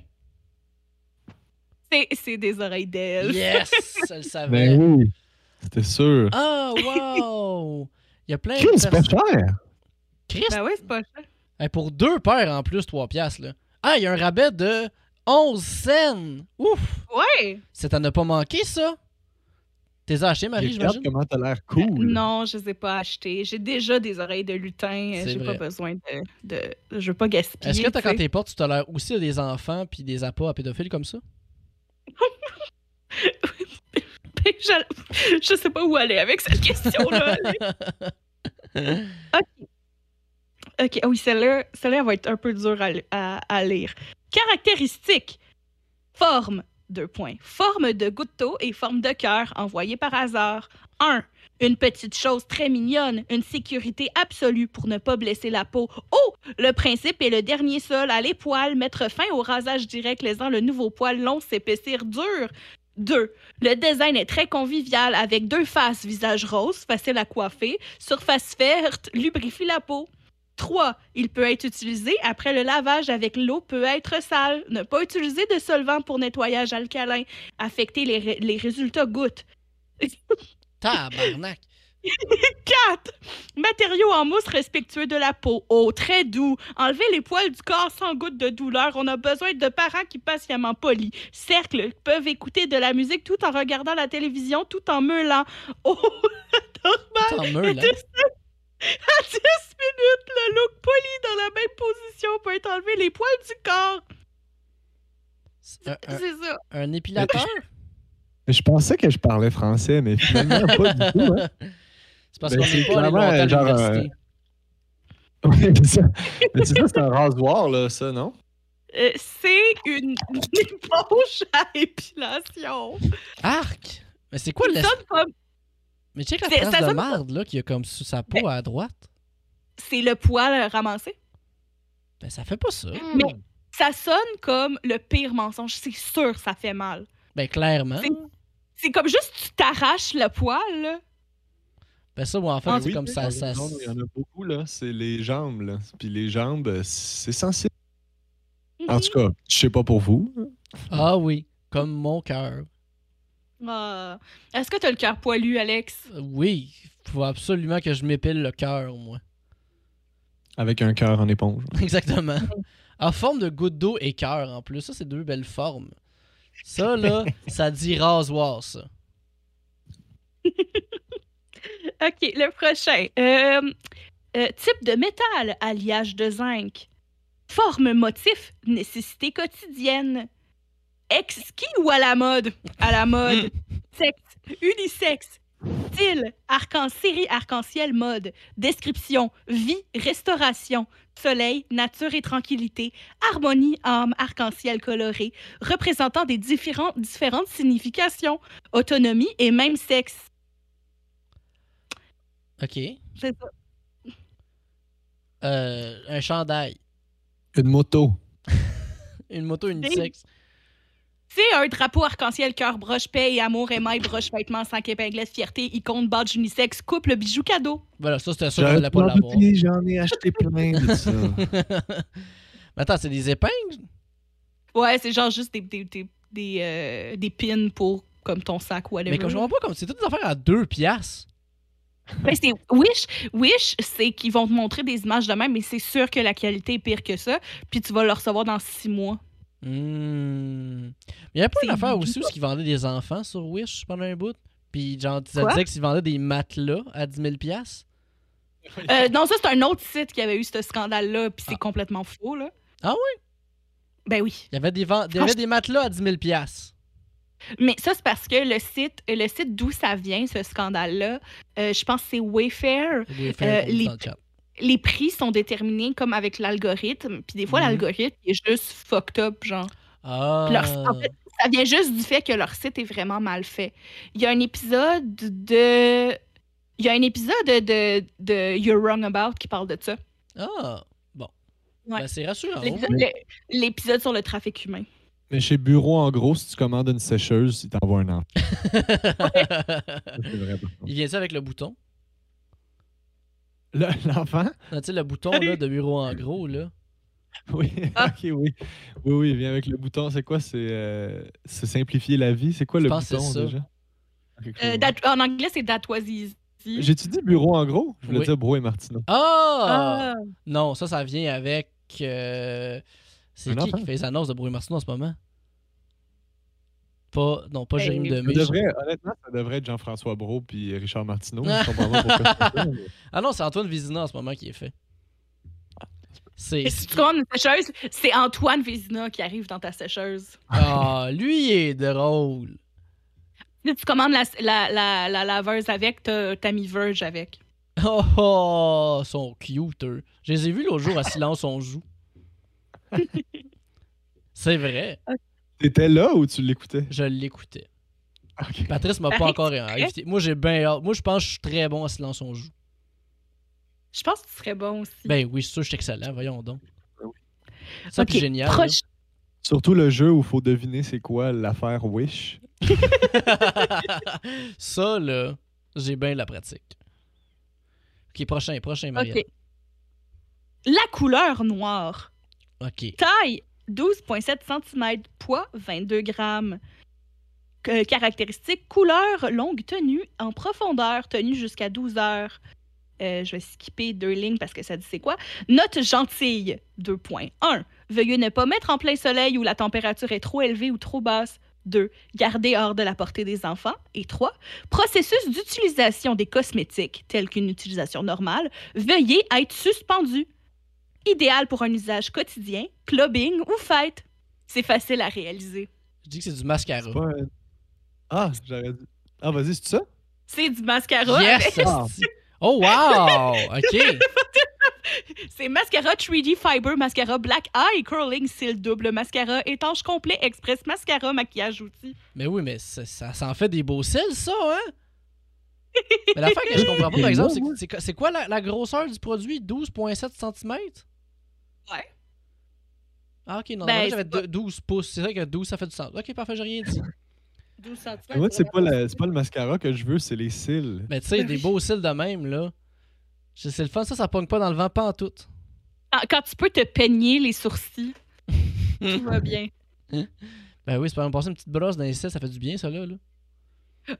C'est- des oreilles d'elfe. Yes! Je le savais. Ben oui, c'était sûr. Ah, wow! Il y a plein de c'est pas cher. Christ! Ben ouais, c'est pas cher. Hey, pour deux paires en plus, 3 piastres, là. Ah, il y a un rabais de 11 cents! Ouf! Ouais! Ça t'en a pas manqué, ça? T'es acheté, Marie, Regarde j'imagine? comment t'as l'air cool. Non, je les ai pas achetées. J'ai déjà des oreilles de lutin. C'est J'ai pas besoin de, de. Je veux pas gaspiller. Est-ce que t'as, tu quand t'es portes, tu tolères aussi des enfants puis des appâts à pédophiles comme ça? je... je sais pas où aller avec cette question-là. OK, ah oui, celle-là, celle-là elle va être un peu dure à, à- lire. Caractéristiques. Forme, deux points. Forme de goutte et forme de cœur envoyée par hasard. 1. Une petite chose très mignonne, une sécurité absolue pour ne pas blesser la peau. Oh! Le principe est le dernier sol à les poils, mettre fin au rasage direct, laissant le nouveau poil long s'épaissir dur. 2. Le design est très convivial avec deux faces, visage rose, facile à coiffer, surface verte, lubrifie la peau. 3. Il peut être utilisé après le lavage avec l'eau peut être sale. Ne pas utiliser de solvant pour nettoyage alcalin. Affecter les, les résultats gouttes. Tabarnak! 4. Matériaux en mousse respectueux de la peau. Oh, très doux. Enlever les poils du corps sans goutte de douleur. On a besoin de parents qui patiemment polis. Cercle peuvent écouter de la musique tout en regardant la télévision, tout en meulant. Oh, normal. T'en meurs, là. À 10 minutes, le look poli dans la même position peut être enlevé les poils du corps. C'est ça. un épilateur? Mais je pensais que je parlais français, mais finalement, pas du tout. Hein. C'est parce Ben, qu'on c'est n'est pas allé genre. Ouais, c'est ça. Mais c'est ça, c'est un rasoir, là, ça, non? Euh, c'est une, une éponge à épilation. Arc! Mais c'est quoi le. comme- Mais check la C'est- trace ça de marde là qu'il y a comme sous sa peau à droite. C'est le poil euh, ramassé. Ben ça fait pas ça. Mais ça sonne comme le pire mensonge. C'est sûr ça fait mal. Ben clairement. C'est- comme juste tu t'arraches le poil, là. Ben ça, moi en fait, Ah, c'est Oui, comme oui, ça. ça... Il y en a beaucoup, là. C'est les jambes, là. Puis les jambes, c'est sensible. En tout cas, je sais pas pour vous. Ah oui, comme mon cœur. Ah. Est-ce que t'as le cœur poilu, Alex? Oui, faut absolument que je m'épile le cœur, moi. Avec un cœur en éponge. Exactement. En forme de goutte d'eau et cœur en plus. Ça, c'est deux belles formes. Ça, là, ça dit rasoir, ça. OK, le prochain. Euh, euh, type de métal, alliage de zinc. Forme, motif, nécessité quotidienne. Exquis ou à la mode? À la mode. Sexe, unisexe. Style, arc-en série arc-en-ciel mode. Description, vie, restauration. Soleil, nature et tranquillité. Harmonie, âme, arc-en-ciel coloré. Représentant des différents, différentes significations. Autonomie et même sexe. OK. C'est ça. Euh, un chandail. Une moto. Une moto unisexe. C'est un drapeau arc-en-ciel, cœur, broche, paix et amour, émail, broche, vêtements, cinq épinglettes, fierté, icône, badge, unisexe, couple, bijou, cadeau. Voilà, ça, c'était sûr qu'on J'aurais allait pas l'avoir. J'en ai acheté plein de ça. Mais attends, c'est des épingles? Ouais, c'est genre juste des, des, des, des, euh, des pins pour comme ton sac ou whatever. Mais comme je comprends pas, comme c'est toutes des affaires à deux piastres. Ben, c'est Wish, Wish, c'est qu'ils vont te montrer des images de même, mais c'est sûr que la qualité est pire que ça. Puis tu vas le recevoir dans six mois. Hmm. Il y avait pas une affaire aussi où ils vendaient des enfants sur Wish pendant un bout? Puis genre, ça Quoi? disait qu'ils vendaient des matelas à 10 000 piastres? Euh, non, ça, c'est un autre site qui avait eu ce scandale-là, puis c'est Ah. complètement faux, là. Ah oui? Ben oui. Il y avait des, il y avait des matelas à 10 000 piastres. Mais ça, c'est parce que le site, le site d'où ça vient, ce scandale-là, euh, je pense que c'est Wayfair. Faire Euh, une les- dans le chat. Les prix sont déterminés comme avec l'algorithme. Puis des fois, Mhm. l'algorithme est juste fucked up, genre. Ah. Leur- en fait, ça vient juste du fait que leur site est vraiment mal fait. Il y a un épisode de. Il y a un épisode de, de You're Wrong About qui parle de ça. Ah. Bon. Ouais. Ben, c'est rassurant. L'épisode sur le trafic humain. Mais chez Bureau, en gros, si tu commandes une sécheuse, il t'envoie un an. Il vient ça avec le bouton? Le- L'enfant? Non, tu sais, le bouton là, de bureau en gros, là. Oui. Ah. ok, oui. Oui, oui, il vient avec le bouton. C'est quoi? C'est euh, c'est simplifier la vie? C'est quoi Je le bouton ça. déjà? Euh, that- en anglais, c'est That Was Easy. J'ai-tu dit bureau en gros? Je voulais Oui. dire Bro et Martineau. Ah! Ah! Non, ça, ça vient avec. euh, C'est qui enfant? qui fait les annonces de Bruy Martineau en ce moment? Pas, non, pas Ben, Jérémy Demé. honnêtement, ça devrait être Jean-François Brault puis Richard Martineau. Ah non, c'est Antoine Vizina en ce moment qui est fait. C'est. Et si tu commandes une sécheuse, c'est Antoine Vézina qui arrive dans ta sécheuse. Ah, lui, il est drôle. Si tu commandes la, la, la, la laveuse avec, t'as t'as mis Verge avec. Oh, oh, ils sont cute, eux. Je les ai vus l'autre jour à Silence on joue. c'est vrai, T'étais là ou tu l'écoutais? je l'écoutais. Ok. Patrice m'a pas encore c'est invité. Moi, j'ai bien hâte. Moi, je pense que je suis très bon à Silence on joue. Je pense que tu serais bon aussi. Ben oui, c'est sûr, je suis excellent. Voyons donc. Ça, Ok, puis génial. proche- Surtout le jeu où il faut deviner c'est quoi l'affaire Wish. ça, là, j'ai bien la pratique. Ok, prochain, prochain, Marianne. OK. La couleur noire. Ok. Taille 12,7 cm. Poids 22 grammes. Que- Caractéristiques couleur longue tenue en profondeur, tenue jusqu'à 12 heures. Euh, je vais skipper deux lignes parce que ça dit c'est quoi. Note gentille, 2 points. 1. Veuillez ne pas mettre en plein soleil où la température est trop élevée ou trop basse. 2. Garder hors de la portée des enfants. Et 3. Processus d'utilisation des cosmétiques, tel qu'une utilisation normale. Veuillez être suspendu. Idéal pour un usage quotidien, clubbing ou fête. C'est facile à réaliser. Je dis que c'est du mascara. Pas Ah, j'aurais dit. Ah, vas-y, c'est ça? C'est du mascara. Yes! Ah. Oh, wow! Ok. C'est mascara 3D Fiber, mascara Black Eye, Curling, cils double, mascara étanche complet, express, mascara, maquillage outil. Mais oui, mais ça, ça s'en fait des beaux cils, ça, hein? mais l'affaire que je comprends pas, par exemple, c'est que- c'est quoi- c'est quoi la, la grosseur du produit? 12,7 cm? Ouais. Ah, ok, non, Ben, moi, j'avais pas- deux- 12 pouces. C'est vrai que 12, ça fait du sens. Ok, parfait, j'ai rien dit. 12 cm. Moi, c'est pas, la- pas le mascara que je veux, c'est les cils. Mais tu sais, des beaux cils de même, là. C'est le fun, ça, ça pogne pas dans le vent, pas en tout. Ah, Quand tu peux te peigner les sourcils, tout va bien. Ben oui, c'est pas passer une petite brosse dans les cils, ça fait du bien, ça, là. là.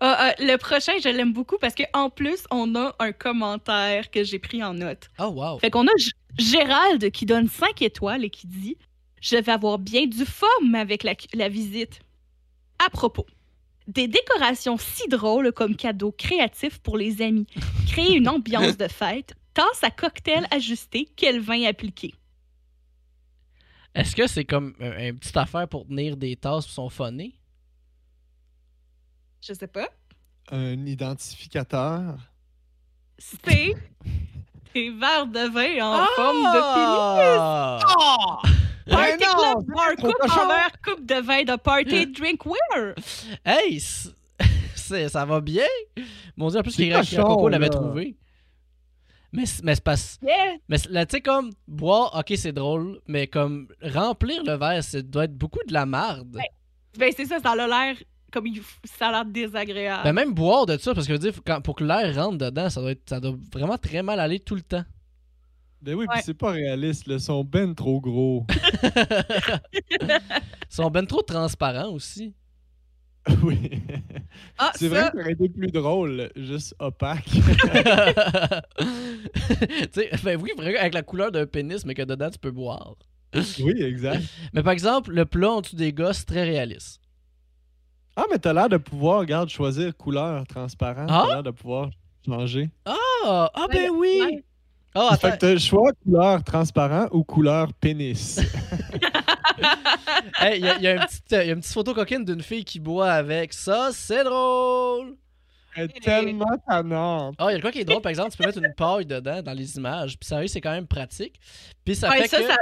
Ah, ah, le prochain, je l'aime beaucoup parce qu'en plus, on a un commentaire que j'ai pris en note. Oh, wow. Fait qu'on a G- Gérald qui donne 5 étoiles et qui dit Je vais avoir bien du fun avec la, la visite. À propos, des décorations si drôles comme cadeau créatif pour les amis, créer une ambiance de fête, tasse à cocktail ajusté, quel vin appliqué. Est-ce que c'est comme un, un petite affaire pour tenir des tasses qui sont phonées? Je sais pas. Un identificateur. C'est des verres de vin en forme de Ah! pénis. Party Ben non, Club Bar Coupe cochon. en verre coupe de vin de party drinkware. Hey! ça va bien? Mon dieu, en plus, C'est que cochon, Coco l'avait trouvé. Mais, c'est- mais c'est pas. Yeah. Mais là, tu sais, comme, boire, ok, c'est drôle, mais comme, remplir le verre, ça doit être beaucoup de la marde. Ben c'est ça, ça a l'air comme il- ça a l'air désagréable. Ben, même boire de ça, parce que je veux dire, quand- pour que l'air rentre dedans, ça doit, être, ça doit vraiment très mal aller tout le temps. Ben oui, Ouais. puis c'est pas réaliste. Ils sont ben trop gros. Ils sont ben trop transparents aussi. oui. ah, C'est ça, vrai que ça aurait été plus drôle, juste opaque. tu sais, ben oui, vraiment, avec la couleur d'un pénis, mais que dedans tu peux boire. oui, exact. Mais par exemple, le plat en dessous des gosses, très réaliste. Ah, mais t'as l'air de pouvoir, regarde, choisir couleur transparent. Ah? T'as l'air de pouvoir changer. Ah, ah ben oui! Ah, Fait que t'as le choix couleur transparent ou couleur pénis. Hey, Il y, a- il y a une petite, euh, y a une petite photo coquine d'une fille qui boit avec ça, c'est drôle! Elle est tellement tannante. Ah, il y a quoi qui est drôle, par exemple, tu peux mettre une paille dedans dans les images, puis sérieux, c'est quand même pratique. Puis ça Ouais, fait ça, que... ça-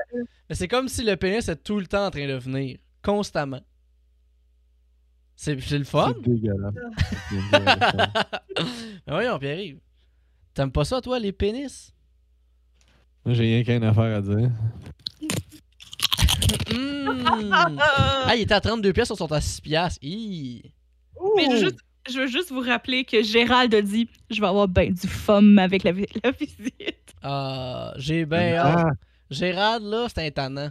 c'est comme si le pénis est tout le temps en train de venir, constamment. C'est le fun? C'est dégueulasse. C'est dégueulasse. Mais voyons, Pierre-Yves. T'aimes pas ça, toi, les pénis? Moi, J'ai rien qu'une affaire à dire. Mmh. Ah, il était à 32 pièces, on sont à 6 piastres. Hi. Mais je veux, juste, je veux juste vous rappeler que Gérald a dit Je vais avoir ben du fun avec la, vi- la visite. Ah, j'ai ben. Ah, Gérald, là, c'est un tannant.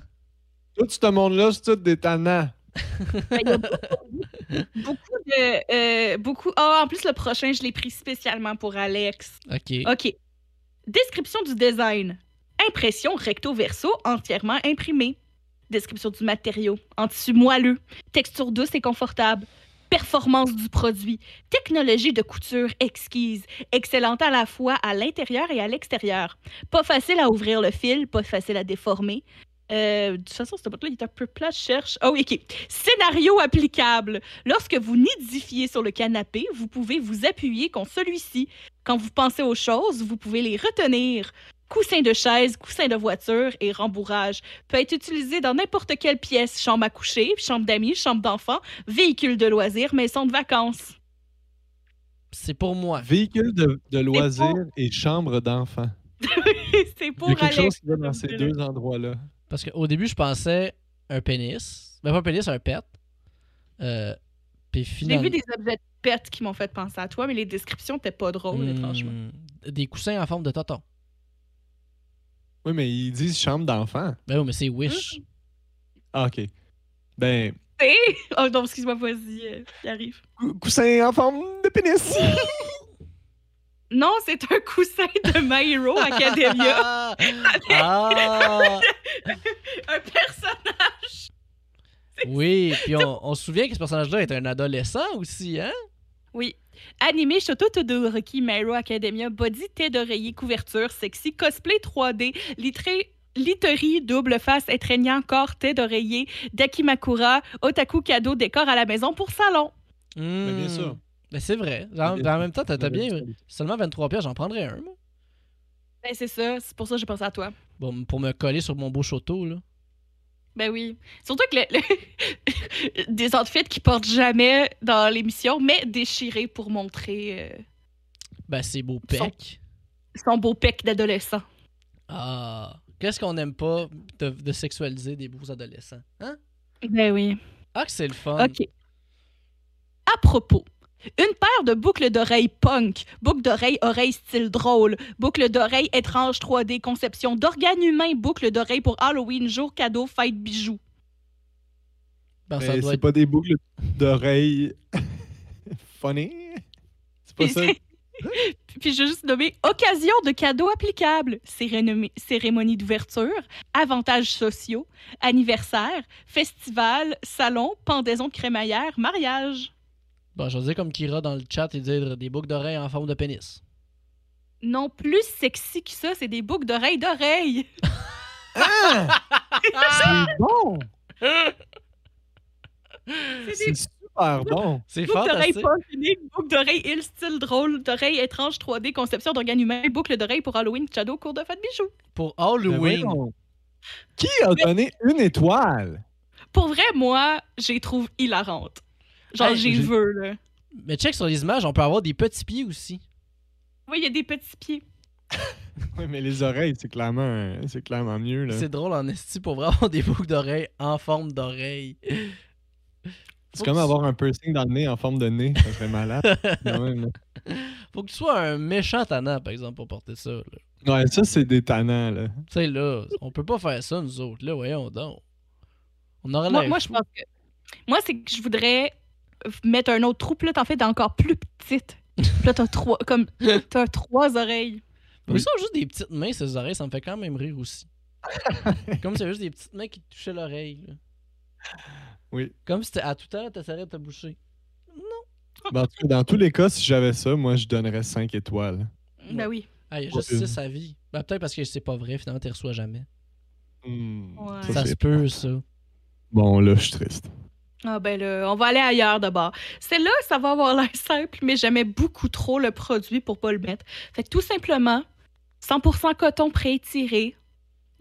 tout ce monde-là, c'est tout des tannants. Il y a beaucoup, beaucoup de. euh, beaucoup. Ah, en plus, le prochain, je l'ai pris spécialement pour Alex. OK. OK. Description du design. Impression recto-verso entièrement imprimée. Description du matériau. En tissu moelleux. Texture douce et confortable. Performance du produit. Technologie de couture exquise. Excellente à la fois à l'intérieur et à l'extérieur. Pas facile à ouvrir le fil, pas facile à déformer. Euh, de toute façon, ce bout-là, il est un peu plat. Je cherche. Oh, oui, OK. Scénario applicable. Lorsque vous nidifiez sur le canapé, vous pouvez vous appuyer contre celui-ci. Quand vous pensez aux choses, vous pouvez les retenir. Coussin de chaise, coussin de voiture et rembourrage peut être utilisé dans n'importe quelle pièce, chambre à coucher, chambre d'amis, chambre d'enfants, véhicule de loisirs, maison de vacances. C'est pour moi. Véhicule de, de loisirs et chambre d'enfant. C'est Il y pour a quelque Alex. chose qui va dans ces deux endroits-là. Parce qu'au début, je pensais un pénis. Ben, pas un pénis, un pet. Euh, puis J'ai finalement. vu des objets de pète qui m'ont fait penser à toi, mais les descriptions n'étaient pas drôles, Hmm, étrangement. Des coussins en forme de tonton. Oui, mais ils disent chambre d'enfant. Ben oui, mais c'est Wish. Ah, OK. Ben. Oh non, excuse-moi, vas-y, euh, il arrive. cou- coussin en forme de pénis. Non, c'est un coussin de My Hero Academia. Ah! Ah! un personnage. Oui, puis on, on se souvient que ce personnage-là est un adolescent aussi, hein? Oui. Animé Shoto Todoroki My Hero Academia, body, tête d'oreiller, couverture, sexy, cosplay 3D, litré, literie, double face, étreignant, corps, tête d'oreiller, Dakimakura, otaku cadeau, décor à la maison pour salon. Ben, bien Hmm. sûr. Ben c'est vrai. En, Bien en sûr. même temps, t'as bien. Ben, Seulement 23 pièces, j'en prendrais un, moi. Ben, c'est ça. C'est pour ça que j'ai pensé à toi. Bon, pour me coller sur mon beau choto, là. Ben oui. Surtout que le- le- des outfits qu'ils portent jamais dans l'émission, mais déchirés pour montrer euh, Ben, c'est beau Son- pec. son beau pec d'adolescent. Ah. Qu'est-ce qu'on aime pas de, de sexualiser des beaux adolescents? Hein? Ben oui. Ah, que c'est le fun. OK. À propos, une paire de boucles d'oreilles punk, boucles d'oreilles oreilles style drôle, boucles d'oreilles étrange 3D, conception d'organes humains, boucles d'oreilles pour Halloween, jour cadeau, fête, bijoux. Ben, c'est être... pas des boucles d'oreilles funny? C'est pas Puis ça? Puis je vais juste nommer occasion de cadeaux applicables, cérémonie, cérémonie d'ouverture, avantages sociaux, anniversaire, festival, salon, pendaison de crémaillère, mariage. Bon, je vais dire comme Kira dans le chat et dire des boucles d'oreilles en forme de pénis. Non plus sexy que ça, c'est des boucles d'oreilles d'oreilles. C'est bon! C'est des super bon! C'est boucles d'oreilles fantastique. punk uniques, boucles d'oreilles il style drôle, d'oreilles étranges 3D, conception d'organes humains, boucles d'oreilles pour Halloween, cadeau, cours de fête, bijoux. Pour Halloween. voyons. Qui a donné une étoile? Pour vrai, moi, je les trouve hilarantes. Genre, Hey, j'ai j'ai- veux, là. Mais check sur les images, on peut avoir des petits pieds aussi. Oui, il y a des petits pieds. Oui, mais les oreilles, c'est clairement, c'est clairement mieux. Là. C'est drôle en esti pour vraiment avoir des boucles d'oreilles en forme d'oreille. C'est comme avoir un piercing dans le nez en forme de nez. Ça serait malade. quand même, là. Faut que tu sois un méchant tannant, par exemple, pour porter ça. là. ouais, ça, c'est des tannants. Là. Tu sais, là, on peut pas faire ça, nous autres. Là, voyons donc. On aurait Moi, l'air moi je pense que. Moi, c'est que je voudrais mettre un autre trou, puis là, t'en fais d'encore plus petite. Puis là, t'as trois, comme, t'as trois oreilles. Mais Oui. ça, juste des petites mains, ces oreilles, ça me fait quand même rire aussi. Comme si c'était juste des petites mains qui te touchaient l'oreille. Oui. Comme si t'es- à tout à l'heure, t'essaierais de te boucher. Ben, en tout cas, dans tous les cas, si j'avais ça, moi, je donnerais 5 étoiles. Ben oui. Ah, il y a juste une. 6 à vie. Ben, peut-être parce que c'est pas vrai, finalement, t'y reçois jamais. Hmm, Ouais. Ça, c'est se peut, ça. Bon, là, je suis triste. Ah ben là, on va aller ailleurs d'abord. Celle-là, ça va avoir l'air simple, mais j'aimais beaucoup trop le produit pour pas le mettre. Fait que tout simplement, 100% coton pré-étiré.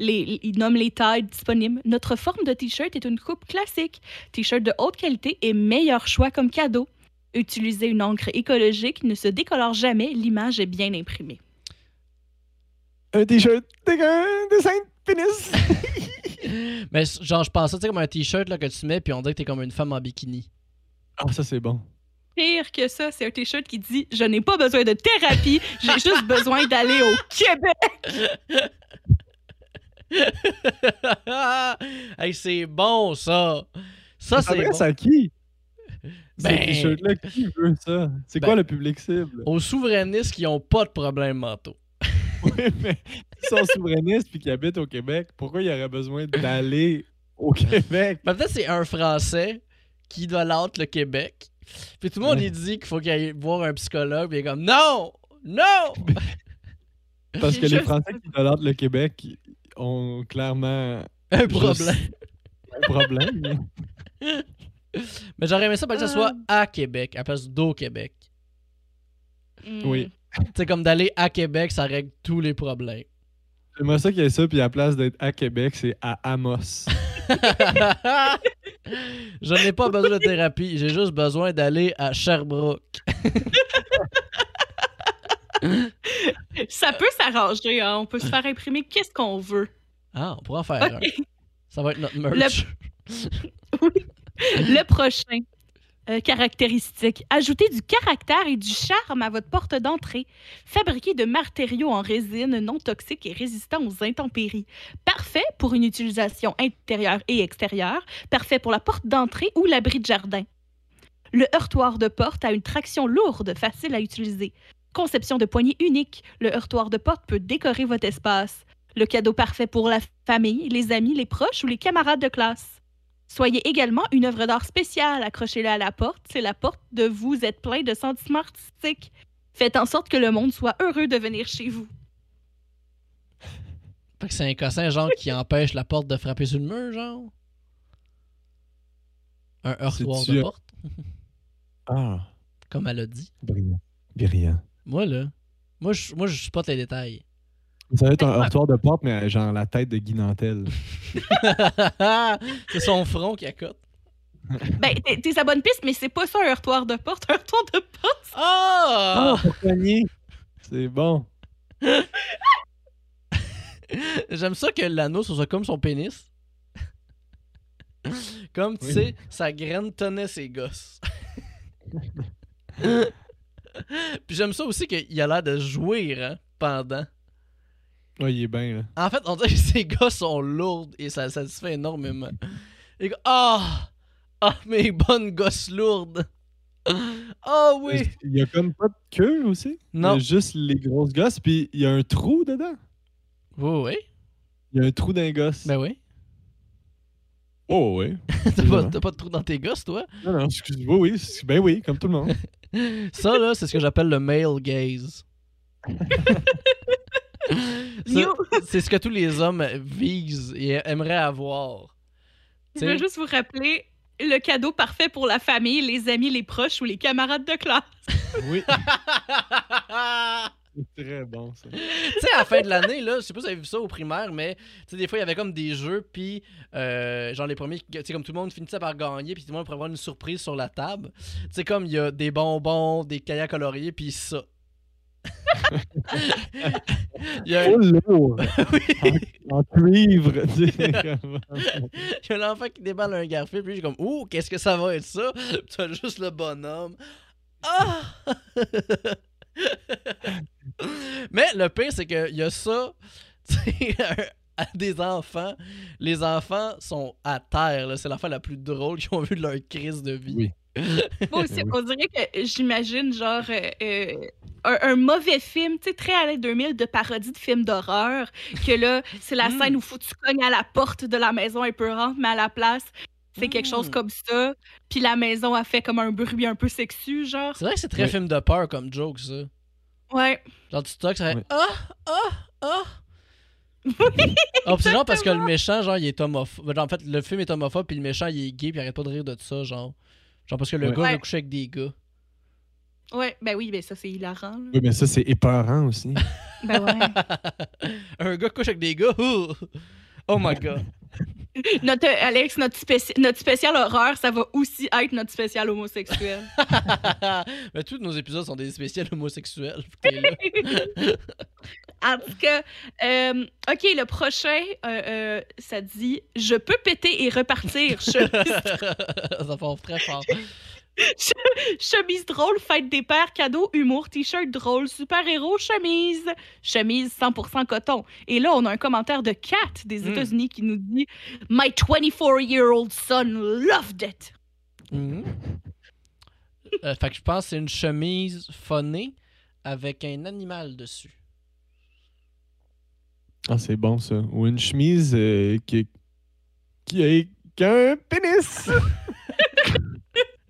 Les, ils nomment les tailles disponibles. Notre forme de t-shirt est une coupe classique. T-shirt de haute qualité et meilleur choix comme cadeau. Utilisez une encre écologique, ne se décolore jamais, l'image est bien imprimée. Un t-shirt dégueu, dessin de pénis. Mais genre, je pensais, tu sais, comme un t-shirt là, que tu mets, puis on dirait que t'es comme une femme en bikini. Ah, ça, c'est bon. Pire que ça, c'est un t-shirt qui dit Je n'ai pas besoin de thérapie, j'ai juste besoin d'aller au Québec. hey, c'est bon, ça! Ça, Ça c'est bon. à qui? Ben- Ce t-shirt-là, qui veut ça? C'est Ben- quoi le public cible? Aux souverainistes qui ont pas de problème mentaux. Oui, mais sont souverainistes puis qui habitent au Québec. Pourquoi il y aurait besoin d'aller au Québec? Ben, peut-être c'est un Français qui idolâtre le Québec. Puis tout le monde dit qu'il faut qu'il aille voir un psychologue. Puis il est comme Non! Non! Parce que Je- les Français qui idolâtrent le Québec ont clairement Un Juste- problème. un problème. Mais j'aurais aimé ça parce que ça soit à Québec, à la place d'au Québec. Oui. C'est comme d'aller à Québec, ça règle tous les problèmes. J'aimerais ça qu'il y ait ça, puis à la place d'être à Québec, c'est à Amos. Je n'ai pas besoin de thérapie, j'ai juste besoin d'aller à Sherbrooke. Ça peut s'arranger, hein. on peut se faire imprimer qu'est-ce qu'on veut. Ah, on pourra en faire un. Ça va être notre merch. Le prochain. Euh, caractéristique. Ajoutez du caractère et du charme à votre porte d'entrée. Fabriqué de matériaux en résine non toxiques et résistants aux intempéries. Parfait pour une utilisation intérieure et extérieure. Parfait pour la porte d'entrée ou l'abri de jardin. Le heurtoir de porte a une traction lourde, facile à utiliser. Conception de poignée unique. Le heurtoir de porte peut décorer votre espace. Le cadeau parfait pour la famille, les amis, les proches ou les camarades de classe. Soyez également une œuvre d'art spéciale. Accrochez-la à la porte. C'est la porte de vous êtes plein de sentiments artistiques. Faites en sorte que le monde soit heureux de venir chez vous. Fait que c'est un cossin, genre, qui empêche la porte de frapper sur le mur, genre? Un heurtoir de porte, Ah, comme elle a dit. brillant. Brillant. Moi, là, moi, je, moi, je spot les détails. Ça va être un heurtoir de porte, mais genre la tête de Guy Nantel. c'est son front qui accote. Ben, t'es- sa bonne piste, mais c'est pas ça un heurtoir de porte. Un heurtoir de porte, Ah! pour cogner. C'est bon. J'aime ça que l'anneau ce soit comme son pénis. comme, tu Oui. sais, sa graine tenait ses gosses. Puis j'aime ça aussi qu'il a l'air de jouir hein, pendant. Ouais, il est bien, là. En fait, on dirait que ses gosses sont lourdes et ça satisfait énormément. Ah! Ah, mes bonnes gosses lourdes! Ah oui! Il y a comme pas de queue aussi? Non. Il y a juste les grosses gosses, puis il y a un trou dedans. Oui, oui. Il y a un trou d'un gosse. Ben oui. Oh, oui. T'as pas, t'as pas de trou dans tes gosses, toi? Non, non, excuse Oui, oui. c'est- Ben oui, comme tout le monde. Ça, là, c'est ce que j'appelle le male gaze. C'est ce que tous les hommes visent et aimeraient avoir. Je veux juste vous rappeler le cadeau parfait pour la famille, les amis, les proches ou les camarades de classe. Oui. C'est très bon, ça. tu sais, à la fin de l'année, là, je sais pas si vous avez vu ça au primaire, mais tu sais, des fois, il y avait comme des jeux, puis euh, genre les premiers, tu sais, comme tout le monde finissait par gagner, puis tout le monde pourrait avoir une surprise sur la table. Tu sais, comme il y a des bonbons, des cahiers à colorier, puis ça. Il y a, Oh, lourd. oui. En cuivre. tu sais, comme- Il y a l'enfant qui déballe un garfil, puis je suis comme, ouh, qu'est-ce que ça va être ça? Puis t'as juste le bonhomme. Ah! Mais le pire, c'est qu'il y a ça, tu à des enfants. Les enfants sont à terre. C'est l'enfant la plus drôle qu'ils ont vu de leur crise de vie. Oui. Moi aussi, Oui. on dirait que j'imagine genre euh, euh, un, un mauvais film, tu sais, très années 2000 de parodie de films d'horreur, que là, c'est la Mm. scène où faut que tu cognes à la porte de la maison épeurante, mais à la place, c'est quelque chose Mm. comme ça, puis la maison a fait comme un bruit un peu sexu, genre. C'est vrai que c'est très Oui. film de peur comme joke, ça. Ouais. Genre, tu toques, ça fait Oui. Ah! Ah! Ah! Ah, puis c'est genre parce que le méchant, genre, il est homophobe. Genre, en fait, le film est homophobe, puis le méchant, il est gay, puis il arrête pas de rire de ça, genre. Genre, parce que le Ouais. gars Ouais. veut coucher avec des gars. Ouais, ben oui, ben ça, c'est hilarant. là. Oui, mais ça, c'est épeurant aussi. Ben ouais. Un gars couche avec des gars. Oh my god. notre, Alex, notre, spéci- notre spécial horreur, ça va aussi être notre spécial homosexuel. Mais tous nos épisodes sont des spéciales homosexuels. En tout cas, euh, OK, le prochain, euh, euh, ça dit « Je peux péter et repartir. Ça part très fort. Chemise drôle, fête des pères, cadeau, humour, t-shirt drôle, super-héros, chemise. Chemise 100% coton. » Et là, on a un commentaire de Kat des Mm. États-Unis qui nous dit « My 24-year-old son loved it. Mhm. Euh, fait que je pense que c'est une chemise phonée avec un animal dessus. Ah, c'est bon, ça. Ou une chemise euh, qui, qui a qu'un pénis.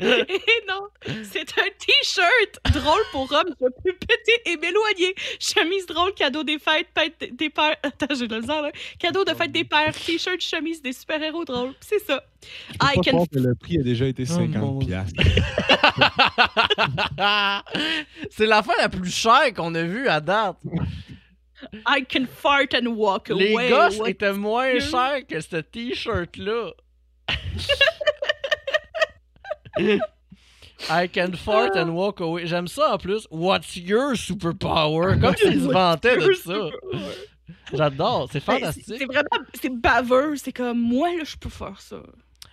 Et non, c'est un t-shirt drôle pour homme. Je peux péter et m'éloigner. Chemise drôle, cadeau des fêtes, fête des pères. Attends, j'ai le sang, là. Cadeau de fête des pères, t-shirt, chemise des super-héros drôles. C'est ça. Je I can que le prix a déjà été Oh, mon 50 Dieu. piastres. c'est l'affaire la plus chère qu'on a vue à date. I can fart and walk Les away. gosses What- étaient moins chers que ce t-shirt-là. I can fart and walk away. J'aime ça en plus. What's your superpower? Comme s'ils se vantaient de ça. J'adore, c'est Ben, c'est- fantastique. C'est vraiment, c'est baveux. C'est comme, moi, là, je peux faire ça.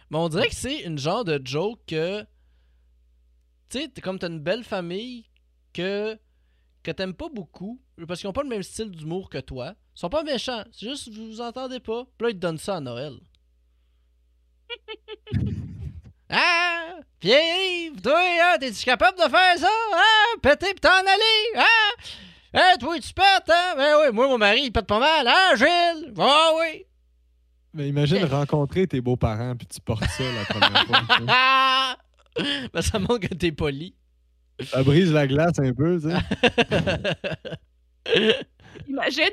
Mais on dirait que c'est une genre de joke que. Tu sais, comme t'as une belle famille que. que t'aimes pas beaucoup. Parce qu'ils ont pas le même style d'humour que toi. Ils sont pas méchants. C'est juste vous vous entendez pas. Puis là, ils te donnent ça à Noël. ah! Pierre-Yves, toi, hein, t'es-tu capable de faire ça? Hein? Péter pis t'en aller? Hein? Hein, toi, tu pètes, hein? Ben oui, moi, mon mari, il pète pas mal, hein, Gilles? Ah oui! Mais imagine rencontrer tes beaux-parents puis tu portes ça la première fois. Ah! ben, ça montre que t'es poli. Ça brise la glace un peu, tu sais. Imagine,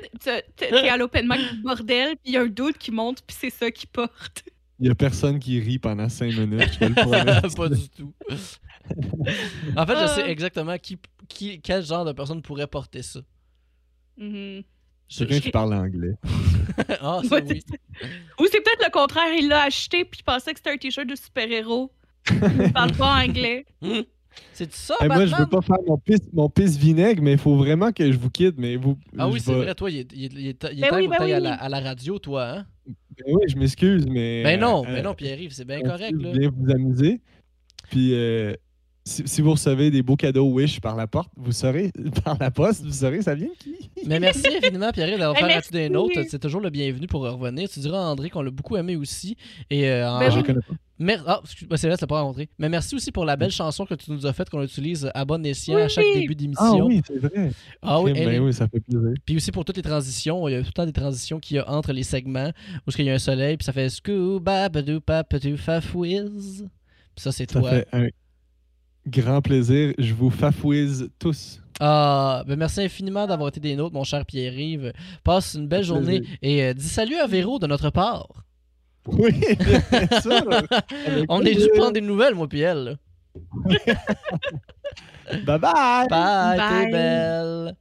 t'es à l'open mic du bordel, puis il y a un doute qui monte, puis c'est ça qui porte. Il y a personne qui rit pendant 5 minutes, je te le promets. pas du tout. en fait, je sais Ah. exactement qui, qui, quel genre de personne pourrait porter ça. Mhm. Je- Quelqu'un qui parle anglais. ah, ça, oui. Ou c'est peut-être le contraire, il l'a acheté puis il pensait que c'était un t-shirt de super-héros. Il parle pas anglais. C'est ça, moi, je veux pas faire mon pisse, mon pisse vinaigre, mais il faut vraiment que je vous quitte. Mais vous, Ah oui, c'est vrai, toi, il est, il il Ben temps oui, que ben à, la, à la radio, toi, hein? Ben oui, je m'excuse, mais. Ben non, euh, ben non, Pierre-Yves, c'est bien correct, là. Bien vous amuser. Puis, euh, si, si vous recevez des beaux cadeaux Wish par la porte, vous saurez, par la poste, vous saurez, ça vient de qui? Mais merci infiniment, Pierre-Yves, d'avoir Ben, fait partie des nôtres. C'est toujours le bienvenu pour revenir. Tu diras à André qu'on l'a beaucoup aimé aussi. Et euh, en- Ben oui. Mer- Ah, bah, c'est vrai, l'as pas rencontré. Mais merci aussi pour la belle chanson que tu nous as faite, qu'on utilise à bon escient à chaque Oui. début Ah d'émission. oui, c'est vrai. Ah oui, ben est- oui, ça fait plaisir. Puis aussi pour toutes les transitions, il y a tout le temps des transitions qu'il y a entre les segments, où il y a un soleil, puis ça fait Scooba Badoo Papadoo Fafouiz. Puis ça, c'est Ça toi. fait un grand plaisir. Je vous fafouise tous. Ah, ben merci infiniment d'avoir été des nôtres, mon cher Pierre-Yves. Passe une belle Ça journée plaisir. et euh, dis salut à Véro de notre part. Oui, bien sûr. Avec On est dû prendre des nouvelles, moi, puis elle. là. Bye bye. Bye, t'es Bye. belle.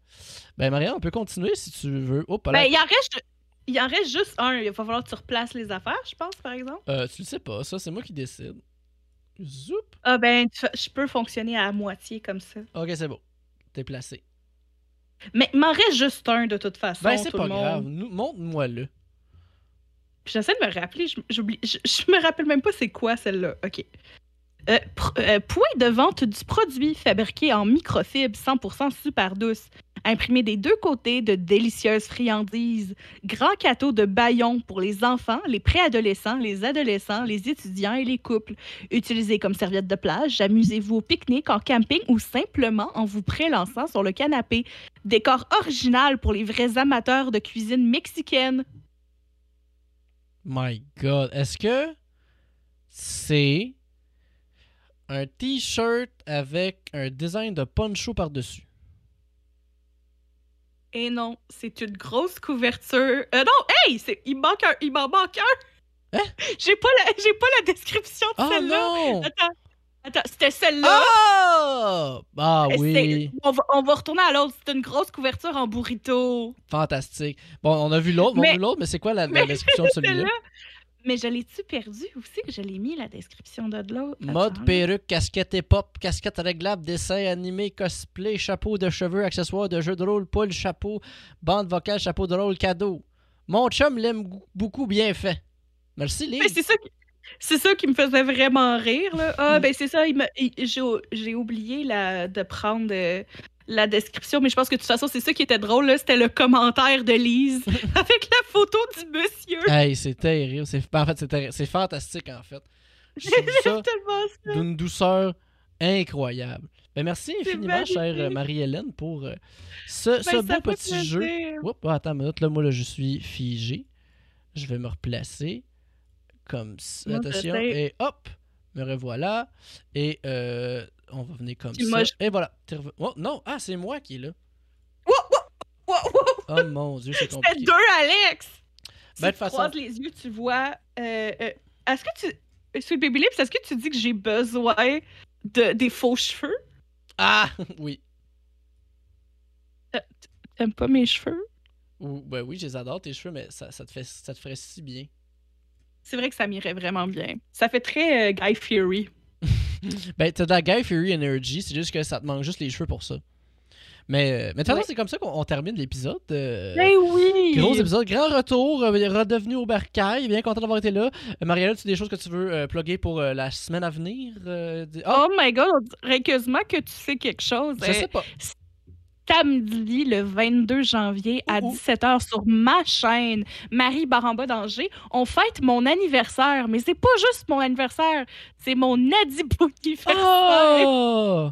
Ben, Maria, on peut continuer si tu veux. Oh. Ben, il en reste. Il en reste juste un. Il va falloir que tu replaces les affaires, je pense, par exemple. Euh, tu le sais pas, ça, c'est moi qui décide. Zoup. Ah ben, je peux fonctionner à moitié comme ça. Ok, c'est bon. T'es placé. Mais il m'en reste juste un de toute façon. Ben, c'est pas monde. grave. Montre-moi le. J'essaie de me rappeler, je, j'oublie, me rappelle même pas c'est quoi celle-là. OK. Euh, euh, point de vente du produit fabriqué en microfibre 100% super douce, imprimé des deux côtés de délicieuses friandises, grand cadeau de baillon pour les enfants, les préadolescents, les adolescents, les étudiants et les couples. Utilisé comme serviette de plage, amusez-vous au pique-nique, en camping ou simplement en vous prélançant sur le canapé. Décor original pour les vrais amateurs de cuisine mexicaine. My God. Est-ce que c'est un t-shirt avec un design de poncho par-dessus? Et non, c'est une grosse couverture. Euh, non, hey, il manque un, il m'en manque un. Hein? J'ai pas la, j'ai pas la description de Oh celle-là. Attends, attends, c'était celle-là? Ah! Ah Euh, oui, On va, on va retourner à l'autre. C'est une grosse couverture en burrito. fantastique. Bon, on a vu l'autre, Mais- l'autre, mais c'est quoi la, description de celui-là? Mais je l'ai-tu perdu aussi? Je l'ai mis la description de l'autre? Mode, Attends. perruque, casquette hip-hop, casquette réglable, dessin animé, cosplay, chapeau de cheveux, accessoires de jeu de rôle, poule, chapeau, bande vocale, chapeau de rôle, cadeau. Mon chum l'aime beaucoup bien fait. Merci, Lise. Mais c'est ça, qui- c'est ça qui me faisait vraiment rire. Là. Ah, Mm. ben c'est ça, j'ai oublié la, de prendre euh, la description, mais je pense que de toute façon, c'est ça qui était drôle. C'était le commentaire de Lise avec la photo du monsieur. Hey, c'est terrible. C'est... En fait, c'est, fantastique, en fait. D'une douceur incroyable. Ben, merci infiniment, chère euh. Marie-Hélène, pour euh, ce, ce Ben, beau petit jeu. Oups, attends une minute, là, moi, là, je suis figé. Je vais me replacer comme ça. Moi, Attention. Et hop, me revoilà. Et euh, on va venir comme ça. moi, je- Et voilà. Oh, non, ah, c'est moi qui est là. Oh mon Dieu, c'est C'était compliqué. deux Alex. Ben, de façon- croises les yeux, tu vois. euh, euh, est-ce que tu. Sur le Baby Lips, est-ce que tu dis que j'ai besoin de, des faux cheveux? Ah, oui. T'aimes pas mes cheveux? Ou, ben oui, je les adore, tes cheveux, mais ça, ça, te fait, ça te ferait si bien. C'est vrai que ça m'irait vraiment bien. Ça fait très euh, Guy Fury. Ben, t'as de la Guy Fury Energy, c'est juste que ça te manque juste les cheveux pour ça. Mais, euh, mais de toute façon, c'est comme ça qu'on on termine l'épisode. euh, Ben oui! Gros épisode, grand retour, euh, redevenu au bercail, bien content d'avoir été là. Euh, Mariana, tu as des choses que tu veux euh, plugger pour la semaine à venir? di- Ah, Oh my god, on dirait quasiment que tu sais quelque chose. je sais pas. Samedi, le 22 janvier, à Ouh, ouh. 17h sur ma chaîne, Marie Baramba d'Angers, on fête mon anniversaire. Mais c'est pas juste mon anniversaire, c'est mon Adibou anniversaire. Oh!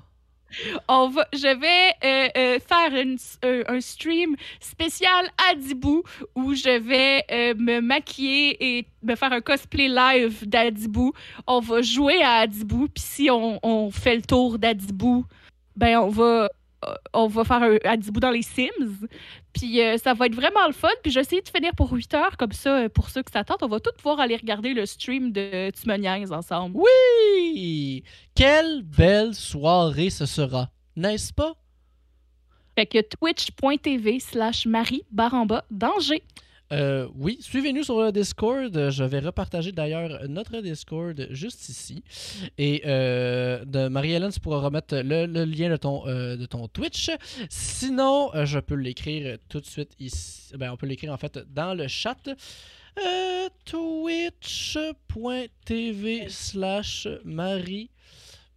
On va, je vais euh, euh, faire une- euh, un stream spécial Adibou où je vais me maquiller et me faire un cosplay live d'Adibou. On va jouer à Adibou, puis si on, on fait le tour d'Adibou, ben on va on va faire un Adibou dans les Sims. Puis euh, ça va être vraiment le fun. Puis je vais essayer de finir pour 8 heures, comme ça, euh, pour ceux qui s'attendent, on va tous pouvoir aller regarder le stream de Tu me niaises ensemble. Oui! Quelle belle soirée ce sera, n'est-ce pas? Fait que twitch.tv slash Marie Baramba danger. Euh, oui, suivez-nous sur le Discord. Je vais repartager d'ailleurs notre Discord juste ici. Et euh, Marie-Hélène, tu pourras remettre le, lien de ton, euh, de ton Twitch. Sinon, euh, je peux l'écrire tout de suite ici. Ben, on peut l'écrire en fait dans le chat. Twitch.tv slash Marie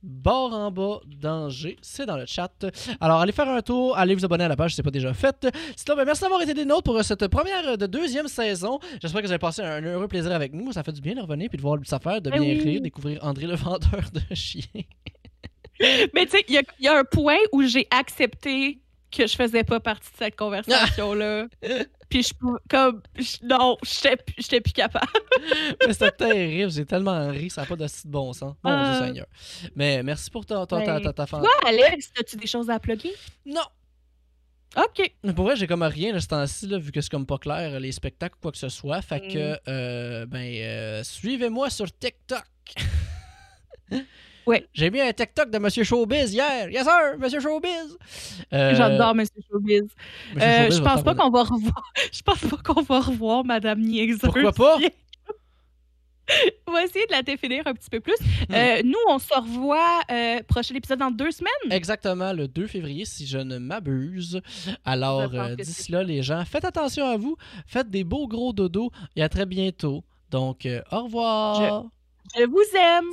barre en bas danger, c'est dans le chat. Alors allez faire un tour, allez vous abonner à la page si c'est pas déjà fait. Sinon, ben, merci d'avoir été des nôtres pour cette première de deuxième saison. J'espère que vous avez passé un heureux plaisir avec nous. Ça fait du bien de revenir puis de voir sa faire, de Ben bien oui. rire, découvrir André le vendeur de chiens. Mais tu sais, il y, y a un point où j'ai accepté que je faisais pas partie de cette conversation-là. Puis je comme je- non, j'étais plus- capable. Mais c'était terrible, j'ai tellement ri, ça n'a pas de si bon sens. Mon Euh. Dieu Seigneur. Mais merci pour ta, ta, ta, Ben, ta, ta fan- Toi, Alex, as-tu des choses à plugger? Non! OK. Mais Pour vrai, j'ai comme rien de ce temps-ci, vu que c'est comme pas clair, les spectacles ou quoi que ce soit. Fait Mm. que, euh, ben, euh, suivez-moi sur TikTok. Ouais. J'ai mis un TikTok de Monsieur Showbiz hier. Yes, sir, Monsieur Showbiz. Euh, J'adore Monsieur Showbiz. Monsieur Euh, Showbiz je pense pas qu'on va revoir. Je pense pas qu'on va revoir Madame Niaiseuse. Pourquoi pas? On va essayer de la définir un petit peu plus. Hmm. Euh, nous, on se revoit euh, prochain épisode dans deux semaines. Exactement, le 2 février, si je ne m'abuse. Alors, euh, d'ici là, les gens, faites attention à vous. Faites des beaux gros dodos. Et à très bientôt. Donc, au revoir. Je vous aime.